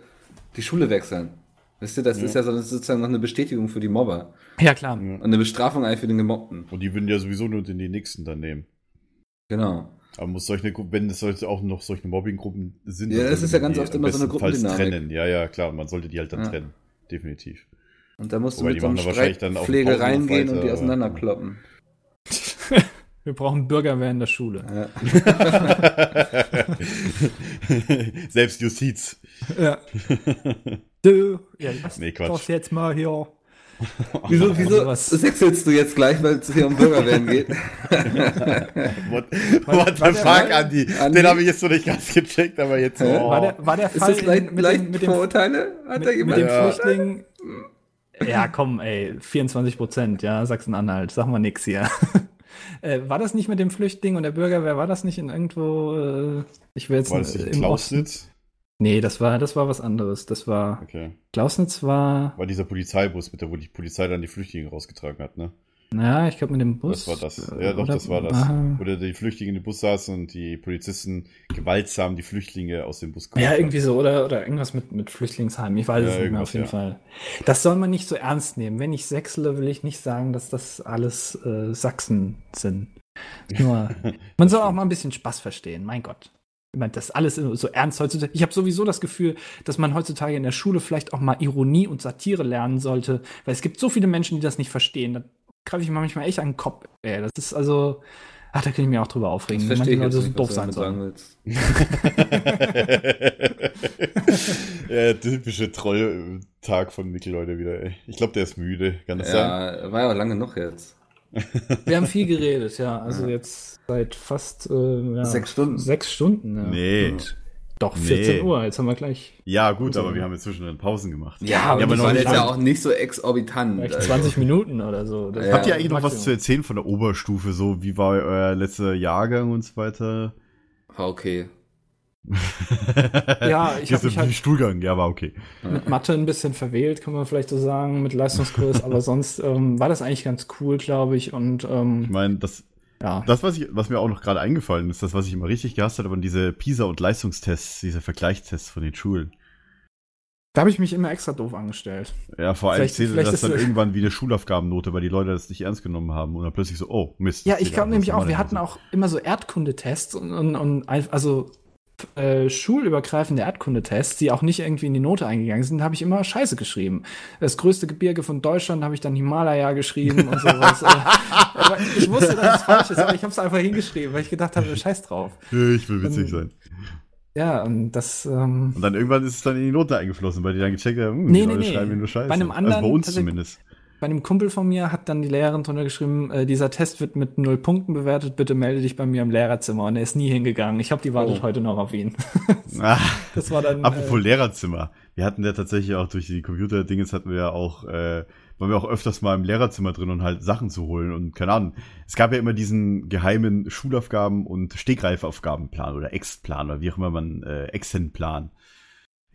S3: die Schule wechseln? Wisst ihr, das ist ja so, sozusagen noch eine Bestätigung für die Mobber
S2: ja, klar.
S3: und eine Bestrafung eigentlich für den Gemobbten.
S1: Und die würden ja sowieso nur den nächsten dann nehmen.
S3: Genau.
S1: Aber muss solche, wenn es solche auch noch solche Mobbinggruppen sind,
S3: Ja,
S1: dann
S3: das ist ja ganz
S1: man
S3: oft
S1: die
S3: immer so eine Gruppendynamik.
S1: trennen. Ja, ja, klar. Man sollte die halt dann
S3: Ja.
S1: trennen. Definitiv.
S3: Und da musst du
S1: Wobei,
S3: mit
S1: die
S3: so einem Streitpflege reingehen
S1: weiter,
S3: und die auseinanderkloppen.
S2: Wir brauchen Bürgerwehr in der Schule.
S3: Ja.
S1: Selbstjustiz.
S2: Ja. Du, ja, lass
S1: Nee, Quatsch.
S2: jetzt mal hier.
S3: Wieso, wieso sechselst du jetzt gleich, weil es hier um Bürgerwehren geht?
S1: What,
S2: War-
S1: what the fuck, Andi?
S3: Andi?
S1: Den habe ich jetzt noch nicht ganz gecheckt, aber jetzt. Oh.
S2: War der, war der
S3: Ist
S2: Fall
S3: das leicht,
S2: in- mit,
S3: leicht
S2: dem, mit, dem,
S3: Vorurteile? Hat da
S2: mit, mit
S3: jemand
S2: dem
S1: Ja.
S2: Flüchtling? Ja, komm, ey, 24 Prozent, ja, Sachsen-Anhalt, sag mal nix hier. äh, war das nicht mit dem Flüchtling und der Bürgerwehr, war das nicht in irgendwo, äh, ich will jetzt
S1: War das nicht
S2: im
S1: Klausnitz?
S2: Nee, das war, das war was anderes. Das war,
S1: Okay.
S2: Klausnitz war,
S1: War dieser Polizeibus, mit der, wo die Polizei dann die Flüchtlinge rausgetragen hat, ne?
S2: naja, ich glaube mit dem Bus.
S1: Das war das. Ja, doch,
S2: oder-
S1: das war das.
S2: Ah.
S1: Wo der- die Flüchtlinge in dem Bus saßen und die Polizisten gewaltsam die Flüchtlinge aus dem Bus
S2: Ja, irgendwie so, oder, oder irgendwas mit, mit Flüchtlingsheim. Ich weiß
S1: Ja,
S2: es nicht mehr auf jeden
S1: irgendwas,
S2: Fall. Das soll man nicht so ernst nehmen. Wenn ich sechsle, will ich nicht sagen, dass das alles äh, Sachsen sind. Nur, man soll auch mal ein bisschen Spaß verstehen, mein Gott. Ich meine, das alles so ernst heutzutage. Ich habe sowieso das Gefühl, dass man heutzutage in der Schule vielleicht auch mal Ironie und Satire lernen sollte, weil es gibt so viele Menschen, die das nicht verstehen. Da greife ich manchmal echt an den Kopf. Ey, das ist also, ach, da kann ich mich auch drüber
S3: Das
S2: aufregen, wenn
S3: verstehe
S2: manche
S3: ich
S2: Leute
S3: jetzt
S2: so doof
S3: du
S2: sein sollen.
S1: ja, typische Troll-Tag von Mikkel heute wieder, ey. Ich glaube, der ist müde, kann das sein?
S3: Ja, war ja lange noch jetzt.
S2: Wir haben viel geredet, ja. Also jetzt seit fast äh, ja,
S3: Sechs Stunden.
S2: Sechs Stunden, ja.
S1: Nee.
S2: Und Doch, 14
S1: Nee.
S2: Uhr, jetzt haben wir gleich
S1: Ja, gut, aber wir haben jetzt zwischendrin Pausen gemacht.
S3: Ja, aber,
S2: aber
S3: die
S2: noch
S3: waren
S2: nicht
S3: jetzt ja auch nicht so exorbitant.
S2: vielleicht
S3: also.
S2: 20 Minuten oder so. Das
S3: Ja.
S1: Habt ihr
S2: war
S1: eigentlich noch was zu erzählen von der Oberstufe? So, wie war euer letzter Jahrgang und so weiter?
S3: War okay.
S2: Ja, ich
S1: Hier
S2: hab
S1: so
S2: mich halt-
S1: Stuhlgang, ja, war okay.
S2: Mit Mathe ein bisschen verwählt, kann man vielleicht so sagen, mit Leistungskurs, aber sonst ähm, war das eigentlich ganz cool, glaube ich. Und
S1: Ich
S2: ähm,
S1: meine, das,
S2: ja.
S1: das was, ich, was mir auch noch gerade eingefallen ist, das, was ich immer richtig gehasst habe, waren diese PISA- und Leistungstests, diese Vergleichstests von den Schulen.
S2: Da habe ich mich immer extra doof angestellt.
S1: Ja, vor allem zählte das dann irgendwann wie eine Schulaufgabennote, weil die Leute das nicht ernst genommen haben und dann plötzlich so, oh, Mist.
S2: Ja, ich glaube nämlich auch, wir hatten auch immer so Erdkundetests und, und, und also äh, schulübergreifende Erdkundetests, die auch nicht irgendwie in die Note eingegangen sind, habe ich immer Scheiße geschrieben. Das größte Gebirge von Deutschland habe ich dann Himalaya geschrieben und sowas. Äh, ich wusste, dass es falsch ist, aber ich habe es einfach hingeschrieben, weil ich gedacht habe, scheiß drauf.
S1: Ich will witzig
S2: Ähm,
S1: sein.
S2: Ja, und das ähm,
S1: Und dann irgendwann ist es dann in die Note eingeflossen, weil die dann gecheckt haben, hm,
S2: Nee,
S1: die
S2: nee,
S1: Leute
S2: nee.
S1: schreiben nur Scheiße.
S2: Bei einem anderen
S1: also bei uns zumindest.
S2: Bei einem Kumpel von mir hat dann die Lehrerin drunter geschrieben, äh, dieser Test wird mit null Punkten bewertet, bitte melde dich bei mir im Lehrerzimmer. Und er ist nie hingegangen. Ich habe die wartet
S3: Oh.
S2: heute noch auf ihn.
S1: Ah,
S2: Das war dann.
S1: apropos
S2: äh,
S1: Lehrerzimmer. Wir hatten ja tatsächlich auch durch die Computer-Dinges hatten wir ja auch äh, waren wir auch öfters mal im Lehrerzimmer drin und halt Sachen zu holen und keine Ahnung. Es gab ja immer diesen geheimen Schulaufgaben- und Stegreifaufgabenplan oder Ex-Plan oder wie auch immer man, äh, Exen-Plan.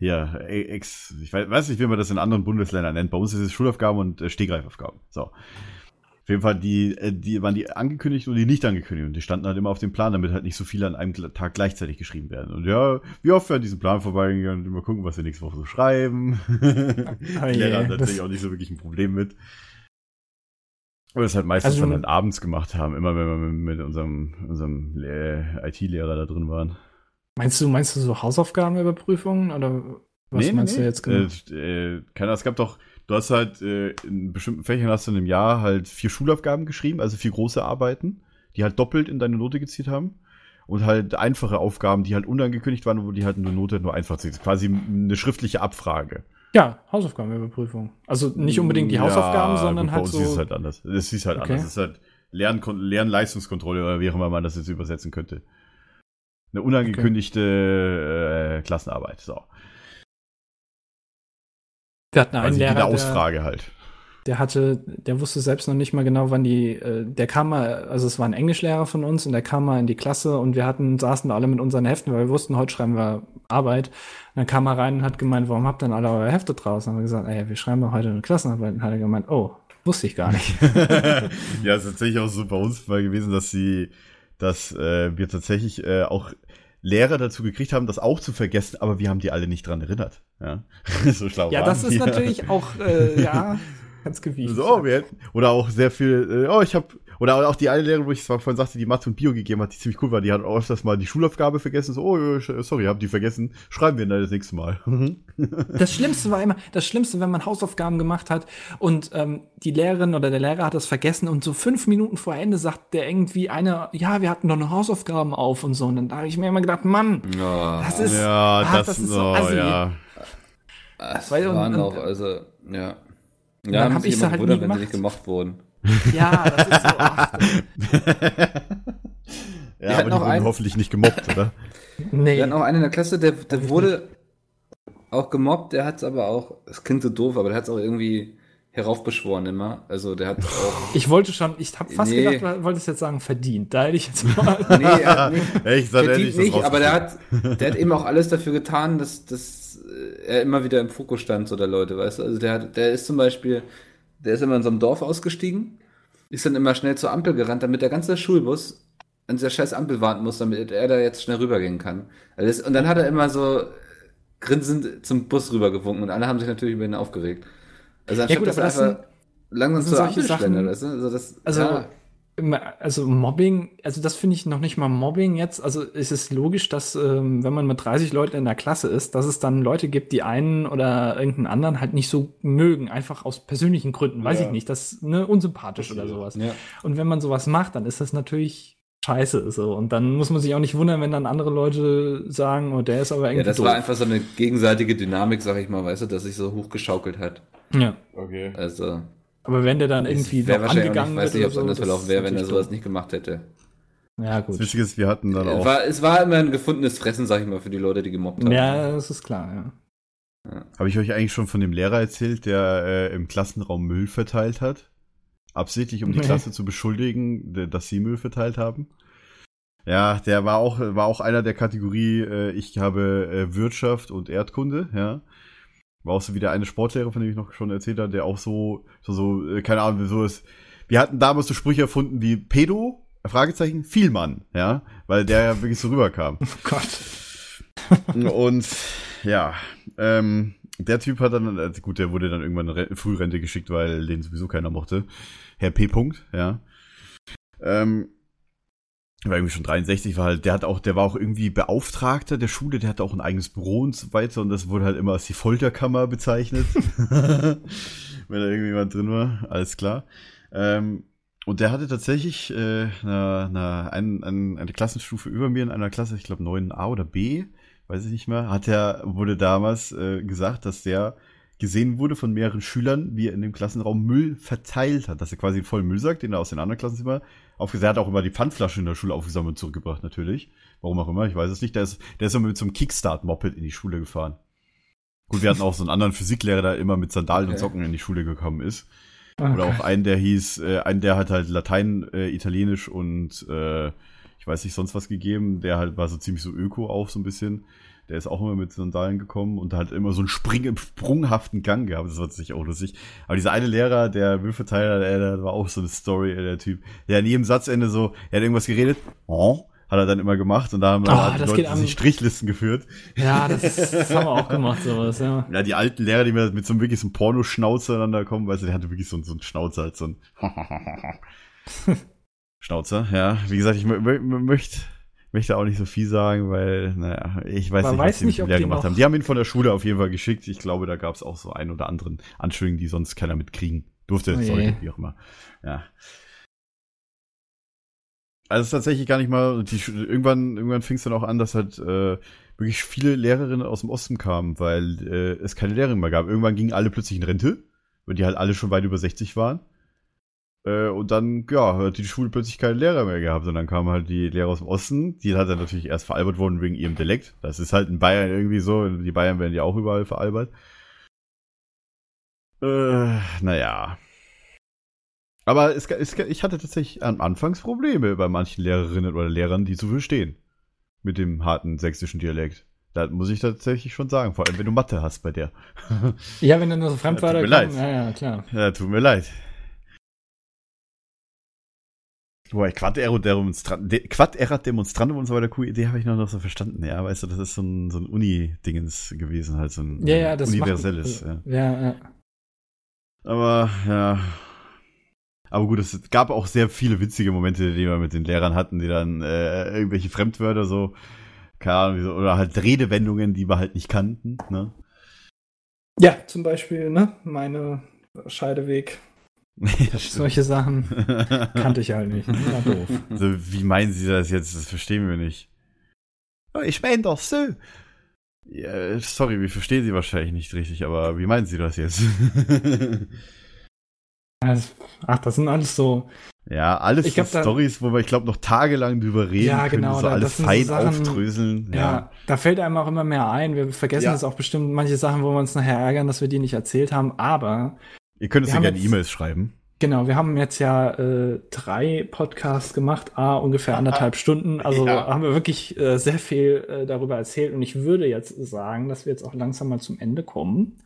S1: Ja, Ex, ich weiß, nicht, wie man das in anderen Bundesländern nennt. Bei uns ist es Schulaufgaben und äh, Stegreifaufgaben. So. Auf jeden Fall, die, äh, die waren die angekündigt und die nicht angekündigt. Und die standen halt immer auf dem Plan, damit halt nicht so viele an einem Tag gleichzeitig geschrieben werden. Und ja, wie oft wir an diesem Plan vorbeigegangen und mal gucken, was wir nächste Woche so schreiben.
S2: Oh
S1: die Lehrer hatten natürlich auch nicht so wirklich ein Problem mit. Und das halt meistens
S2: Also-
S1: dann halt abends gemacht haben, immer wenn wir mit unserem, unserem IT-Lehrer da drin waren.
S2: Meinst du, meinst du so Hausaufgabenüberprüfungen oder was meinst du jetzt genau?
S1: Äh, äh, keine Ahnung, es gab doch, du hast halt äh, in bestimmten Fächern hast du in einem Jahr halt vier Schulaufgaben geschrieben, also vier große Arbeiten, die halt doppelt in deine Note gezielt haben. Und halt einfache Aufgaben, die halt unangekündigt waren, wo die halt eine Note nur einfach ziehen. Quasi eine schriftliche Abfrage.
S2: Ja, Hausaufgabenüberprüfung. Also nicht unbedingt die Hausaufgaben,
S1: Ja,
S2: sondern
S1: gut,
S2: halt so.
S1: es halt anders. Es hieß halt
S2: Okay.
S1: anders. Es ist halt Lern Lernleistungskontrolle oder wie auch immer man das jetzt übersetzen könnte. Eine unangekündigte äh, Klassenarbeit. So.
S2: wir hatten einen
S1: wie
S2: Lehrer,
S1: eine
S2: der,
S1: Ausfrage halt.
S2: der hatte, der wusste selbst noch nicht mal genau, wann die, äh, der kam mal, also es war ein Englischlehrer von uns und der kam mal in die Klasse und wir hatten, saßen da alle mit unseren Heften, weil wir wussten, heute schreiben wir Arbeit. Und dann kam er rein und hat gemeint, warum habt ihr denn alle eure Hefte draußen? Haben wir gesagt, ey, wir schreiben doch heute eine Klassenarbeit. Und hat er gemeint, oh, wusste ich gar nicht.
S1: ja, es ist tatsächlich auch so bei uns mal gewesen, dass sie, dass äh, wir tatsächlich äh, auch Lehrer dazu gekriegt haben, das auch zu vergessen, aber wir haben die alle nicht dran erinnert. Ja, so schlau
S2: ja, das ist natürlich auch, äh, ja, ganz gewieft.
S1: So, wir hätten, oder auch sehr viel, äh, oh, ich habe oder auch die eine Lehrerin, wo ich zwar vorhin sagte, die Mathe und Bio gegeben hat, die ziemlich cool war, die hat auch öfters mal die Schulaufgabe vergessen, so, oh, sorry, hab die vergessen, schreiben wir dann das nächste Mal.
S2: Das Schlimmste war immer, das Schlimmste, wenn man Hausaufgaben gemacht hat und ähm, die Lehrerin oder der Lehrer hat das vergessen und so fünf Minuten vor Ende sagt der irgendwie einer, ja, wir hatten doch noch Hausaufgaben auf und so. Und dann da habe ich mir immer gedacht, Mann,
S3: Ja,
S2: das ist,
S1: ja,
S2: ah,
S1: das,
S2: ist so
S1: oh,
S2: assi.
S1: ja.
S3: es
S2: weil-
S3: waren
S2: und-
S3: auch, also, ja.
S2: dann
S3: Ja,
S2: hab
S3: muss
S2: ich's
S3: ich immer
S2: halt
S3: wundern,
S2: nie
S3: wenn sie
S2: gemacht.
S3: nicht gemocht wurden.
S2: Ja, das ist so, ach,
S1: Ja,
S3: hatten
S1: aber die
S3: auch
S1: wurden
S3: einen-
S1: hoffentlich nicht gemobbt, oder?
S2: nee.
S3: Wir hatten auch einen in der Klasse, der, der wurde auch gemobbt, der hat es aber auch, es klingt so doof, aber der hat es auch irgendwie heraufbeschworen immer. Also der hat auch.
S2: Ich wollte schon, ich habe fast
S3: Nee.
S2: gedacht, du wolltest jetzt sagen, verdient. Da hätte ich jetzt mal.
S3: Nee, er hat nicht, verdient
S1: das
S3: nicht, aber der hat, der hat eben auch alles dafür getan, dass, dass er immer wieder im Fokus stand, so der Leute, weißt du? Also der hat, der ist zum Beispiel, der ist immer in so einem Dorf ausgestiegen, ist dann immer schnell zur Ampel gerannt, damit der ganze Schulbus an dieser scheiß Ampel warten muss, damit er da jetzt schnell rübergehen kann. Also und dann hat er immer so grinsend zum Bus rübergewunken und alle haben sich natürlich über ihn aufgeregt. Also anstatt
S2: gut,
S3: dass er
S2: das
S3: einfach langsam zur Ampel
S2: Sachen-
S3: schlendert, weißt du? Also das,
S2: Also,
S3: ja.
S2: Also Mobbing, also das finde ich noch nicht mal Mobbing jetzt. Also es ist logisch, dass ähm, wenn man mit 30 Leuten in der Klasse ist, dass es dann Leute gibt, die einen oder irgendeinen anderen halt nicht so mögen, einfach aus persönlichen Gründen, weiß
S1: Ja.
S2: ich nicht, das ne unsympathisch oder sowas.
S3: ja.
S2: Und wenn man sowas macht, dann ist das natürlich scheiße so und dann muss man sich auch nicht wundern, wenn dann andere Leute sagen, oh, der ist aber irgendwie
S3: Ja, das
S2: doof.
S3: war einfach so eine gegenseitige Dynamik, sag ich mal, weißt du, dass sich so hochgeschaukelt hat.
S2: ja.
S1: Okay.
S3: Also,
S2: Aber wenn der dann irgendwie
S3: wäre
S2: noch angegangen
S3: nicht, weiß
S2: wird
S3: nicht, ob es
S2: so,
S3: anders
S2: das
S3: verlaufen wäre, wenn er sowas nicht gemacht hätte.
S2: Ja,
S1: Das
S2: gut.
S1: Wichtige ist, wir hatten dann
S3: Es
S1: auch,
S3: war, es war immer ein gefundenes Fressen, sag ich mal, für die Leute, die gemobbt haben.
S2: Ja, das ist klar, ja.
S1: habe ich euch eigentlich schon von dem Lehrer erzählt, der äh, im Klassenraum Müll verteilt hat? Absichtlich, um die
S2: Nee.
S1: Klasse zu beschuldigen, dass sie Müll verteilt haben? Ja, der war auch, war auch einer der Kategorie, äh, ich habe äh, Wirtschaft und Erdkunde, ja. War auch so wie der eine Sportlehrer, von dem ich noch schon erzählt habe, der auch so, so, so äh, keine Ahnung, so ist. Wir hatten damals so Sprüche erfunden wie Pedo, Fragezeichen, Vielmann, ja, weil der ja wirklich so rüberkam.
S2: Oh Gott.
S1: Und ja, ähm, der Typ hat dann, also gut, der wurde dann irgendwann in Re- Frührente geschickt, weil den sowieso keiner mochte. Herr P. Punkt, ja. Ähm, war irgendwie schon 63, war halt, der hat auch, der war auch irgendwie Beauftragter der Schule, der hatte auch ein eigenes Büro und so weiter und das wurde halt immer als die Folterkammer bezeichnet. Wenn da irgendjemand drin war, alles klar. Ähm, und der hatte tatsächlich äh, eine, eine, ein, ein, eine Klassenstufe über mir in einer Klasse, ich glaube 9a oder B, weiß ich nicht mehr, hat er, wurde damals äh, gesagt, dass der gesehen wurde von mehreren Schülern, wie er in dem Klassenraum Müll verteilt hat, dass er quasi voll Müll sagt, den er aus den anderen Klassenzimmer aufgesagt hat, auch immer die Pfandflasche in der Schule aufgesammelt und zurückgebracht, natürlich. Warum auch immer, ich weiß es nicht. Der ist, der ist immer mit so einem Kickstart-Moped in die Schule gefahren. Gut, wir hatten auch so einen anderen Physiklehrer, der immer mit Sandalen und
S3: Okay.
S1: Socken in die Schule gekommen ist. Oder auch einen, der hieß, äh, einen, der hat halt Latein, äh, Italienisch und äh, ich weiß nicht sonst was gegeben. Der halt war so ziemlich so öko auch so ein bisschen. Der ist auch immer mit Sandalen gekommen und hat immer so einen Spring, sprunghaften Gang gehabt. Das war sich auch lustig. Aber dieser eine Lehrer, der Würfelteiler, der, der war auch so eine Story, der Typ. Der an jedem Satzende so, er hat irgendwas geredet. Oh, hat er dann immer gemacht und da haben
S2: Oh,
S1: oh, die Leute sich Strichlisten geführt.
S2: Ja, das, das haben wir auch gemacht, sowas, ja.
S1: Ja, die alten Lehrer, die mit, so einem wirklich so einem Pornoschnauzer aneinander kommen, weißt du, der hatte wirklich so, einen- so einen Schnauzer, halt so ein Schnauzer, ja. Wie gesagt, ich mö mö möchte möchte auch nicht so viel sagen, weil, naja, ich weiß
S2: Man
S1: nicht,
S2: weiß
S1: was die
S2: nicht,
S1: mit
S2: die
S1: gemacht
S2: noch-
S1: haben. Die haben ihn von der Schule auf jeden Fall geschickt. Ich glaube, da gab es auch so ein oder anderen Anschuldigungen, die sonst keiner mitkriegen durfte,
S2: Oh
S1: sollte, wie auch immer. Ja. Also es ist tatsächlich gar nicht mal, die, irgendwann, irgendwann fing es dann auch an, dass halt äh, wirklich viele Lehrerinnen aus dem Osten kamen, weil äh, es keine Lehrerin mehr gab. Irgendwann gingen alle plötzlich in Rente, weil die halt alle schon weit über 60 waren. Äh, und dann, ja, hat die Schule plötzlich keine Lehrer mehr gehabt. Und dann kamen halt die Lehrer aus dem Osten, die hat dann natürlich erst veralbert worden wegen ihrem Dialekt. Das ist halt in Bayern irgendwie so, die Bayern werden ja auch überall veralbert. Äh, naja. Aber es, es, ich hatte tatsächlich am Anfangs Probleme bei manchen Lehrerinnen oder Lehrern, die zu verstehen. Mit dem harten sächsischen Dialekt. Da muss ich tatsächlich schon sagen, vor allem wenn du Mathe hast bei der.
S2: Ja, wenn dann nur so Fremdwörter
S1: Ja, tut mir leid.
S2: ja, ja, klar.
S1: ja, tut mir leid. Wobei, Quad Demonstrandum und so weiter, coole Idee habe ich noch, noch so verstanden. Ja, weißt du, das ist so ein, so ein Uni-Dingens gewesen, halt so ein
S2: Ja, ja,
S1: universelles.
S2: macht,
S1: ja.
S2: ja, ja.
S1: Aber ja. Aber gut, es gab auch sehr viele witzige Momente, die wir mit den Lehrern hatten, die dann äh, irgendwelche Fremdwörter so, keine Ahnung, oder halt Redewendungen, die wir halt nicht kannten. Ne?
S2: Ja, zum Beispiel, ne, meine Scheideweg,
S1: ja,
S2: solche Sachen kannte ich halt nicht. War doof.
S1: Also, wie meinen Sie das jetzt? Das verstehen wir nicht. Ja, Ich meine doch so. Ja, sorry, wir verstehen Sie wahrscheinlich nicht richtig, aber wie meinen Sie das jetzt?
S2: Also, Ach, das sind alles so.
S1: ja, alles
S2: Ich glaub,
S1: so Stories, wo wir, ich glaube, noch tagelang drüber reden
S2: Ja,
S1: können,
S2: genau,
S1: so
S2: da-
S1: alles
S2: sind so
S1: fein
S2: Sachen-
S1: aufdröseln.
S2: Ja.
S1: Ja.
S2: da fällt einem auch immer mehr ein. Wir vergessen
S1: Ja.
S2: jetzt auch bestimmt manche Sachen, wo wir uns nachher ärgern, dass wir die nicht erzählt haben. Aber
S1: Ihr könnt uns ja gerne E-Mails schreiben.
S2: genau, wir haben jetzt ja äh, drei Podcasts gemacht, ah, ungefähr anderthalb Stunden. Also
S1: Ja.
S2: haben wir wirklich äh, sehr viel äh, darüber erzählt. Und ich würde jetzt sagen, dass wir jetzt auch langsam mal zum Ende kommen.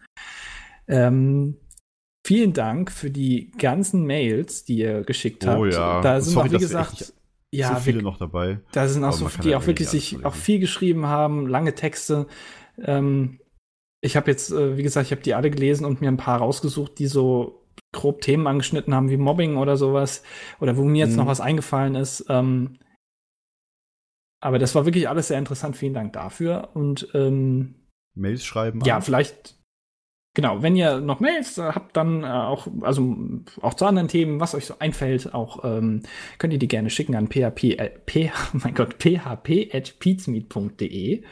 S2: Ähm, vielen Dank für die ganzen Mails, die ihr geschickt habt.
S1: Oh ja.
S2: Da sind
S1: Sorry,
S2: auch, wie gesagt, ja,
S1: so viele
S2: wir-
S1: noch dabei.
S2: Da sind auch
S1: Aber
S2: so,
S1: kann
S2: die
S1: ja
S2: auch wirklich
S1: irgendwie
S2: sich auch viel geschrieben haben, lange Texte. Ähm, ich habe jetzt, äh, wie gesagt, ich habe die alle gelesen und mir ein paar rausgesucht, die so grob Themen angeschnitten haben, wie Mobbing oder sowas. Oder wo mir jetzt
S1: Mhm.
S2: noch was eingefallen ist. Ähm, aber das war wirklich alles sehr interessant. Vielen Dank dafür. Und ähm,
S1: Mails schreiben.
S2: ja,
S1: an.
S2: vielleicht, genau, wenn ihr noch Mails äh, habt, dann äh, auch, also auch zu anderen Themen, was euch so einfällt, auch ähm, könnt ihr die gerne schicken an php, äh, p, mein Gott, php.peatsmeet.de.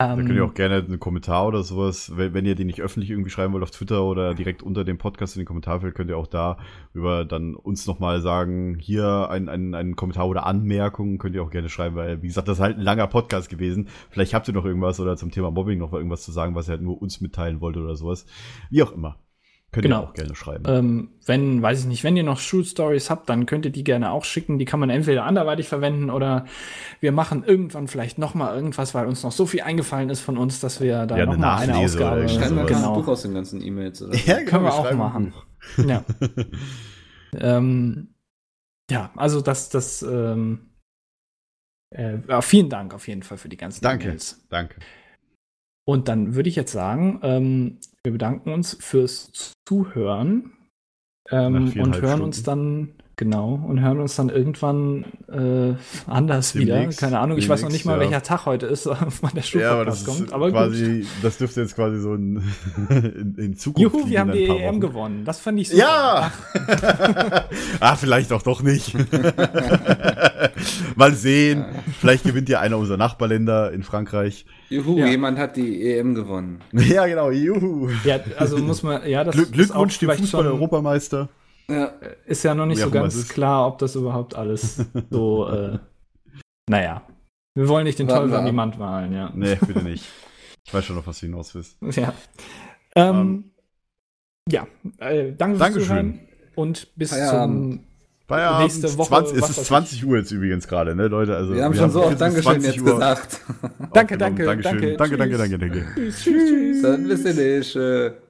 S1: Da könnt
S2: Ähm,
S1: ihr auch gerne einen Kommentar oder sowas, wenn, wenn ihr den nicht öffentlich irgendwie schreiben wollt auf Twitter oder direkt unter dem Podcast in den Kommentarfeld, könnt ihr auch da über dann uns nochmal sagen, hier ein, ein, ein Kommentar oder Anmerkungen könnt ihr auch gerne schreiben, weil, wie gesagt, das ist halt ein langer Podcast gewesen. Vielleicht habt ihr noch irgendwas oder zum Thema Mobbing noch irgendwas zu sagen, was ihr halt nur uns mitteilen wollt oder sowas. Wie auch immer. Könnt
S2: Genau.
S1: ihr auch gerne schreiben.
S2: Ähm, wenn, weiß ich nicht, wenn ihr noch Schulstories habt, dann könnt ihr die gerne auch schicken. Die kann man entweder anderweitig verwenden oder wir machen irgendwann vielleicht noch mal irgendwas, weil uns noch so viel eingefallen ist von uns, dass wir da
S1: Ja,
S2: noch
S1: eine
S2: mal eine Ausgabe.
S3: Schreiben wir ein ganzes
S2: genau.
S3: Buch aus den ganzen E-Mails. Oder? so.
S2: können wir auch
S1: schreiben ein
S2: machen. Ja. ähm, ja, also das, das, ähm, äh, ja, vielen Dank auf jeden Fall für die ganzen
S1: Danke.
S2: E-Mails.
S1: Danke.
S2: Und dann würde ich jetzt sagen, ähm, wir bedanken uns fürs Zuhören ähm, und hören
S1: Stunden.
S2: uns dann, genau, und hören uns dann irgendwann äh, anders wieder.
S1: Demnächst.
S2: Keine Ahnung, ich weiß noch nicht mal,
S1: ja.
S2: welcher Tag heute ist, wann der
S1: Ja, aber das
S2: kommt. Aber gut.
S1: quasi, das dürfte jetzt quasi so in, in, in Zukunft
S2: Juhu, wir haben die EM
S1: Wochen.
S2: gewonnen. Das fand ich super.
S1: Ja! ah, vielleicht auch doch nicht. Mal sehen. Vielleicht gewinnt ja einer unserer Nachbarländer in Frankreich.
S3: Juhu,
S2: Ja.
S3: jemand hat die EM gewonnen.
S1: Ja, genau. Juhu.
S2: Ja, also muss man, ja, das
S1: Glück,
S2: ist
S1: Glückwunsch
S2: auch
S1: dem Fußball-Europameister.
S3: Ja.
S2: Ist ja noch nicht
S1: Wie
S2: so ganz klar, ob das überhaupt alles so, äh, naja. Wir wollen nicht den
S3: Warten
S2: Teufel
S3: wir
S2: an die. Wand malen, ja.
S1: Nee, bitte nicht. Ich weiß schon noch, was du hinaus willst.
S2: Ja. Ähm,
S1: Ähm,
S2: ja, äh, danke fürs
S1: Dankeschön.
S2: Zuhören. und bis
S3: Feierabend.
S2: zum
S1: Feierabend.
S2: Nächste Woche,
S1: 20, es ist
S2: weiß ich.
S1: 20 Uhr jetzt übrigens gerade, ne, Leute? Also,
S3: Wir haben schon so
S1: jetzt
S3: oft Dankeschön jetzt gesagt.
S2: Danke, danke,
S1: Dankeschön.
S2: danke.
S1: Danke, danke,
S2: Tschüss.
S1: danke, danke.
S2: Tschüss, tschüss, tschüss.
S3: Dann bis demnächst.